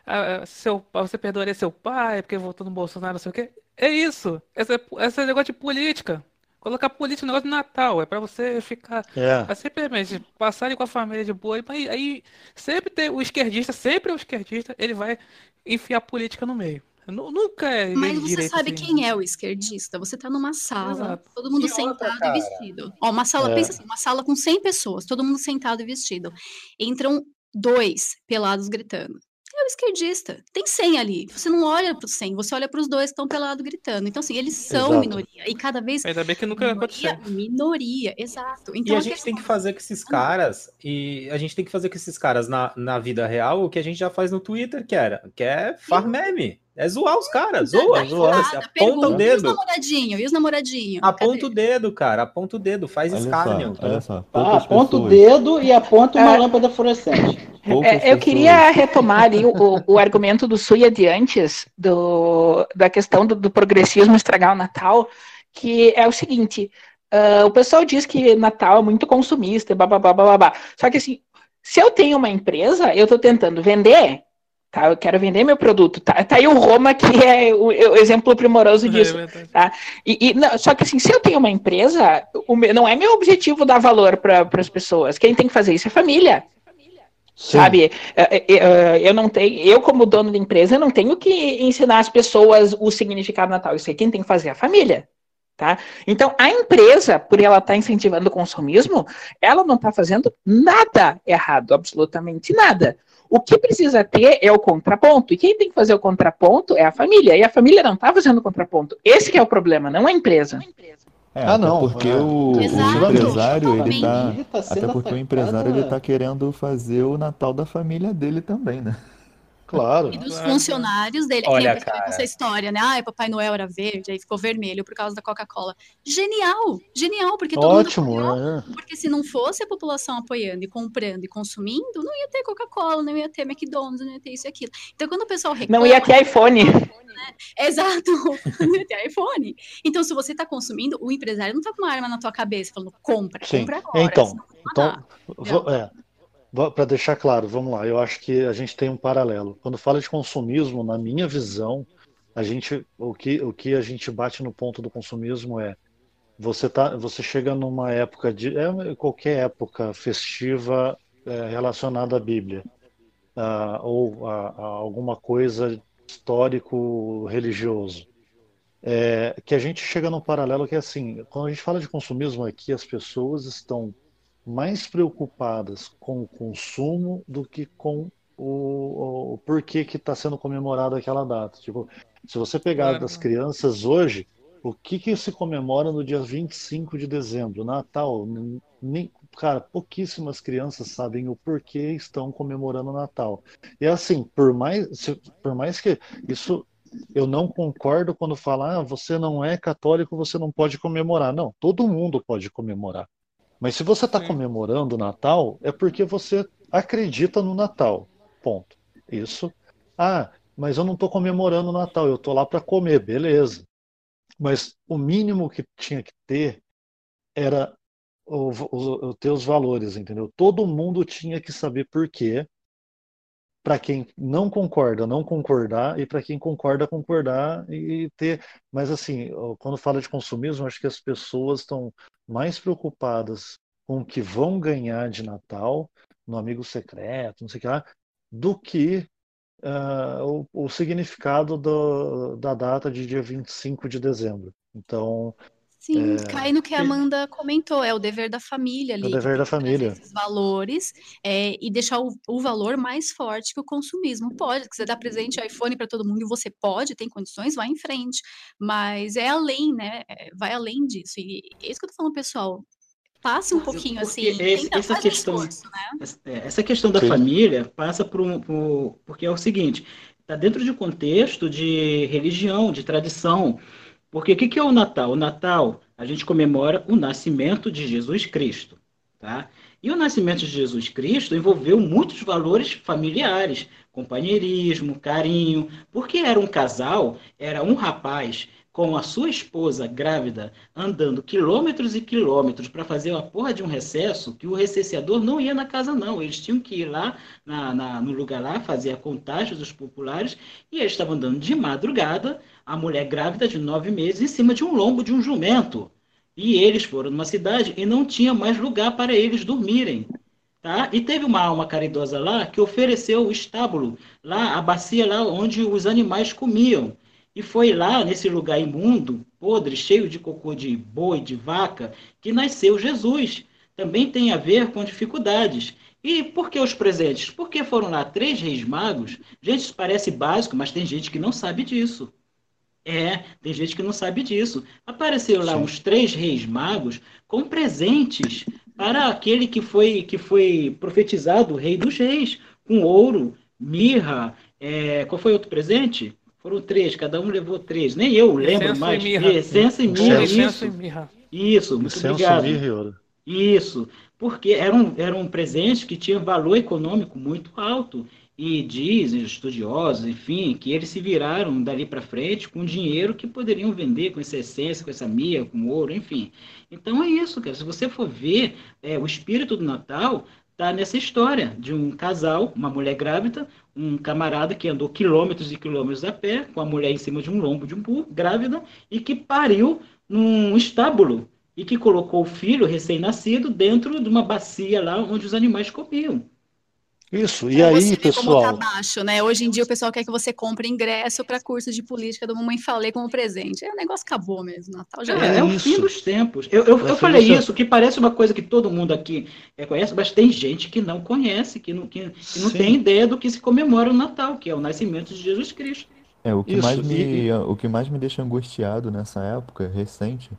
Speaker 5: ah, seu, você perdoaria seu pai porque votou no Bolsonaro, não sei o quê. É isso. Esse, esse é negócio de política. Colocar política no negócio do Natal. É pra você ficar
Speaker 1: É,
Speaker 5: é simplesmente passarem com a família de boa, mas aí sempre tem o esquerdista, sempre o esquerdista, ele vai enfiar política no meio. Nu- Nunca é
Speaker 3: Mas você
Speaker 5: direita
Speaker 3: sabe
Speaker 5: assim.
Speaker 3: quem é o esquerdista? Você tá numa sala,
Speaker 5: Exato.
Speaker 3: todo mundo
Speaker 6: E
Speaker 3: sentado
Speaker 6: cara?
Speaker 3: e vestido. Ó, uma sala,
Speaker 1: É.
Speaker 3: pensa assim, uma sala com 100 pessoas, todo mundo sentado e vestido. Entram dois pelados gritando. É o esquerdista. Tem 100 ali. Você não olha para os 100, você olha para os dois que estão pelado gritando. Então, assim, eles são
Speaker 1: Exato.
Speaker 3: minoria. E cada vez.
Speaker 5: Ainda bem que nunca
Speaker 3: minoria,
Speaker 5: aconteceu.
Speaker 3: minoria, exato.
Speaker 6: E
Speaker 3: Então,
Speaker 6: a
Speaker 3: a
Speaker 6: gente
Speaker 3: questão-
Speaker 6: tem que fazer com esses caras, e a gente tem que fazer com esses caras na, na vida real o que a gente já faz no Twitter, que era, que é far meme. É zoar os caras, zoa,
Speaker 3: Dá
Speaker 6: zoa, você aponta
Speaker 3: pergunta,
Speaker 6: o
Speaker 3: E os
Speaker 6: dedo.
Speaker 3: namoradinhos? E os namoradinhos?
Speaker 6: Aponta o dedo, cara, aponta o dedo, faz
Speaker 2: Olha
Speaker 6: escárnio.
Speaker 2: só, olha só.
Speaker 4: Ah, aponta o
Speaker 2: pessoas,
Speaker 4: dedo e aponta uma
Speaker 7: É.
Speaker 4: lâmpada fluorescente.
Speaker 7: É, eu
Speaker 2: pessoas-
Speaker 7: queria retomar ali o, o argumento do Suia de antes, do, da questão do, do progressismo estragar o Natal, que é o seguinte, ah, o pessoal diz que Natal é muito consumista, blá, blá, blá, blá, blá. Só que assim, se eu tenho uma empresa, eu estou tentando vender, tá? Eu quero vender meu produto, tá? Tá aí o Roma, que é o, o exemplo primoroso disso.
Speaker 5: É verdade.
Speaker 7: E, e- não, só que assim, se eu tenho uma empresa, o meu- não é meu objetivo dar valor para as pessoas. Quem tem que fazer isso é a família.
Speaker 1: Sim.
Speaker 7: Sabe, É, é, é, eu não tenho, eu como dono da empresa, não tenho que ensinar as pessoas o significado do Natal. Isso aí quem tem que fazer é a família, tá? Então, a empresa, por ela estar incentivando o consumismo, ela não está fazendo nada errado, absolutamente nada. O que precisa ter é o contraponto, e quem tem que fazer o contraponto é a família, e a família não está fazendo o contraponto. Esse que é o problema, não a empresa.
Speaker 2: É,
Speaker 1: Ah,
Speaker 2: até
Speaker 1: não,
Speaker 2: porque
Speaker 1: é.
Speaker 2: o, o empresário, ele tá,
Speaker 4: Ele tá
Speaker 2: até
Speaker 4: sendo
Speaker 2: porque o empresário, ele tá querendo fazer o Natal da família dele também, né?
Speaker 1: Claro.
Speaker 3: E dos
Speaker 5: Claro.
Speaker 3: funcionários dele.
Speaker 6: Olha, cara.
Speaker 3: essa história, né? Ah, Papai Noel era verde, aí ficou vermelho por causa da Coca-Cola. Genial! Genial, porque todo
Speaker 1: Ótimo.
Speaker 3: mundo apoiou.
Speaker 1: é.
Speaker 3: Porque se não fosse a população apoiando e comprando e consumindo, não ia ter Coca-Cola, não ia ter McDonald's, não ia ter isso e aquilo. Então, quando o pessoal reclama...
Speaker 7: Não ia ter iPhone.
Speaker 3: Exato! não ia ter iPhone. Então, se você tá consumindo, o empresário não tá com uma arma na tua cabeça falando, compra,
Speaker 1: Sim.
Speaker 3: compra agora.
Speaker 1: Então,
Speaker 3: senão não vai
Speaker 1: Então, é, para deixar claro, vamos lá. Eu acho que a gente tem um paralelo. Quando fala de consumismo, na minha visão, a gente, o que, o que a gente bate no ponto do consumismo é você tá, você chega numa época de é, qualquer época festiva é, relacionada à Bíblia ah, ou a, a alguma coisa histórico religioso. É, que a gente chega num paralelo que é assim, quando a gente fala de consumismo aqui, as pessoas estão mais preocupadas com o consumo do que com o, o porquê que está sendo comemorada aquela data. Tipo, se você pegar
Speaker 5: Claro.
Speaker 1: das crianças hoje, o que que se comemora no dia 25 de dezembro? Natal. Nem, cara, pouquíssimas crianças sabem o porquê estão comemorando o Natal. E assim, por mais, por mais que isso eu não concordo quando fala, ah, você não é católico, você não pode comemorar. Não, todo mundo pode comemorar. Mas se você está comemorando o Natal, é porque você acredita no Natal. Ponto. Isso. Ah, mas eu não estou comemorando o Natal, eu estou lá para comer, beleza. Mas o mínimo que tinha que ter era o, o, o ter os valores, entendeu? Todo mundo tinha que saber por quê. Para quem não concorda, não concordar, e para quem concorda, concordar e ter. Mas assim, quando fala de consumismo, acho que as pessoas estão mais preocupadas com o que vão ganhar de Natal, no amigo secreto, não sei o que lá, do que ah, o, o significado do- da data de dia 25 de dezembro. Então,
Speaker 3: Sim,
Speaker 1: É,
Speaker 3: cai no que a Amanda comentou, é o dever da família ali.
Speaker 1: o dever da família.
Speaker 3: Esses valores é, e deixar o, o valor mais forte que o consumismo. Pode, que você dá presente iPhone para todo mundo e você pode, tem condições, vai em frente. Mas é além, né? É, vai além disso. E é isso que eu tô falando, pessoal. Passe um pouquinho
Speaker 4: Porque
Speaker 3: assim,
Speaker 4: esse- essa questão-
Speaker 3: esforço, né?
Speaker 4: Essa- é, Essa questão da
Speaker 1: Sim.
Speaker 4: família passa por um. por- porque é o seguinte: está dentro de um contexto de religião, de tradição. Porque o que que é o Natal? O Natal, a gente comemora o nascimento de Jesus Cristo. Tá? E o nascimento de Jesus Cristo envolveu muitos valores familiares, companheirismo, carinho, porque era um casal, era um rapaz com a sua esposa grávida andando quilômetros e quilômetros para fazer uma porra de um recesso, que o recesseador não ia na casa, não. Eles tinham que ir lá na, na- no lugar lá, fazer a contagem dos populares, e eles estavam andando de madrugada, a mulher grávida de nove meses, em cima de um lombo de um jumento. E eles foram numa cidade e não tinha mais lugar para eles dormirem. Tá? E teve uma alma caridosa lá que ofereceu o estábulo, lá, a bacia lá onde os animais comiam. E foi lá, nesse lugar imundo, podre, cheio de cocô de boi, de vaca, que nasceu Jesus. Também tem a ver com dificuldades. E por que os presentes? Porque foram lá três reis magos. Gente, isso parece básico, mas tem gente que não sabe disso. É, tem gente que não sabe disso. Apareceram lá
Speaker 1: Sim.
Speaker 4: uns três reis magos com presentes para aquele que foi que foi profetizado, o rei dos reis, com ouro, mirra. é, qual foi outro presente? Foram três, cada um levou três. Nem eu lembro
Speaker 5: Incenso e
Speaker 4: mais.
Speaker 5: mirra.
Speaker 4: Essência e mirra,
Speaker 5: Incenso e
Speaker 4: isso.
Speaker 5: mirra.
Speaker 4: Isso, muito
Speaker 1: Incenso,
Speaker 4: obrigado.
Speaker 1: mirra e ouro.
Speaker 4: Isso, porque era um, era um presente que tinha valor econômico muito alto. E dizem os estudiosos, enfim, que eles se viraram dali para frente com dinheiro que poderiam vender com essa essência, com essa mirra, com ouro, enfim. Então é isso, cara. Se você for ver, é, o espírito do Natal está nessa história de um casal, uma mulher grávida, um camarada que andou quilômetros e quilômetros a pé, com a mulher em cima de um lombo de um burro, grávida, e que pariu num estábulo e que colocou o filho recém-nascido dentro de uma bacia lá onde os animais comiam.
Speaker 1: Isso, e
Speaker 3: Pra
Speaker 1: aí,
Speaker 3: você ver como tá
Speaker 1: pessoal?
Speaker 3: baixo, né? Hoje em dia o pessoal quer que você compre ingresso para cursos de política do Mamãe Falei como presente. É, o negócio acabou mesmo. Natal já
Speaker 4: É, é o
Speaker 1: isso.
Speaker 4: fim dos tempos. Eu, eu,
Speaker 1: É
Speaker 4: eu falei isso, que parece uma coisa que todo mundo aqui é, conhece, mas tem gente que não conhece, que não, que, que não
Speaker 1: Sim.
Speaker 4: tem ideia do que se comemora o Natal, que é o nascimento de Jesus Cristo.
Speaker 2: É, o que
Speaker 1: Isso,
Speaker 2: mais
Speaker 1: e-
Speaker 2: me, o que mais me deixa angustiado nessa época recente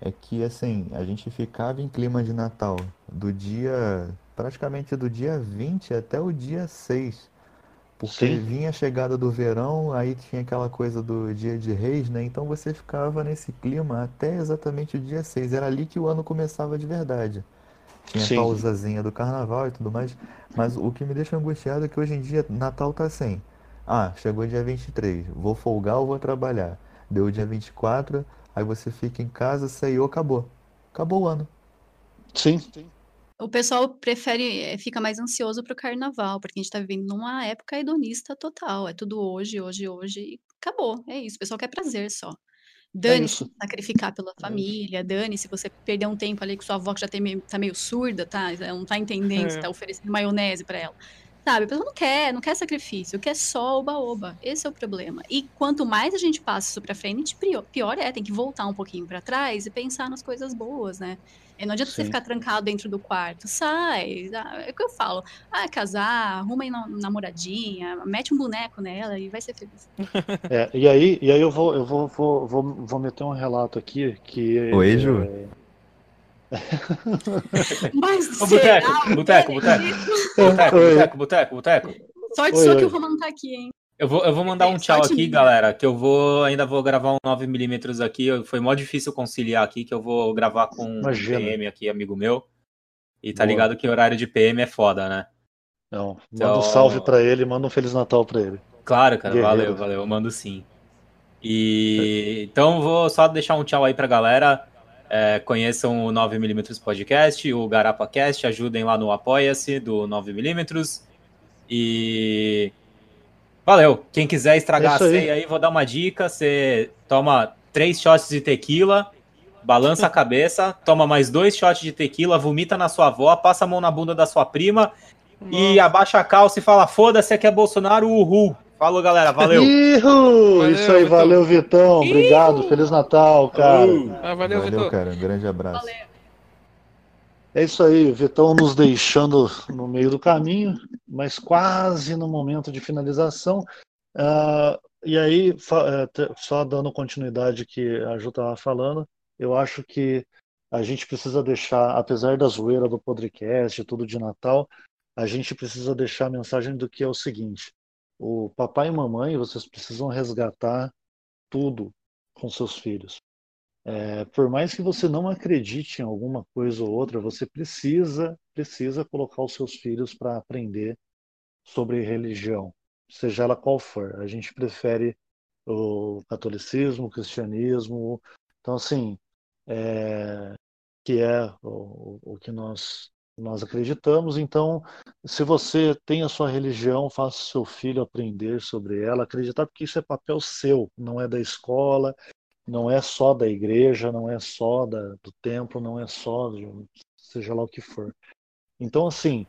Speaker 2: é que, assim, a gente ficava em clima de Natal do dia, praticamente do dia 20 até o dia 6. Porque
Speaker 1: Sim.
Speaker 2: vinha a chegada do verão, aí tinha aquela coisa do dia de reis, né? Então você ficava nesse clima até exatamente o dia 6. Era ali que o ano começava de verdade. Tinha a
Speaker 1: Sim.
Speaker 2: pausazinha do carnaval e tudo mais. Mas o que me deixa angustiado é que hoje em dia Natal tá assim. Ah, chegou dia 23, vou folgar ou vou trabalhar. Deu o dia 24, aí você fica em casa, saiu, acabou. Acabou o ano.
Speaker 1: Sim,
Speaker 3: O pessoal prefere, eh, fica mais ansioso pro carnaval, porque a gente tá vivendo numa época hedonista total. É tudo hoje, hoje, hoje, e acabou. É isso. O pessoal quer prazer só. Dane-se
Speaker 1: isso.
Speaker 3: sacrificar pela família, dane-se você perder um tempo ali com sua avó que já tem meio, tá meio surda, tá? Ela Não tá entendendo, você
Speaker 5: É.
Speaker 3: tá oferecendo maionese pra ela. Sabe, a pessoa não quer, não quer sacrifício, quer só oba-oba. Esse é o problema. E quanto mais a gente passa isso pra frente, pior, pior é, tem que voltar um pouquinho pra trás e pensar nas coisas boas, né? E não adianta você
Speaker 1: Sim.
Speaker 3: ficar trancado dentro do quarto. Sai. ah, É o que eu falo. Ah, casar, arruma aí na- namoradinha, mete um boneco nela e vai ser feliz.
Speaker 1: É, e aí, e aí eu vou, eu vou, vou, vou, vou meter um relato aqui que
Speaker 2: Oi, Ju.
Speaker 1: é,
Speaker 3: Mas
Speaker 6: Ô,
Speaker 3: será
Speaker 6: Boteco,
Speaker 3: o
Speaker 6: Boteco, Boteco. Boteco, boteco, boteco, boteco.
Speaker 3: Sorte
Speaker 1: Oi,
Speaker 3: sua que o Roma não tá aqui, hein?
Speaker 6: Eu vou, eu vou mandar um
Speaker 3: É,
Speaker 6: tchau
Speaker 3: sorte
Speaker 6: aqui,
Speaker 3: minha.
Speaker 6: galera, que eu vou, ainda vou gravar um 9mm aqui, foi mó difícil conciliar aqui, que eu vou gravar com um
Speaker 1: Imagina.
Speaker 6: PM aqui, amigo meu, e tá
Speaker 1: Boa.
Speaker 6: ligado que horário de PM é foda, né?
Speaker 1: Não, manda
Speaker 6: Então-
Speaker 1: um salve pra ele, manda um Feliz Natal pra ele.
Speaker 6: Claro, cara,
Speaker 1: Guerreiro.
Speaker 6: valeu, valeu, eu mando sim. E então vou só deixar um tchau aí pra galera. É, conheçam o 9mm Podcast, o GarapaCast, ajudem lá no Apoia-se do 9mm. E valeu. Quem quiser estragar
Speaker 1: É
Speaker 6: a ceia aí, vou dar uma dica. Você toma três shots de tequila, balança a cabeça, toma mais dois shots de tequila, vomita na sua avó, passa a mão na bunda da sua prima e abaixa a calça e fala: foda-se, aqui é Bolsonaro, uhul. Falou, galera, valeu.
Speaker 1: Ihu!
Speaker 5: Valeu,
Speaker 1: Isso aí,
Speaker 5: Vitão.
Speaker 1: valeu, Vitão. Obrigado, Feliz Natal, cara.
Speaker 5: Ah, valeu,
Speaker 2: Valeu,
Speaker 5: Vitor.
Speaker 2: cara. Um grande abraço.
Speaker 3: Valeu.
Speaker 1: É isso aí, Vitão nos deixando no meio do caminho, mas quase no momento de finalização. Ah, e aí, te- só dando continuidade que a Ju estava falando, eu acho que a gente precisa deixar, apesar da zoeira do podcast, tudo de Natal, a gente precisa deixar a mensagem do que é o seguinte: o papai e mamãe, vocês precisam resgatar tudo com seus filhos. É, por mais que você não acredite em alguma coisa ou outra, você precisa precisa colocar os seus filhos para aprender sobre religião, seja ela qual for. A gente prefere o catolicismo, o cristianismo, então assim, é, que é o, o que nós nós acreditamos. Então, se você tem a sua religião, faça o seu filho aprender sobre ela, acreditar, porque isso é papel seu, não é da escola, não é só da igreja, não é só da, do templo, não é só de, seja lá o que for. Então, assim,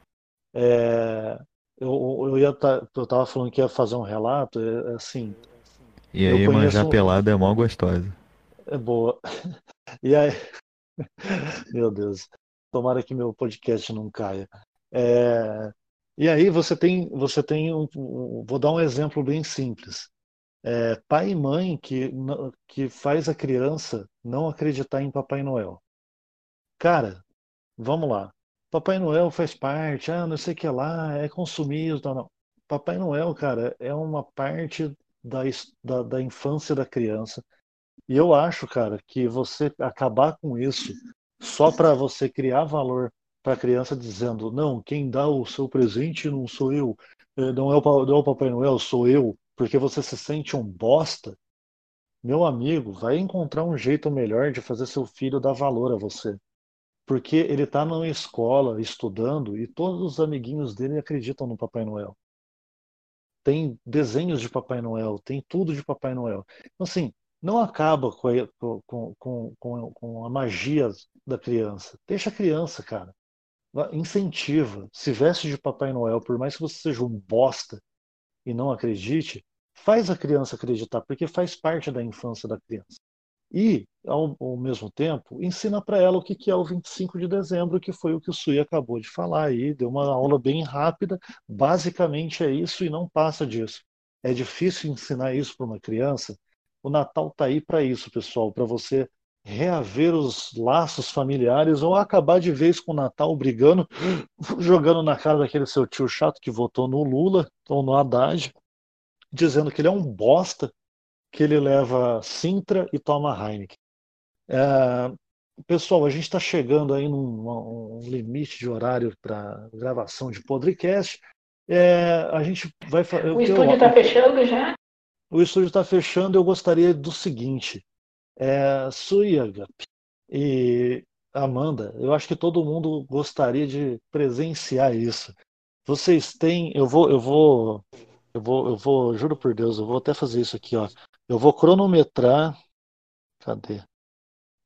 Speaker 1: é, eu, eu ia tá, eu tava falando que ia fazer um relato, é, é assim,
Speaker 2: E aí,
Speaker 1: conheço-
Speaker 2: manjar pelada é mó gostosa.
Speaker 1: é boa. E aí, meu Deus, tomara que meu podcast não caia. É, e aí você tem, você tem um, um- vou dar um exemplo bem simples. É, pai e mãe que, que faz a criança não acreditar em Papai Noel. Cara, vamos lá. Papai Noel faz parte, ah, não sei o que lá, é consumismo, não. Papai Noel, cara, é uma parte da, da, da infância da criança. E eu acho, cara, que você acabar com isso só para você criar valor para a criança dizendo, não, quem dá o seu presente não sou eu, eh, não é o, não é o Papai Noel, sou eu, porque você se sente um bosta, meu amigo, vai encontrar um jeito melhor de fazer seu filho dar valor a você. Porque ele está numa escola estudando e todos os amiguinhos dele acreditam no Papai Noel. Tem desenhos de Papai Noel, tem tudo de Papai Noel. Então, assim, não acaba com a, com, com, com, a magia da criança. Deixa a criança, cara. Incentiva. Se veste de Papai Noel, por mais que você seja um bosta e não acredite, faz a criança acreditar, porque faz parte da infância da criança. E, ao, ao mesmo tempo, ensina para ela o que, que é o 25 de dezembro, que foi o que o Sui acabou de falar aí, deu uma aula bem rápida. Basicamente é isso e não passa disso. É difícil ensinar isso para uma criança. O Natal tá aí para isso, pessoal, para você reaver os laços familiares ou acabar de vez com o Natal brigando, jogando na cara daquele seu tio chato que votou no Lula ou no Haddad, dizendo que ele é um bosta, que ele leva Sintra e toma Heineken. É, pessoal, a gente está chegando aí num um limite de horário para gravação de podcast. É, a gente vai
Speaker 7: O estúdio tá fechando já?
Speaker 1: O estúdio está fechando. Eu gostaria do seguinte: é, e Amanda, eu acho que todo mundo gostaria de presenciar isso. Vocês têm, eu vou, eu vou, eu vou, eu vou, juro por Deus, eu vou até fazer isso aqui, ó. Eu vou cronometrar. Cadê?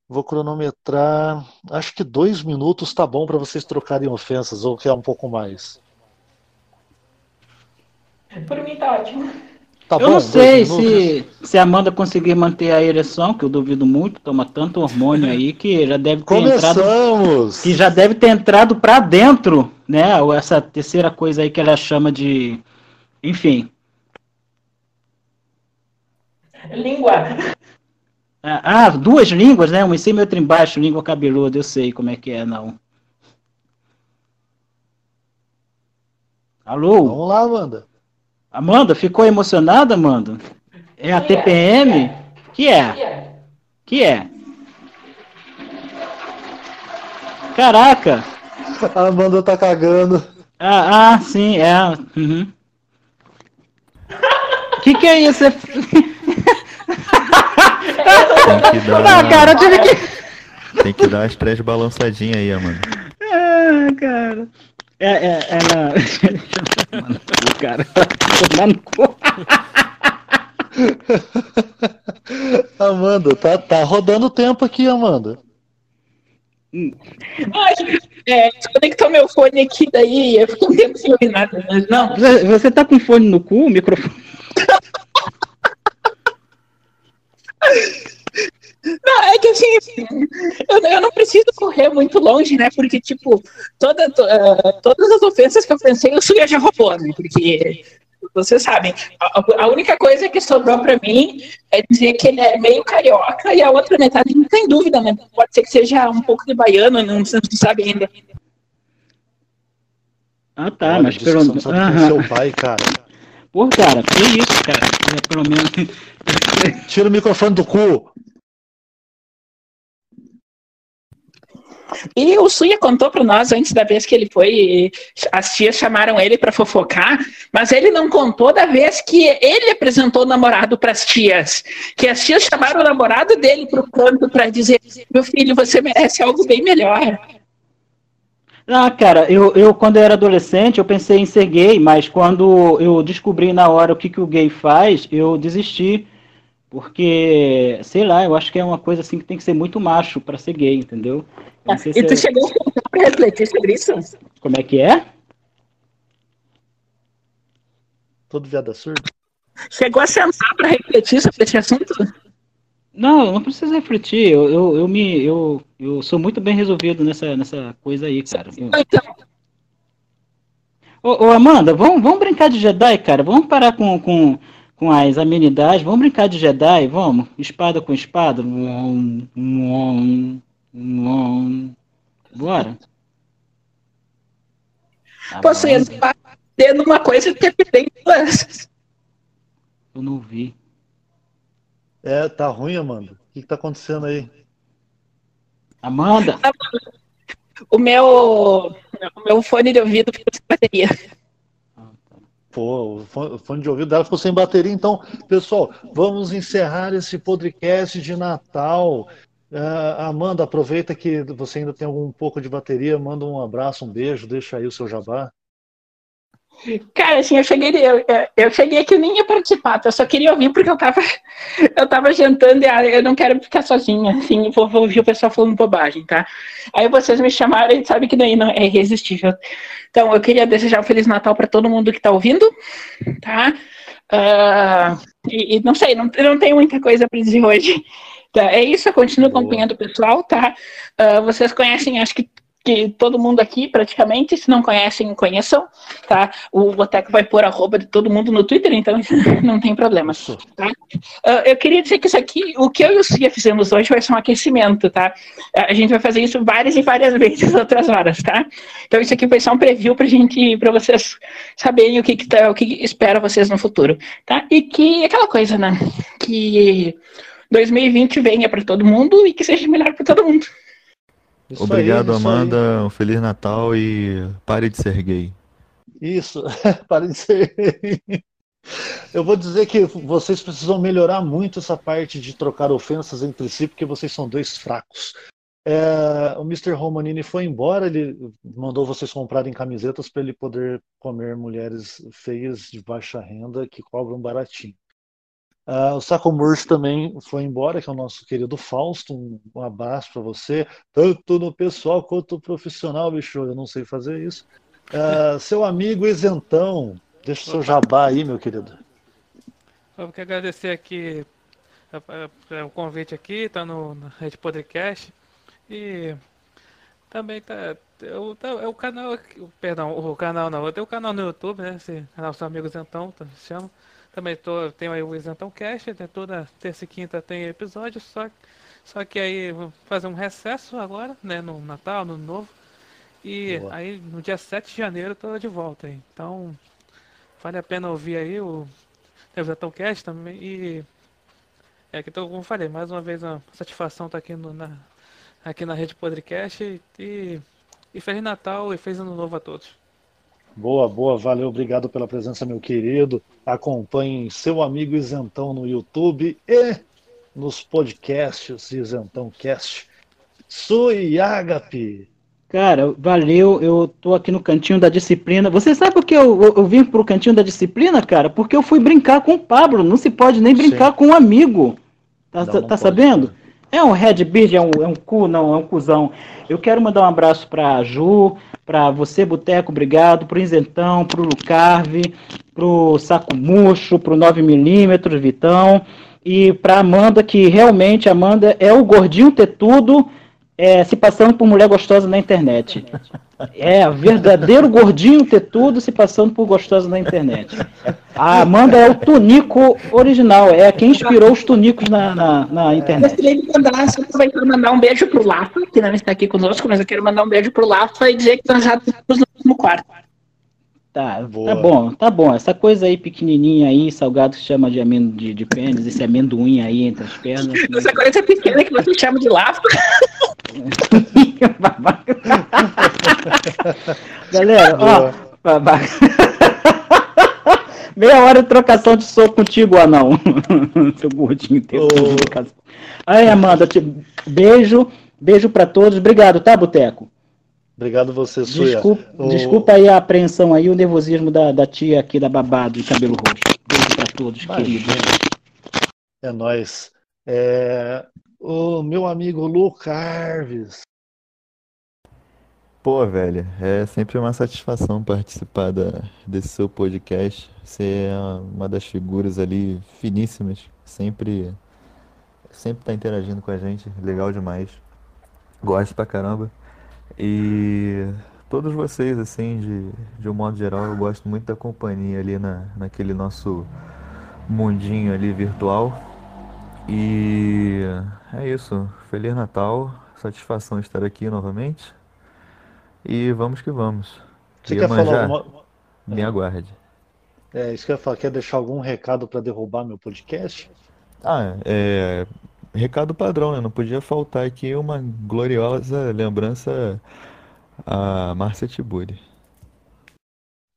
Speaker 1: Vou cronometrar. Acho que dois minutos tá bom para vocês trocarem ofensas, ou quer um pouco mais?
Speaker 7: Por mim tá ótimo.
Speaker 1: Tá
Speaker 4: eu
Speaker 1: bom?
Speaker 4: não sei se, se a Amanda conseguir manter a ereção, que eu duvido muito, toma tanto hormônio aí que já deve ter entrado.
Speaker 1: Começamos!
Speaker 4: Que já deve ter entrado pra dentro, né? Ou essa terceira coisa aí que ela chama de. Enfim.
Speaker 7: Língua.
Speaker 4: Ah, ah, duas línguas, né? Uma em cima e outra embaixo, língua cabeluda, eu sei como é que é, não. Alô?
Speaker 1: Vamos lá, Amanda.
Speaker 4: Amanda, ficou emocionada, Amanda? É a
Speaker 7: Que é?
Speaker 4: TPM? Que é?
Speaker 7: É.
Speaker 4: Que é? Caraca!
Speaker 1: A Amanda tá cagando.
Speaker 4: Ah, ah sim, é. Uhum. Que que é isso? É-
Speaker 2: Tem que dar,
Speaker 4: Ah, cara, eu tive que.
Speaker 2: tem que dar as três balançadinhas aí, mano.
Speaker 4: Ah, cara. É, é, ela. Mano, cara. Tomar no cu.
Speaker 1: Amanda, tá, tá rodando o tempo aqui, Amanda.
Speaker 7: Ai, é, desconectou meu fone aqui, daí eu fiquei um tempo sem ouvir nada. Mas não,
Speaker 4: Você tá com fone no cu, o microfone?
Speaker 7: Não, é que assim, eu, eu não preciso correr muito longe, né? Porque, tipo, toda, to- eh, todas as ofensas que eu pensei, o Suya já roubou, né? Porque, vocês sabem, a, a única coisa que sobrou pra mim é dizer que ele é meio carioca e a outra metade não tem dúvida, né? Pode ser que seja um pouco de baiano, não, não sabe ainda.
Speaker 4: Ah, tá,
Speaker 1: Olha
Speaker 4: mas pelo
Speaker 1: quem é seu pai, cara.
Speaker 4: Pô, cara, que isso, cara? É, pelo menos.
Speaker 1: Tira o microfone do cu.
Speaker 7: E o Suya contou para nós antes da vez que ele foi, as tias chamaram ele para fofocar, mas ele não contou da vez que ele apresentou o namorado para as tias, que as tias chamaram o namorado dele para o canto para dizer: meu filho, você merece algo bem melhor.
Speaker 4: Ah, cara, eu, eu quando eu era adolescente, eu pensei em ser gay, mas quando eu descobri na hora o que, que o gay faz, eu desisti. Porque, sei lá, eu acho que é uma coisa assim que tem que ser muito macho pra ser gay, entendeu? Sei
Speaker 7: E tu
Speaker 4: se-
Speaker 7: chegou para refletir sobre isso?
Speaker 4: Como é que é?
Speaker 1: Todo viado é surdo.
Speaker 7: Chegou a sentar para refletir sobre esse assunto?
Speaker 4: Não, não precisa refletir. Eu, eu, eu me eu, eu sou muito bem resolvido nessa, nessa coisa aí, cara. Eu-
Speaker 7: Então,
Speaker 4: Ô, ô, Amanda, vamos, vamos brincar de Jedi, cara. Vamos parar com, com, com as amenidades. Vamos brincar de Jedi, vamos. Espada com espada. Hum, hum, hum. Bora.
Speaker 7: Posso entrar tendo uma coisa que é bem
Speaker 4: Eu não vi.
Speaker 1: É, tá ruim, Amanda. O que, que tá acontecendo aí?
Speaker 4: Amanda!
Speaker 7: O meu, o meu fone de ouvido ficou sem bateria.
Speaker 1: Pô, o fone de ouvido dela ficou sem bateria. Então, pessoal, vamos encerrar esse podcast de Natal. Uh, Amanda, aproveita que você ainda tem algum pouco de bateria, manda um abraço, um beijo, deixa aí o seu jabá.
Speaker 7: Cara, assim, eu cheguei, eu, eu cheguei aqui, eu nem ia participar, eu só queria ouvir porque eu tava, eu tava jantando e ah, eu não quero ficar sozinha, assim, vou, vou ouvir o pessoal falando bobagem, tá? Aí vocês me chamaram e sabe que daí não é irresistível. Então, eu queria desejar um Feliz Natal para todo mundo que tá ouvindo, tá? Uh, e, e, não sei, não, não tenho muita coisa para dizer hoje. Tá, é isso, eu continuo acompanhando o pessoal, tá? Uh, vocês conhecem, acho que que todo mundo aqui, praticamente, se não conhecem, conheçam, tá? O Boteco vai pôr arroba de todo mundo no Twitter, então não tem problema, tá? Uh, eu queria dizer que isso aqui, o que eu e o Cia fizemos hoje vai ser um aquecimento, tá? A gente vai fazer isso várias e várias vezes outras horas, tá? Então isso aqui vai ser um preview pra gente, pra vocês saberem o que que, tá, o que espera vocês no futuro, tá? E que, aquela coisa, né? Que 2020 venha para todo mundo e que seja melhor para todo mundo.
Speaker 2: Isso Obrigado, aí, Amanda. Aí. Um Feliz Natal e pare de ser gay.
Speaker 1: Isso, pare de ser gay. Eu vou dizer que vocês precisam melhorar muito essa parte de trocar ofensas entre si, porque vocês são dois fracos. É, o Mr. Romanini foi embora, ele mandou vocês comprarem camisetas para ele poder comer mulheres feias de baixa renda que cobram baratinho. Uh, o Saco Murcho também foi embora, que é o nosso querido Fausto. Um, um abraço para você, tanto no pessoal quanto no profissional, bicho. Eu não sei fazer isso. Uh, seu amigo isentão, deixa o seu jabá aí, meu querido.
Speaker 5: Eu quero agradecer aqui o convite aqui, tá no, na Rede Podcast. E também tá. Tá, é o canal. Perdão, o canal não. Eu tenho o canal no YouTube, né? Esse canal Seu Amigo Isentão, tá, chama. Também tô, tenho aí o Isentão Cast, né? toda terça e quinta tem episódio, só, só que aí vou fazer um recesso agora, né? No Natal, no Novo. E Boa. aí no dia 7 de janeiro tô de volta aí. Então, vale a pena ouvir aí o, o Isentão Cast também. E é que tô, como falei, mais uma vez uma satisfação estar tá aqui, no, na, aqui na Rede Podcast. E, e Feliz Natal e Feliz Ano Novo a todos.
Speaker 1: Boa, boa, valeu, obrigado pela presença, meu querido. Acompanhem seu amigo Isentão no YouTube e nos podcasts Isentão Cast. Sui Agape.
Speaker 4: Cara, valeu. Eu tô aqui no cantinho da disciplina. Você sabe por que eu, eu, eu vim pro cantinho da disciplina, cara? Porque eu fui brincar com o Pablo. Não se pode nem brincar Sim. com um amigo. Tá, não, não tá sabendo? É um Red Beard, é um, é um cu, não, é um cuzão. Eu quero mandar um abraço pra Ju, para você, Boteco, obrigado, pro Isentão, pro Lucarve, pro Saco Murcho, pro 9mm, Vitão, e pra Amanda, que realmente, Amanda é o gordinho ter tudo, é, se passando por mulher gostosa na internet. É, verdadeiro gordinho ter tudo se passando por gostosa na internet. A Amanda é o Tunico original, é quem inspirou os tunicos na, na, na internet.
Speaker 7: Gostaria de mandar, só aproveitar mandar um beijo pro Lafa, que não está aqui conosco, mas eu quero mandar um beijo pro Lafa e dizer que nós já estamos no mesmo quarto.
Speaker 4: Tá, tá bom, tá bom. Essa coisa aí pequenininha aí, salgado que chama de amendo de, de pênis, esse amendoim aí entre as pernas.
Speaker 7: Essa coisa pequena que você chama de Lafa.
Speaker 4: Galera, ó, babaca. Meia hora de trocação de soco contigo, anão. Seu gordinho teu. Oh. Aí, Amanda, te... beijo. Beijo para todos. Obrigado, tá, Boteco?
Speaker 1: Obrigado você, Suya.
Speaker 4: Desculpa, o... desculpa aí a apreensão aí, o nervosismo da, da tia aqui da babado de cabelo roxo. Beijo para todos, queridos.
Speaker 1: É nóis. É... O meu amigo Lu Carves.
Speaker 2: Pô, velho, é sempre uma satisfação participar da, desse seu podcast. Você é uma das figuras ali finíssimas, sempre sempre tá interagindo com a gente, legal demais. Gosto pra caramba. E todos vocês, assim, de, de um modo geral, eu gosto muito da companhia ali na, naquele nosso mundinho ali virtual. E é isso. Feliz Natal. Satisfação estar aqui novamente. E vamos que vamos.
Speaker 1: Você quer falar
Speaker 2: Iemanjá,
Speaker 1: alguma...
Speaker 2: me aguarde.
Speaker 1: É, isso que eu ia falar. Quer deixar algum recado para derrubar meu podcast?
Speaker 2: Ah, é. Recado padrão, né? Não podia faltar aqui uma gloriosa lembrança a Márcia Tiburi.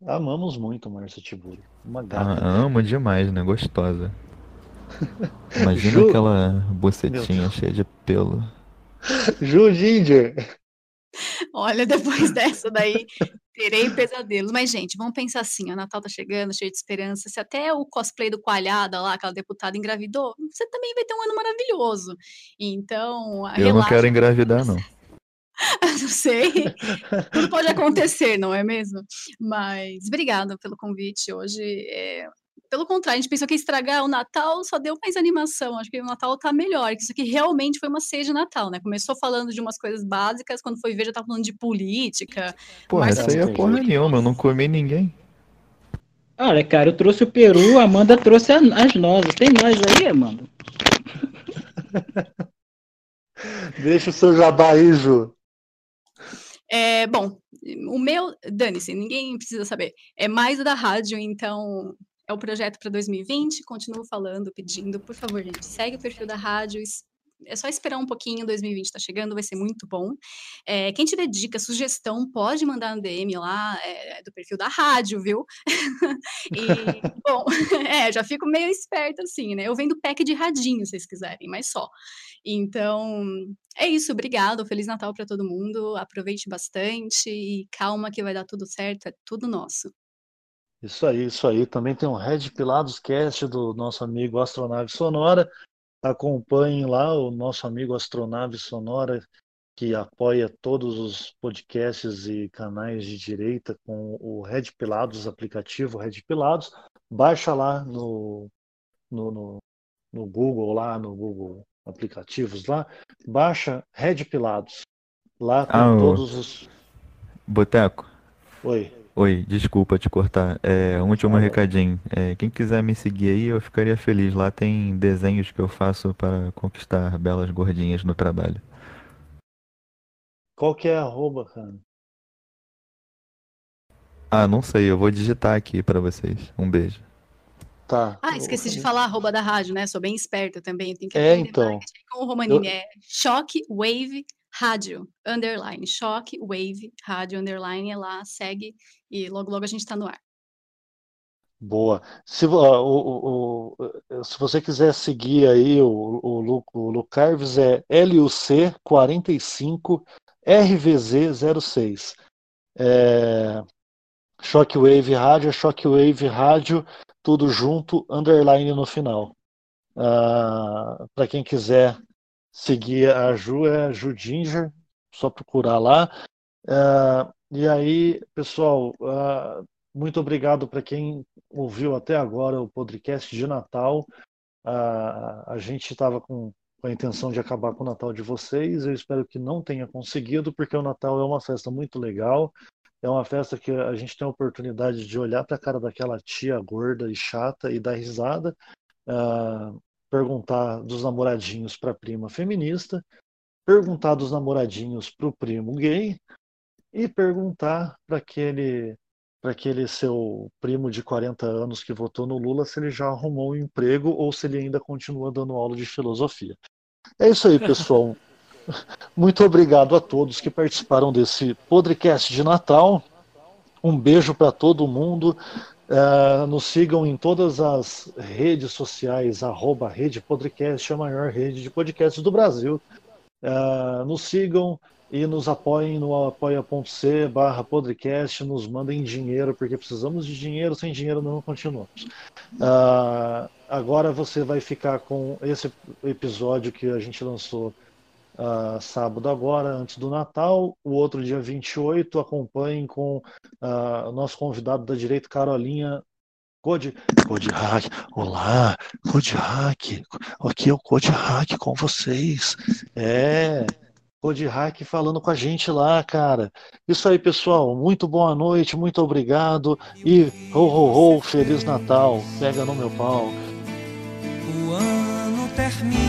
Speaker 1: Amamos muito Márcia Tiburi. Uma
Speaker 2: Ah,
Speaker 1: gata.
Speaker 2: amo demais, né? Gostosa. Imagina
Speaker 1: Ju-
Speaker 2: aquela
Speaker 1: Meu
Speaker 2: bocetinha cheia de pelo.
Speaker 1: Ju Ginger.
Speaker 3: Olha, depois dessa daí, terei pesadelos. Mas, gente, vamos pensar assim: o Natal tá chegando, cheio de esperança. Se até o cosplay do Coalhada lá, aquela deputada, engravidou, você também vai ter um ano maravilhoso. Então,
Speaker 2: Eu não
Speaker 3: relaxa,
Speaker 2: quero engravidar, não.
Speaker 3: não sei. Tudo pode acontecer, não é mesmo? Mas obrigada pelo convite hoje. é, Pelo contrário, a gente pensou que estragar o Natal, só deu mais animação. Acho que o Natal tá melhor, que isso aqui realmente foi uma ceia de Natal, né? Começou falando de umas coisas básicas, quando foi ver já tava falando de política.
Speaker 2: Porra, essa aí é
Speaker 1: Tiburi.
Speaker 2: porra nenhuma, eu não comi ninguém.
Speaker 10: Olha, cara, eu trouxe o peru, a Amanda trouxe a- as nozes. Tem nós aí, Amanda?
Speaker 1: Deixa o seu jabá aí, Ju.
Speaker 3: É, bom, o meu, dane-se, ninguém precisa saber. É mais o da rádio, então é o projeto para 2020. Continuo falando, pedindo, por favor, gente, segue o perfil da rádio. É só esperar um pouquinho, 2020 tá chegando, vai ser muito bom. É, quem tiver dica, sugestão, pode mandar no DM lá é, do perfil da rádio, viu? e, bom, é, já fico meio esperta assim, né? Eu vendo pack de radinho, se vocês quiserem, mas só. Então, é isso, obrigado. Feliz Natal para todo mundo. Aproveite bastante e calma que vai dar tudo certo, é tudo nosso.
Speaker 1: Isso aí, isso aí. Também tem um Red Pilados Cast do nosso amigo Astronave Sonora. Acompanhem lá o nosso amigo Astronave Sonora, que apoia todos os podcasts e canais de direita com o Red Pilados, aplicativo Red Pilados. Baixa lá no, no, no, no Google, lá no Google Aplicativos lá. Baixa Red Pilados. Lá tem
Speaker 2: Ah,
Speaker 1: todos os.
Speaker 2: Boteco,
Speaker 1: Oi.
Speaker 2: Oi, desculpa te cortar. É, um último recadinho. É, quem quiser me seguir aí, eu ficaria feliz. Lá tem desenhos que eu faço para conquistar belas gordinhas no trabalho.
Speaker 1: Qual que é a arroba, cara?
Speaker 2: Ah, não sei, eu vou digitar aqui para vocês. Um beijo.
Speaker 1: Tá.
Speaker 3: Ah, esqueci de falar a arroba da rádio, né? Sou bem esperta também, tenho que
Speaker 1: É, então.
Speaker 3: com o Romanini. É Choque Wave Rádio, underline. Choque Wave Rádio, underline. É lá, segue e logo, logo a gente tá no ar.
Speaker 1: Boa. Se, ó, o, o- o- se você quiser seguir aí o, o, Lu, o Lucarves é LUC45 RVZ06. É, Shockwave Rádio é Shockwave Rádio, tudo junto, underline no final. Para quem quiser seguir a Ju, é Ju Ginger, só procurar lá. Ah, e aí, pessoal, ah, muito obrigado para quem ouviu até agora o podcast de Natal. Ah, a gente estava com, a intenção de acabar com o Natal de vocês. Eu espero que não tenha conseguido, porque o Natal é uma festa muito legal. É uma festa que a gente tem a oportunidade de olhar para a cara daquela tia gorda e chata e dar risada, ah, perguntar dos namoradinhos para a prima feminista, perguntar dos namoradinhos para o primo gay e perguntar para aquele para aquele seu primo de 40 anos que votou no Lula se ele já arrumou um emprego ou se ele ainda continua dando aula de filosofia. É isso aí, pessoal. Muito obrigado a todos que participaram desse podcast de Natal. Um beijo para todo mundo. Eh, nos sigam em todas as redes sociais, arroba Rede Podcast, a maior rede de podcasts do Brasil. Eh, nos sigam e nos apoiem no apoia.c barra podcast, nos mandem dinheiro, porque precisamos de dinheiro, sem dinheiro não continuamos. Ah, agora você vai ficar com esse episódio que a gente lançou uh, sábado agora, antes do Natal. O outro, dia 28, acompanhem com uh, o nosso convidado da direita, Carolinha Code, Code Hack, olá, Code Hack, aqui é o Code Hack com vocês. É, Code Hack falando com a gente lá, cara. Isso aí, pessoal, muito boa noite, muito obrigado e ho, ho, ho, Feliz Natal, pega no meu pau.
Speaker 11: O ano termina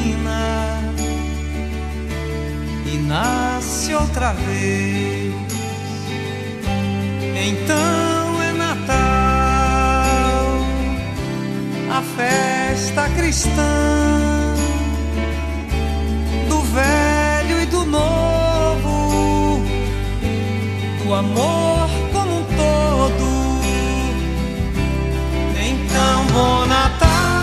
Speaker 11: e nasce outra vez. Então é Natal, a festa cristã do velho e do novo, do amor como um todo. Então, bom Natal.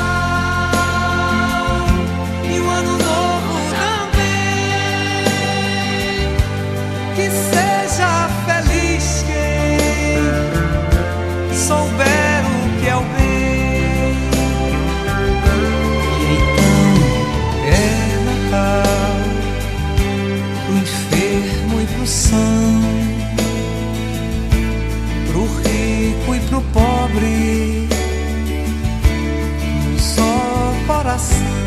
Speaker 11: coração. Pro rico e pro pobre, um só coração.